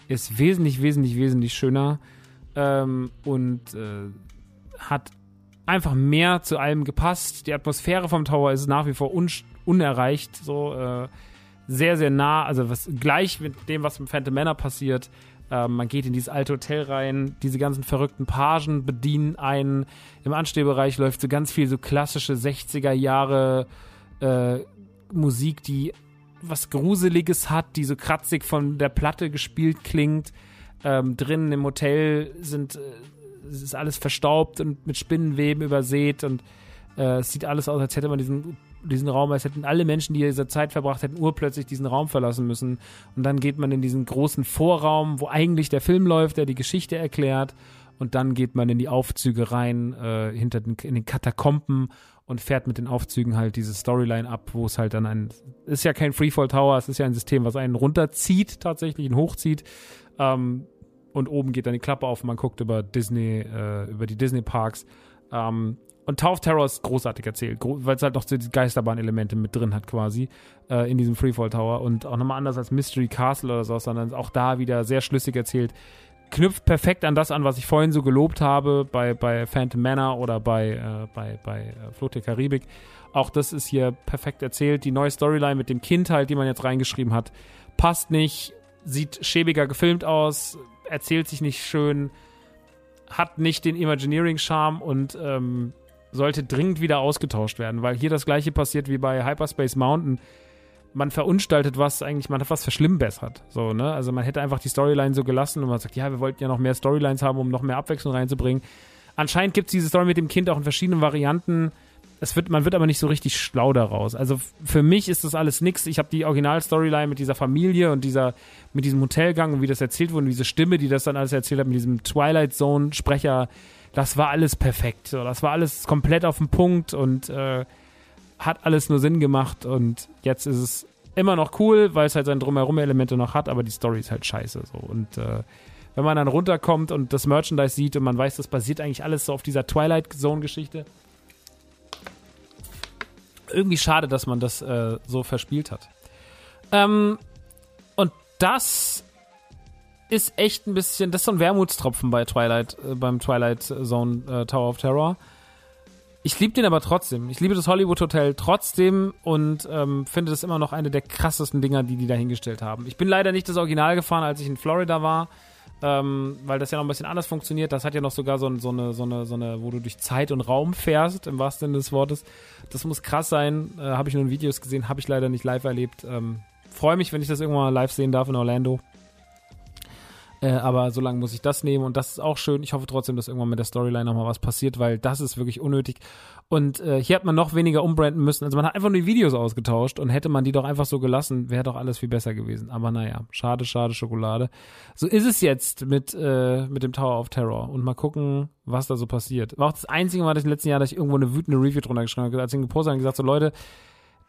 ist wesentlich, wesentlich, wesentlich schöner ähm, und äh, hat einfach mehr zu allem gepasst. Die Atmosphäre vom Tower ist nach wie vor un unerreicht, so äh, sehr, sehr nah, also was gleich mit dem, was im Phantom Manor passiert. Ähm, man geht in dieses alte Hotel rein, diese ganzen verrückten Pagen bedienen einen. Im Anstehbereich läuft so ganz viel so klassische 60er Jahre äh, Musik, die was Gruseliges hat, die so kratzig von der Platte gespielt klingt. Ähm, drinnen im Hotel sind, äh, ist alles verstaubt und mit Spinnenweben übersät und äh, es sieht alles aus, als hätte man diesen diesen Raum, als hätten alle Menschen, die diese Zeit verbracht hätten, urplötzlich diesen Raum verlassen müssen. Und dann geht man in diesen großen Vorraum, wo eigentlich der Film läuft, der die Geschichte erklärt. Und dann geht man in die Aufzüge rein, äh, hinter den, in den Katakomben und fährt mit den Aufzügen halt diese Storyline ab, wo es halt dann ein, ist ja kein Freefall Tower, es ist ja ein System, was einen runterzieht, tatsächlich, ihn hochzieht. Ähm, und oben geht dann die Klappe auf und man guckt über Disney, äh, über die Disney Parks. Ähm, und Tower of Terror ist großartig erzählt, weil es halt noch so die Geisterbahn-Elemente mit drin hat quasi äh, in diesem Freefall Tower und auch nochmal anders als Mystery Castle oder so, sondern auch da wieder sehr schlüssig erzählt. Knüpft perfekt an das an, was ich vorhin so gelobt habe bei, bei Phantom Manor oder bei, äh, bei, bei äh, Flucht der Karibik. Auch das ist hier perfekt erzählt. Die neue Storyline mit dem Kind halt, die man jetzt reingeschrieben hat, passt nicht, sieht schäbiger gefilmt aus, erzählt sich nicht schön, hat nicht den Imagineering-Charme und ähm, sollte dringend wieder ausgetauscht werden, weil hier das gleiche passiert wie bei Hyperspace Mountain. Man verunstaltet was eigentlich, man hat was verschlimmbessert. So, ne? Also man hätte einfach die Storyline so gelassen und man sagt, ja, wir wollten ja noch mehr Storylines haben, um noch mehr Abwechslung reinzubringen. Anscheinend gibt es diese Story mit dem Kind auch in verschiedenen Varianten. Es wird, man wird aber nicht so richtig schlau daraus. Also für mich ist das alles nix. Ich habe die Original-Storyline mit dieser Familie und dieser, mit diesem Hotelgang und wie das erzählt wurde, und diese Stimme, die das dann alles erzählt hat, mit diesem Twilight Zone-Sprecher, das war alles perfekt. So, das war alles komplett auf den Punkt und äh, hat alles nur Sinn gemacht. Und jetzt ist es immer noch cool, weil es halt seine Drumherum-Elemente noch hat, aber die Story ist halt scheiße. So. Und äh, wenn man dann runterkommt und das Merchandise sieht und man weiß, das basiert eigentlich alles so auf dieser Twilight Zone-Geschichte, irgendwie schade, dass man das äh, so verspielt hat. Ähm, und das ist echt ein bisschen, das ist so ein Wermutstropfen bei Twilight, äh, beim Twilight Zone äh, Tower of Terror. Ich liebe den aber trotzdem. Ich liebe das Hollywood Hotel trotzdem und ähm, finde das immer noch eine der krassesten Dinger, die die da hingestellt haben. Ich bin leider nicht das Original gefahren, als ich in Florida war, ähm, weil das ja noch ein bisschen anders funktioniert. Das hat ja noch sogar so, so, eine, so, eine, so eine, wo du durch Zeit und Raum fährst, im wahrsten Sinne des Wortes. Das muss krass sein. Äh, habe ich nur in Videos gesehen, habe ich leider nicht live erlebt. Ähm, Freue mich, wenn ich das irgendwann live sehen darf in Orlando. Äh, aber so lange muss ich das nehmen und das ist auch schön. Ich hoffe trotzdem, dass irgendwann mit der Storyline nochmal was passiert, weil das ist wirklich unnötig. Und äh, hier hat man noch weniger umbranden müssen. Also man hat einfach nur die Videos ausgetauscht und hätte man die doch einfach so gelassen, wäre doch alles viel besser gewesen. Aber naja, schade, schade Schokolade. So ist es jetzt mit, äh, mit dem Tower of Terror. Und mal gucken, was da so passiert. War auch das einzige Mal, dass ich im letzten Jahr, dass ich irgendwo eine wütende Review drunter geschrieben habe, als ich gepostet habe, gesagt so, Leute,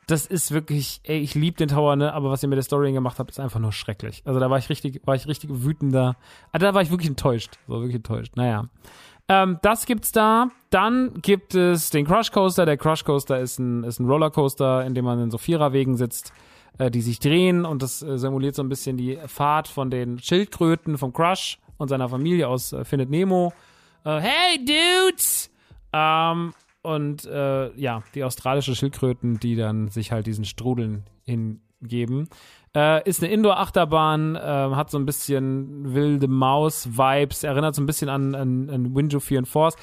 das ist wirklich, ey, ich liebe den Tower, ne, aber was ihr mit der Story gemacht habt, ist einfach nur schrecklich. Also da war ich richtig, war ich richtig wütender. Also da war ich wirklich enttäuscht. So wirklich enttäuscht. Naja. Ähm, das gibt's da. Dann gibt es den Crush Coaster. Der Crush Coaster ist ein, ist ein Rollercoaster, in dem man in so Viererwegen sitzt, äh, die sich drehen und das äh, simuliert so ein bisschen die Fahrt von den Schildkröten vom Crush und seiner Familie aus äh, Findet Nemo. Äh, hey, Dudes! Ähm, und äh, ja, die australische Schildkröten, die dann sich halt diesen Strudeln hingeben. Äh, ist eine Indoor-Achterbahn, äh, hat so ein bisschen wilde Maus-Vibes, erinnert so ein bisschen an, an, an Window 4 and Force.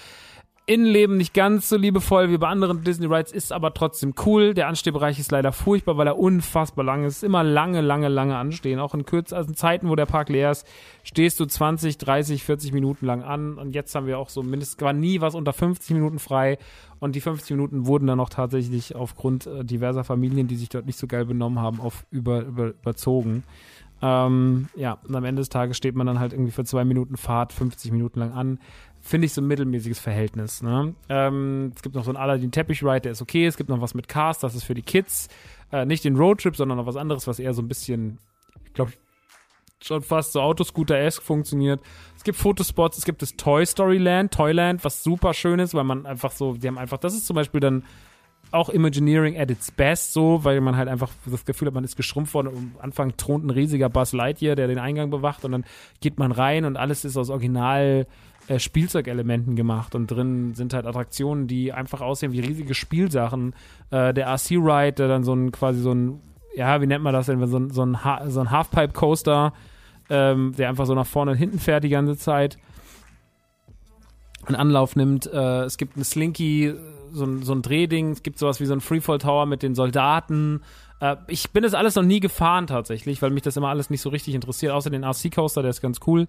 Innenleben nicht ganz so liebevoll wie bei anderen Disney Rides, ist aber trotzdem cool. Der Anstehbereich ist leider furchtbar, weil er unfassbar lang ist. Immer lange, lange, lange anstehen. Auch in kürzeren Zeiten, wo der Park leer ist, stehst du 20, 30, 40 Minuten lang an. Und jetzt haben wir auch so mindestens, war nie was unter 50 Minuten frei. Und die 50 Minuten wurden dann auch tatsächlich aufgrund äh, diverser Familien, die sich dort nicht so geil benommen haben, auf über, über, überzogen. Ähm, ja, und am Ende des Tages steht man dann halt irgendwie für zwei Minuten Fahrt 50 Minuten lang an finde ich so ein mittelmäßiges Verhältnis. Ne? Ähm, es gibt noch so einen Aladdin Teppich Ride, der ist okay. Es gibt noch was mit Cars, das ist für die Kids. Äh, nicht den Roadtrip, sondern noch was anderes, was eher so ein bisschen, ich glaube, schon fast so Autoscooter-esque funktioniert. Es gibt Fotospots, es gibt das Toy Story Land, Toyland, was super schön ist, weil man einfach so, die haben einfach, das ist zum Beispiel dann auch Imagineering at its best so, weil man halt einfach das Gefühl hat, man ist geschrumpft worden und am Anfang thront ein riesiger Buzz Lightyear, der den Eingang bewacht und dann geht man rein und alles ist aus Original äh, Spielzeugelementen gemacht und drin sind halt Attraktionen, die einfach aussehen wie riesige Spielsachen. Äh, der RC Ride, der dann so ein quasi so ein, ja, wie nennt man das denn, so ein, so ein, ha so ein Halfpipe Coaster, ähm, der einfach so nach vorne und hinten fährt die ganze Zeit. Einen Anlauf nimmt. Äh, es gibt ein Slinky, so ein, so ein Drehding. Es gibt sowas wie so ein Freefall Tower mit den Soldaten. Äh, ich bin das alles noch nie gefahren tatsächlich, weil mich das immer alles nicht so richtig interessiert. Außer den RC Coaster, der ist ganz cool.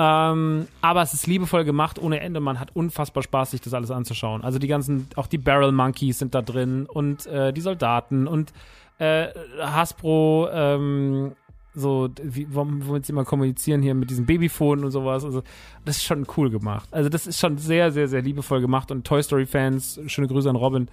Ähm, aber es ist liebevoll gemacht ohne Ende. Man hat unfassbar Spaß, sich das alles anzuschauen. Also die ganzen, auch die Barrel Monkeys sind da drin und äh, die Soldaten und äh, Hasbro, ähm, so, wie, womit sie immer kommunizieren hier mit diesem Babyphone und sowas. Also, das ist schon cool gemacht. Also, das ist schon sehr, sehr, sehr liebevoll gemacht und Toy Story-Fans, schöne Grüße an Robin,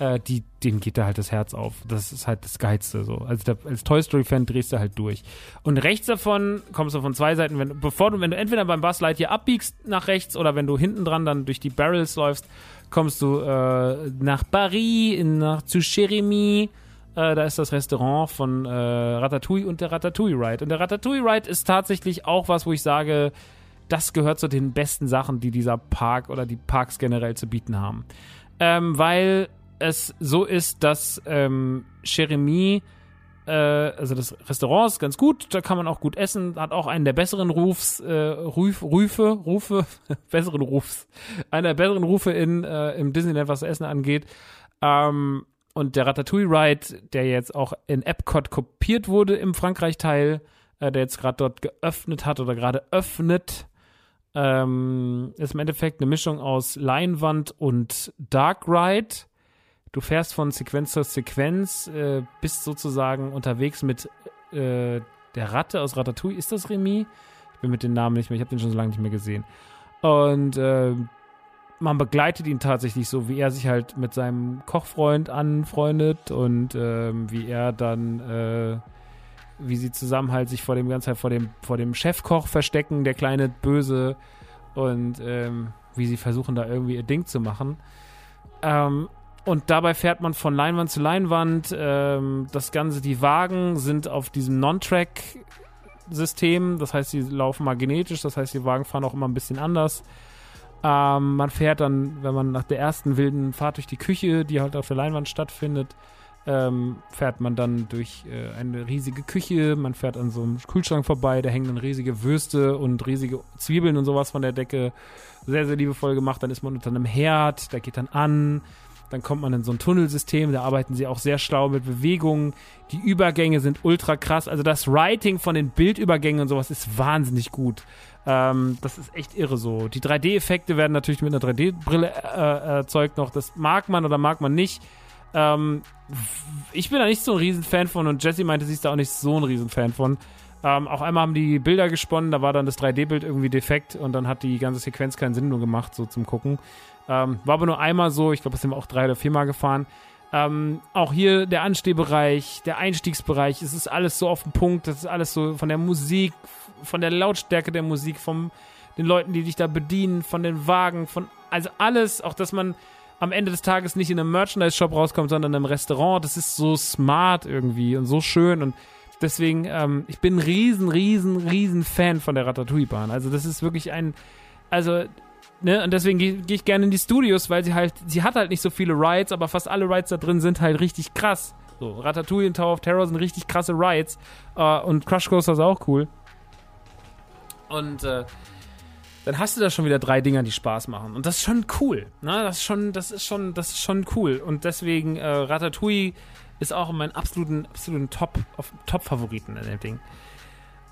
äh, die, denen geht da halt das Herz auf. Das ist halt das Geilste so. Also als Toy Story-Fan drehst du halt durch. Und rechts davon kommst du von zwei Seiten, wenn, bevor du, wenn du entweder beim Buzz Lightyear abbiegst nach rechts oder wenn du hinten dran dann durch die Barrels läufst, kommst du äh, nach Paris, nach, zu Jeremy. Äh, da ist das Restaurant von äh, Ratatouille und der Ratatouille Ride. Und der Ratatouille Ride ist tatsächlich auch was, wo ich sage, das gehört zu den besten Sachen, die dieser Park oder die Parks generell zu bieten haben. Ähm, weil es so ist, dass ähm, Jeremy, äh, also das Restaurant ist ganz gut, da kann man auch gut essen, hat auch einen der besseren Rufs, äh, Ruf, Rufe, Rufe, besseren Rufs, einer der besseren Rufe in, äh, im Disneyland, was Essen angeht. Ähm, und der Ratatouille Ride, der jetzt auch in Epcot kopiert wurde im Frankreich-Teil, äh, der jetzt gerade dort geöffnet hat oder gerade öffnet, ähm, ist im Endeffekt eine Mischung aus Leinwand und Dark Ride. Du fährst von Sequenz zu Sequenz, äh, bist sozusagen unterwegs mit äh, der Ratte aus Ratatouille. Ist das Remy? Ich bin mit den Namen nicht mehr, ich habe den schon so lange nicht mehr gesehen. Und äh, man begleitet ihn tatsächlich so, wie er sich halt mit seinem Kochfreund anfreundet und ähm, wie er dann, äh, wie sie zusammen halt sich vor dem ganzen Zeit vor dem, vor dem Chefkoch verstecken, der kleine Böse und ähm, wie sie versuchen da irgendwie ihr Ding zu machen. Ähm, und dabei fährt man von Leinwand zu Leinwand. Ähm, das Ganze, die Wagen sind auf diesem Non-Track-System. Das heißt, sie laufen magnetisch. Das heißt, die Wagen fahren auch immer ein bisschen anders. Ähm, man fährt dann, wenn man nach der ersten wilden Fahrt durch die Küche, die halt auf der Leinwand stattfindet, ähm, fährt man dann durch äh, eine riesige Küche. Man fährt an so einem Kühlschrank vorbei. Da hängen dann riesige Würste und riesige Zwiebeln und sowas von der Decke. Sehr, sehr liebevoll gemacht. Dann ist man unter einem Herd. Der geht dann an. Dann kommt man in so ein Tunnelsystem, da arbeiten sie auch sehr schlau mit Bewegungen. Die Übergänge sind ultra krass. Also das Writing von den Bildübergängen und sowas ist wahnsinnig gut. Ähm, das ist echt irre so. Die 3D-Effekte werden natürlich mit einer 3D-Brille äh, erzeugt noch. Das mag man oder mag man nicht. Ähm, ich bin da nicht so ein Riesenfan von und Jesse meinte, sie ist da auch nicht so ein Riesenfan von. Ähm, auch einmal haben die Bilder gesponnen, da war dann das 3D-Bild irgendwie defekt und dann hat die ganze Sequenz keinen Sinn nur gemacht, so zum Gucken. Ähm, war aber nur einmal so, ich glaube, das sind wir auch drei oder viermal gefahren. Ähm, auch hier der Anstehbereich, der Einstiegsbereich, es ist alles so auf den Punkt, das ist alles so von der Musik, von der Lautstärke der Musik, von den Leuten, die dich da bedienen, von den Wagen, von also alles, auch dass man am Ende des Tages nicht in einem Merchandise-Shop rauskommt, sondern in einem Restaurant. Das ist so smart irgendwie und so schön und deswegen, ähm, ich bin ein riesen, riesen, riesen Fan von der Ratatouille-Bahn. Also das ist wirklich ein, also Ne, und deswegen gehe geh ich gerne in die Studios, weil sie halt, sie hat halt nicht so viele Rides, aber fast alle Rides da drin sind halt richtig krass. So, Ratatouille und Tower of Terror sind richtig krasse Rides. Uh, und Crush Coaster ist auch cool. Und äh, dann hast du da schon wieder drei Dinger, die Spaß machen. Und das ist schon cool. Ne? Das ist schon, das ist schon, das ist schon cool. Und deswegen, äh, Ratatouille ist auch mein absoluten, absoluten Top, Top-Favoriten in dem Ding.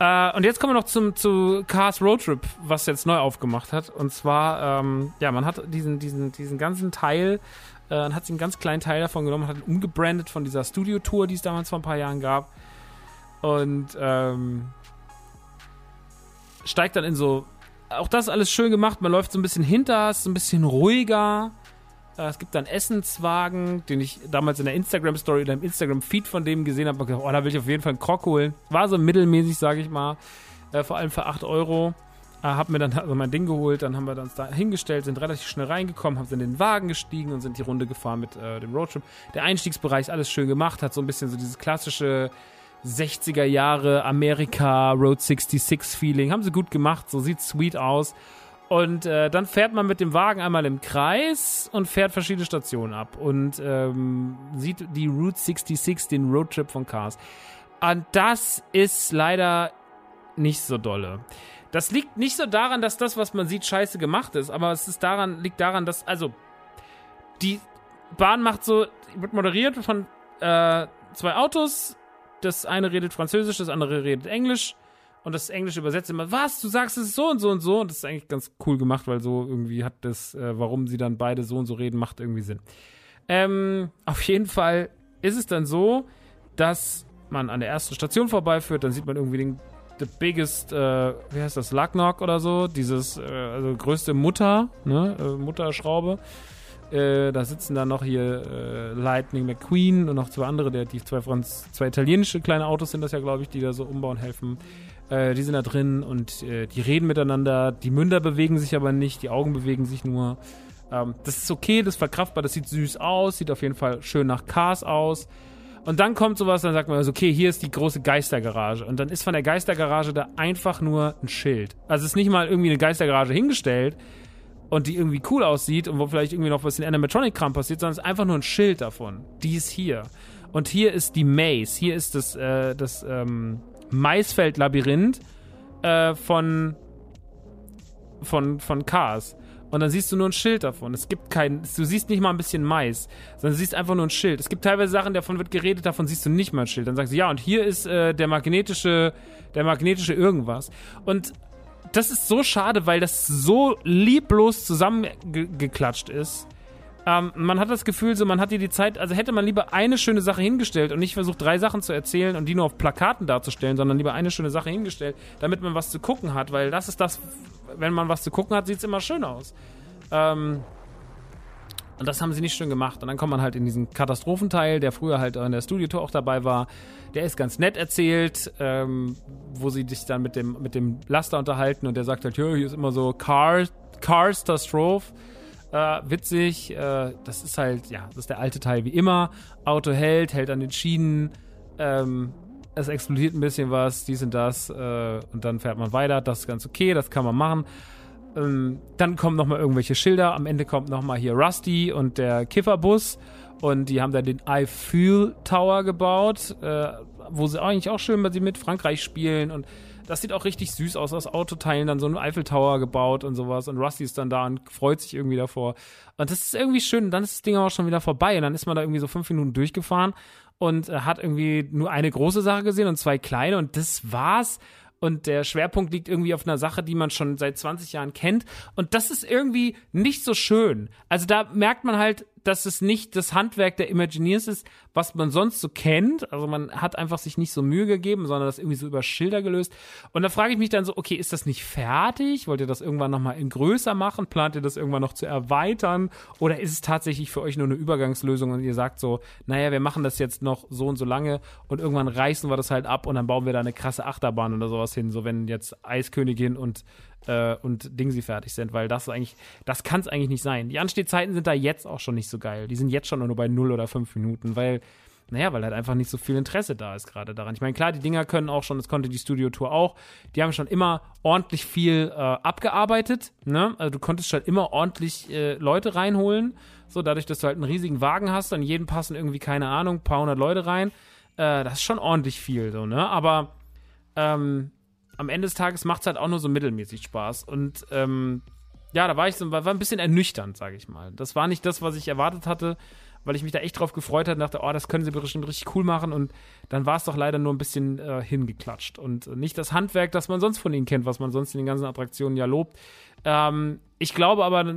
Äh, und jetzt kommen wir noch zum, zu Cars Road Trip, was jetzt neu aufgemacht hat. Und zwar, ähm, ja, man hat diesen, diesen, diesen ganzen Teil, äh, hat sich einen ganz kleinen Teil davon genommen, hat ihn umgebrandet von dieser Studio-Tour, die es damals vor ein paar Jahren gab. Und ähm, steigt dann in so. Auch das alles schön gemacht. Man läuft so ein bisschen hinter, ist so ein bisschen ruhiger. Äh, es gibt dann Essenswagen, den ich damals in der Instagram-Story oder im Instagram-Feed von dem gesehen habe. Oh, da will ich auf jeden Fall einen Krog holen. War so mittelmäßig, sage ich mal. Äh, vor allem für 8 Euro. Äh, hab mir dann also mein Ding geholt, dann haben wir uns da hingestellt, sind relativ schnell reingekommen, haben in den Wagen gestiegen und sind die Runde gefahren mit äh, dem Roadtrip. Der Einstiegsbereich ist alles schön gemacht, hat so ein bisschen so dieses klassische 60er Jahre Amerika Road 66 Feeling. Haben sie gut gemacht, so sieht sweet aus. Und äh, dann fährt man mit dem Wagen einmal im Kreis und fährt verschiedene Stationen ab und ähm, sieht die Route 66, den Roadtrip von Cars. Und das ist leider nicht so dolle. Das liegt nicht so daran, dass das, was man sieht, scheiße gemacht ist, aber es ist daran, liegt daran, dass, also, die Bahn macht so, wird moderiert von äh, zwei Autos. Das eine redet Französisch, das andere redet Englisch und das Englische übersetzt immer, was, du sagst es so und so und so. Und das ist eigentlich ganz cool gemacht, weil so irgendwie hat das, äh, warum sie dann beide so und so reden, macht irgendwie Sinn. Ähm, auf jeden Fall ist es dann so, dass man an der ersten Station vorbeiführt, dann sieht man irgendwie den the biggest, äh, wie heißt das, Lucknock oder so, dieses, äh, also größte Mutter, ne, äh, Mutterschraube. Äh, da sitzen dann noch hier äh, Lightning McQueen und noch zwei andere, der, die zwei, Franz, zwei italienische kleine Autos sind das ja, glaube ich, die da so umbauen helfen. Äh, die sind da drin und äh, die reden miteinander. Die Münder bewegen sich aber nicht, die Augen bewegen sich nur. Ähm, das ist okay, das ist verkraftbar, das sieht süß aus, sieht auf jeden Fall schön nach Cars aus. Und dann kommt sowas, dann sagt man also, okay, hier ist die große Geistergarage. Und dann ist von der Geistergarage da einfach nur ein Schild. Also ist nicht mal irgendwie eine Geistergarage hingestellt und die irgendwie cool aussieht und wo vielleicht irgendwie noch was in Animatronic-Kram passiert, sondern es ist einfach nur ein Schild davon. Die ist hier. Und hier ist die Maze. Hier ist das, äh, das ähm, Maisfeld-Labyrinth äh, von, von, von Cars. Und dann siehst du nur ein Schild davon. Es gibt kein, du siehst nicht mal ein bisschen Mais, sondern du siehst einfach nur ein Schild. Es gibt teilweise Sachen, davon wird geredet, davon siehst du nicht mal ein Schild. Dann sagst du, ja, und hier ist äh, der magnetische, der magnetische irgendwas. Und das ist so schade, weil das so lieblos zusammengeklatscht ist. Ähm, man hat das Gefühl, so man hat dir die Zeit, also hätte man lieber eine schöne Sache hingestellt und nicht versucht, drei Sachen zu erzählen und die nur auf Plakaten darzustellen, sondern lieber eine schöne Sache hingestellt, damit man was zu gucken hat, weil das ist das, wenn man was zu gucken hat, sieht es immer schön aus. Ähm, und das haben sie nicht schön gemacht. Und dann kommt man halt in diesen Katastrophenteil, der früher halt in der Studiotour auch dabei war. Der ist ganz nett erzählt, ähm, wo sie sich dann mit dem, mit dem Laster unterhalten und der sagt halt, hier ist immer so Car, Cars Catastrophe. Äh, witzig, äh, das ist halt, ja, das ist der alte Teil wie immer. Auto hält, hält an den Schienen, ähm, es explodiert ein bisschen was, dies und das, äh, und dann fährt man weiter. Das ist ganz okay, das kann man machen. Ähm, dann kommen nochmal irgendwelche Schilder. Am Ende kommt nochmal hier Rusty und der Kifferbus. Und die haben dann den I Feel Tower gebaut, äh, wo sie eigentlich auch schön, weil sie mit Frankreich spielen. Und das sieht auch richtig süß aus, aus Autoteilen dann so einen Eiffel Tower gebaut und sowas. Und Rusty ist dann da und freut sich irgendwie davor. Und das ist irgendwie schön. Und dann ist das Ding auch schon wieder vorbei. Und dann ist man da irgendwie so fünf Minuten durchgefahren und äh, hat irgendwie nur eine große Sache gesehen und zwei kleine. Und das war's und der Schwerpunkt liegt irgendwie auf einer Sache, die man schon seit 20 Jahren kennt. Und das ist irgendwie nicht so schön. Also da merkt man halt, dass es nicht das Handwerk der Imagineers ist, was man sonst so kennt. Also man hat einfach sich nicht so Mühe gegeben, sondern das irgendwie so über Schilder gelöst. Und da frage ich mich dann so, okay, ist das nicht fertig? Wollt ihr das irgendwann nochmal in größer machen? Plant ihr das irgendwann noch zu erweitern? Oder ist es tatsächlich für euch nur eine Übergangslösung und ihr sagt so, naja, wir machen das jetzt noch so und so lange und irgendwann reißen wir das halt ab und dann bauen wir da eine krasse Achterbahn oder sowas hin, so wenn jetzt Eiskönigin und äh, und Dingsy fertig sind, weil das eigentlich, das kann es eigentlich nicht sein. Die Anstehzeiten sind da jetzt auch schon nicht so geil. Die sind jetzt schon nur bei 0 oder 5 Minuten, weil, naja, weil halt einfach nicht so viel Interesse da ist gerade daran. Ich meine, klar, die Dinger können auch schon, das konnte die Studio-Tour auch, die haben schon immer ordentlich viel äh, abgearbeitet, ne? Also du konntest schon immer ordentlich äh, Leute reinholen, so dadurch, dass du halt einen riesigen Wagen hast, an jeden passen irgendwie, keine Ahnung, paar hundert Leute rein. Äh, das ist schon ordentlich viel, so, ne? Aber, ähm, am Ende des Tages macht es halt auch nur so mittelmäßig Spaß. Und ähm, ja, da war ich so, war, war ein bisschen ernüchternd, sage ich mal. Das war nicht das, was ich erwartet hatte, weil ich mich da echt drauf gefreut hatte und dachte, oh, das können sie bestimmt richtig cool machen. Und dann war es doch leider nur ein bisschen äh, hingeklatscht. Und nicht das Handwerk, das man sonst von ihnen kennt, was man sonst in den ganzen Attraktionen ja lobt. Ähm, ich glaube aber, äh,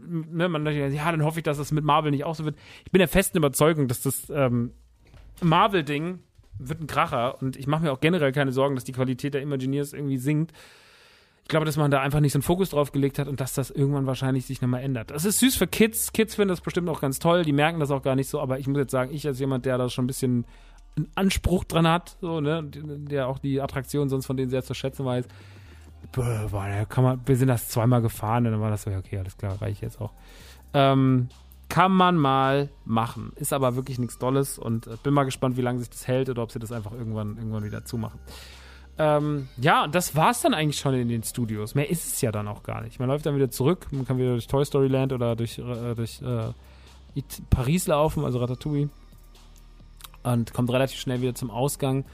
ne, man ja, dann hoffe ich, dass das mit Marvel nicht auch so wird. Ich bin der festen Überzeugung, dass das ähm, Marvel-Ding wird ein Kracher und ich mache mir auch generell keine Sorgen, dass die Qualität der Imagineers irgendwie sinkt. Ich glaube, dass man da einfach nicht so einen Fokus drauf gelegt hat und dass das irgendwann wahrscheinlich sich nochmal ändert. Das ist süß für Kids. Kids finden das bestimmt auch ganz toll. Die merken das auch gar nicht so. Aber ich muss jetzt sagen, ich als jemand, der da schon ein bisschen einen Anspruch dran hat, so, ne, der auch die Attraktion sonst von denen sehr zu schätzen weiß, boah, kann man, wir sind das zweimal gefahren und dann war das so, ja, okay, alles klar, reicht jetzt auch. Ähm, kann man mal machen. Ist aber wirklich nichts Dolles und äh, bin mal gespannt, wie lange sich das hält oder ob sie das einfach irgendwann, irgendwann wieder zumachen. Ähm, ja, das war es dann eigentlich schon in den Studios. Mehr ist es ja dann auch gar nicht. Man läuft dann wieder zurück, man kann wieder durch Toy Story Land oder durch, äh, durch äh, Paris laufen, also Ratatouille. Und kommt relativ schnell wieder zum Ausgang.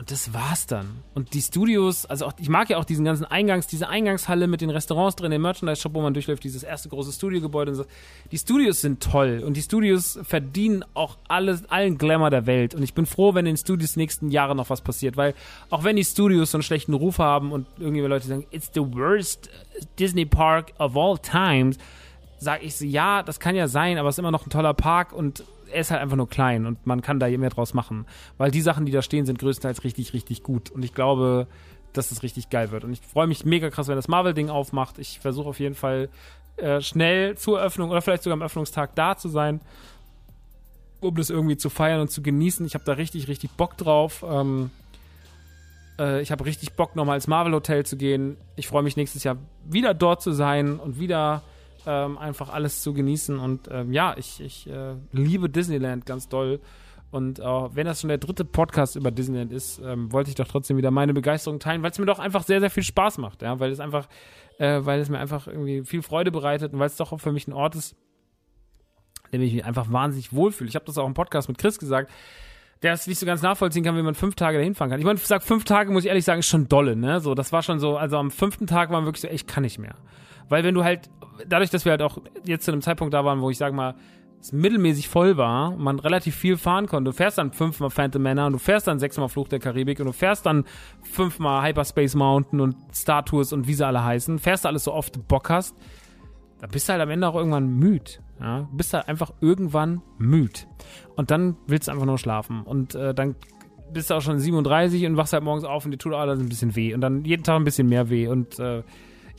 Und das war's dann. Und die Studios, also auch, ich mag ja auch diesen ganzen Eingangs, diese Eingangshalle mit den Restaurants drin, den Merchandise-Shop, wo man durchläuft, dieses erste große Studiogebäude und so. Die Studios sind toll und die Studios verdienen auch alles, allen Glamour der Welt. Und ich bin froh, wenn in den Studios nächsten Jahre noch was passiert, weil auch wenn die Studios so einen schlechten Ruf haben und irgendwie Leute sagen, it's the worst Disney Park of all times, sage ich so, ja, das kann ja sein, aber es ist immer noch ein toller Park und er ist halt einfach nur klein und man kann da mehr draus machen. Weil die Sachen, die da stehen, sind größtenteils richtig, richtig gut. Und ich glaube, dass es richtig geil wird. Und ich freue mich mega krass, wenn das Marvel-Ding aufmacht. Ich versuche auf jeden Fall äh, schnell zur Eröffnung oder vielleicht sogar am Öffnungstag da zu sein, um das irgendwie zu feiern und zu genießen. Ich habe da richtig, richtig Bock drauf. Ähm, äh, ich habe richtig Bock, nochmal ins Marvel-Hotel zu gehen. Ich freue mich nächstes Jahr wieder dort zu sein und wieder ähm, einfach alles zu genießen. Und ähm, ja, ich, ich äh, liebe Disneyland ganz doll. Und äh, wenn das schon der dritte Podcast über Disneyland ist, ähm, wollte ich doch trotzdem wieder meine Begeisterung teilen, weil es mir doch einfach sehr, sehr viel Spaß macht, ja, weil es einfach, äh, weil es mir einfach irgendwie viel Freude bereitet und weil es doch für mich ein Ort ist, in dem ich mich einfach wahnsinnig wohlfühle. Ich habe das auch im Podcast mit Chris gesagt, der es nicht so ganz nachvollziehen kann, wie man fünf Tage dahin fahren kann. Ich meine, ich sag fünf Tage, muss ich ehrlich sagen, ist schon dolle, ne? So, das war schon so, also am fünften Tag waren wir wirklich so, ich kann nicht mehr. Weil wenn du halt dadurch, dass wir halt auch jetzt zu einem Zeitpunkt da waren, wo ich sag mal, es mittelmäßig voll war, man relativ viel fahren konnte. Du fährst dann fünfmal Phantom Manor und du fährst dann sechsmal Fluch der Karibik und du fährst dann fünfmal Hyperspace Mountain und Star Tours und wie sie alle heißen. Fährst du alles so oft du Bock hast, da bist du halt am Ende auch irgendwann müde. Ja? Du bist halt einfach irgendwann müde. Und dann willst du einfach nur schlafen. Und äh, dann bist du auch schon 37 und wachst halt morgens auf und dir tut alles ein bisschen weh. Und dann jeden Tag ein bisschen mehr weh. Und äh,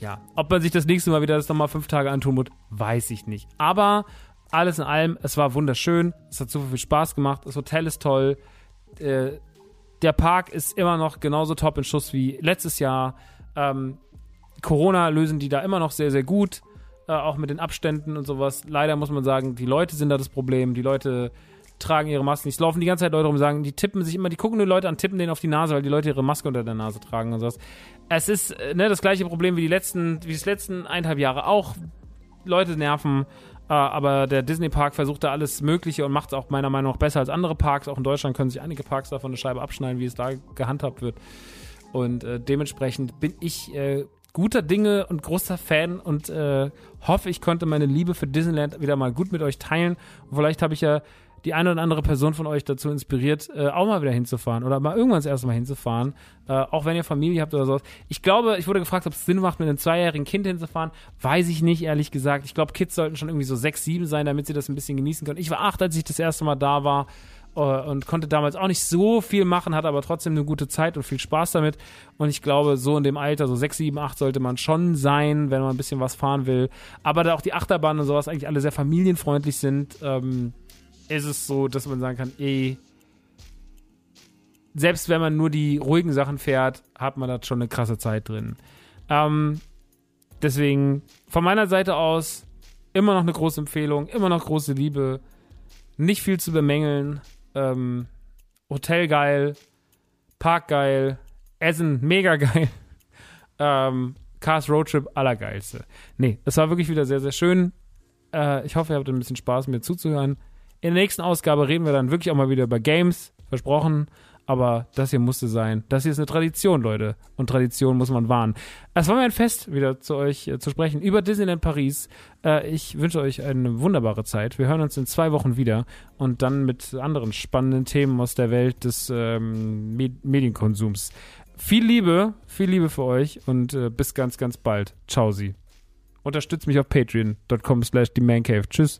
ja, ob man sich das nächste Mal wieder das nochmal fünf Tage antun muss, weiß ich nicht. Aber alles in allem, es war wunderschön, es hat super viel Spaß gemacht, das Hotel ist toll, äh, der Park ist immer noch genauso top in Schuss wie letztes Jahr. Ähm, Corona lösen die da immer noch sehr, sehr gut. äh, auch mit den Abständen und sowas. Leider muss man sagen, die Leute sind da das Problem. Die Leute tragen ihre Masken nicht. Es laufen die ganze Zeit Leute rum und sagen, die tippen sich immer, die gucken nur Leute an, tippen denen auf die Nase, weil die Leute ihre Maske unter der Nase tragen und sowas. Es ist äh, ne, das gleiche Problem wie die letzten, wie die letzten eineinhalb Jahre auch. Leute nerven, äh, aber der Disney Park versucht da alles Mögliche und macht es auch meiner Meinung nach besser als andere Parks. Auch in Deutschland können sich einige Parks davon eine Scheibe abschneiden, wie es da gehandhabt wird. Und äh, dementsprechend bin ich äh, guter Dinge und großer Fan und äh, hoffe, ich konnte meine Liebe für Disneyland wieder mal gut mit euch teilen. Und vielleicht habe ich ja die eine oder andere Person von euch dazu inspiriert, äh, auch mal wieder hinzufahren oder mal irgendwann das erste Mal hinzufahren, äh, auch wenn ihr Familie habt oder sowas. Ich glaube, ich wurde gefragt, ob es Sinn macht, mit einem zweijährigen Kind hinzufahren. Weiß ich nicht, ehrlich gesagt. Ich glaube, Kids sollten schon irgendwie so sechs, sieben sein, damit sie das ein bisschen genießen können. Ich war acht, als ich das erste Mal da war äh, und konnte damals auch nicht so viel machen, hatte aber trotzdem eine gute Zeit und viel Spaß damit. Und ich glaube, so in dem Alter, so 6, 7, 8 sollte man schon sein, wenn man ein bisschen was fahren will. Aber da auch die Achterbahnen und sowas eigentlich alle sehr familienfreundlich sind, ähm, ist es so, dass man sagen kann, ey, selbst wenn man nur die ruhigen Sachen fährt, hat man da schon eine krasse Zeit drin. Ähm, deswegen von meiner Seite aus immer noch eine große Empfehlung, immer noch große Liebe, nicht viel zu bemängeln. Ähm, Hotel geil, Park geil, Essen mega geil. ähm, Cars Roadtrip allergeilste. Nee, es war wirklich wieder sehr, sehr schön. Äh, ich hoffe, ihr habt ein bisschen Spaß, mir zuzuhören. In der nächsten Ausgabe reden wir dann wirklich auch mal wieder über Games, versprochen. Aber das hier musste sein. Das hier ist eine Tradition, Leute. Und Tradition muss man wahren. Es war mir ein Fest, wieder zu euch äh, zu sprechen über Disneyland Paris. Äh, ich wünsche euch eine wunderbare Zeit. Wir hören uns in zwei Wochen wieder und dann mit anderen spannenden Themen aus der Welt des ähm, Med Medienkonsums. Viel Liebe, viel Liebe für euch und äh, bis ganz, ganz bald. Ciao, Sie. Unterstützt mich auf patreon.com slash themancave. Tschüss.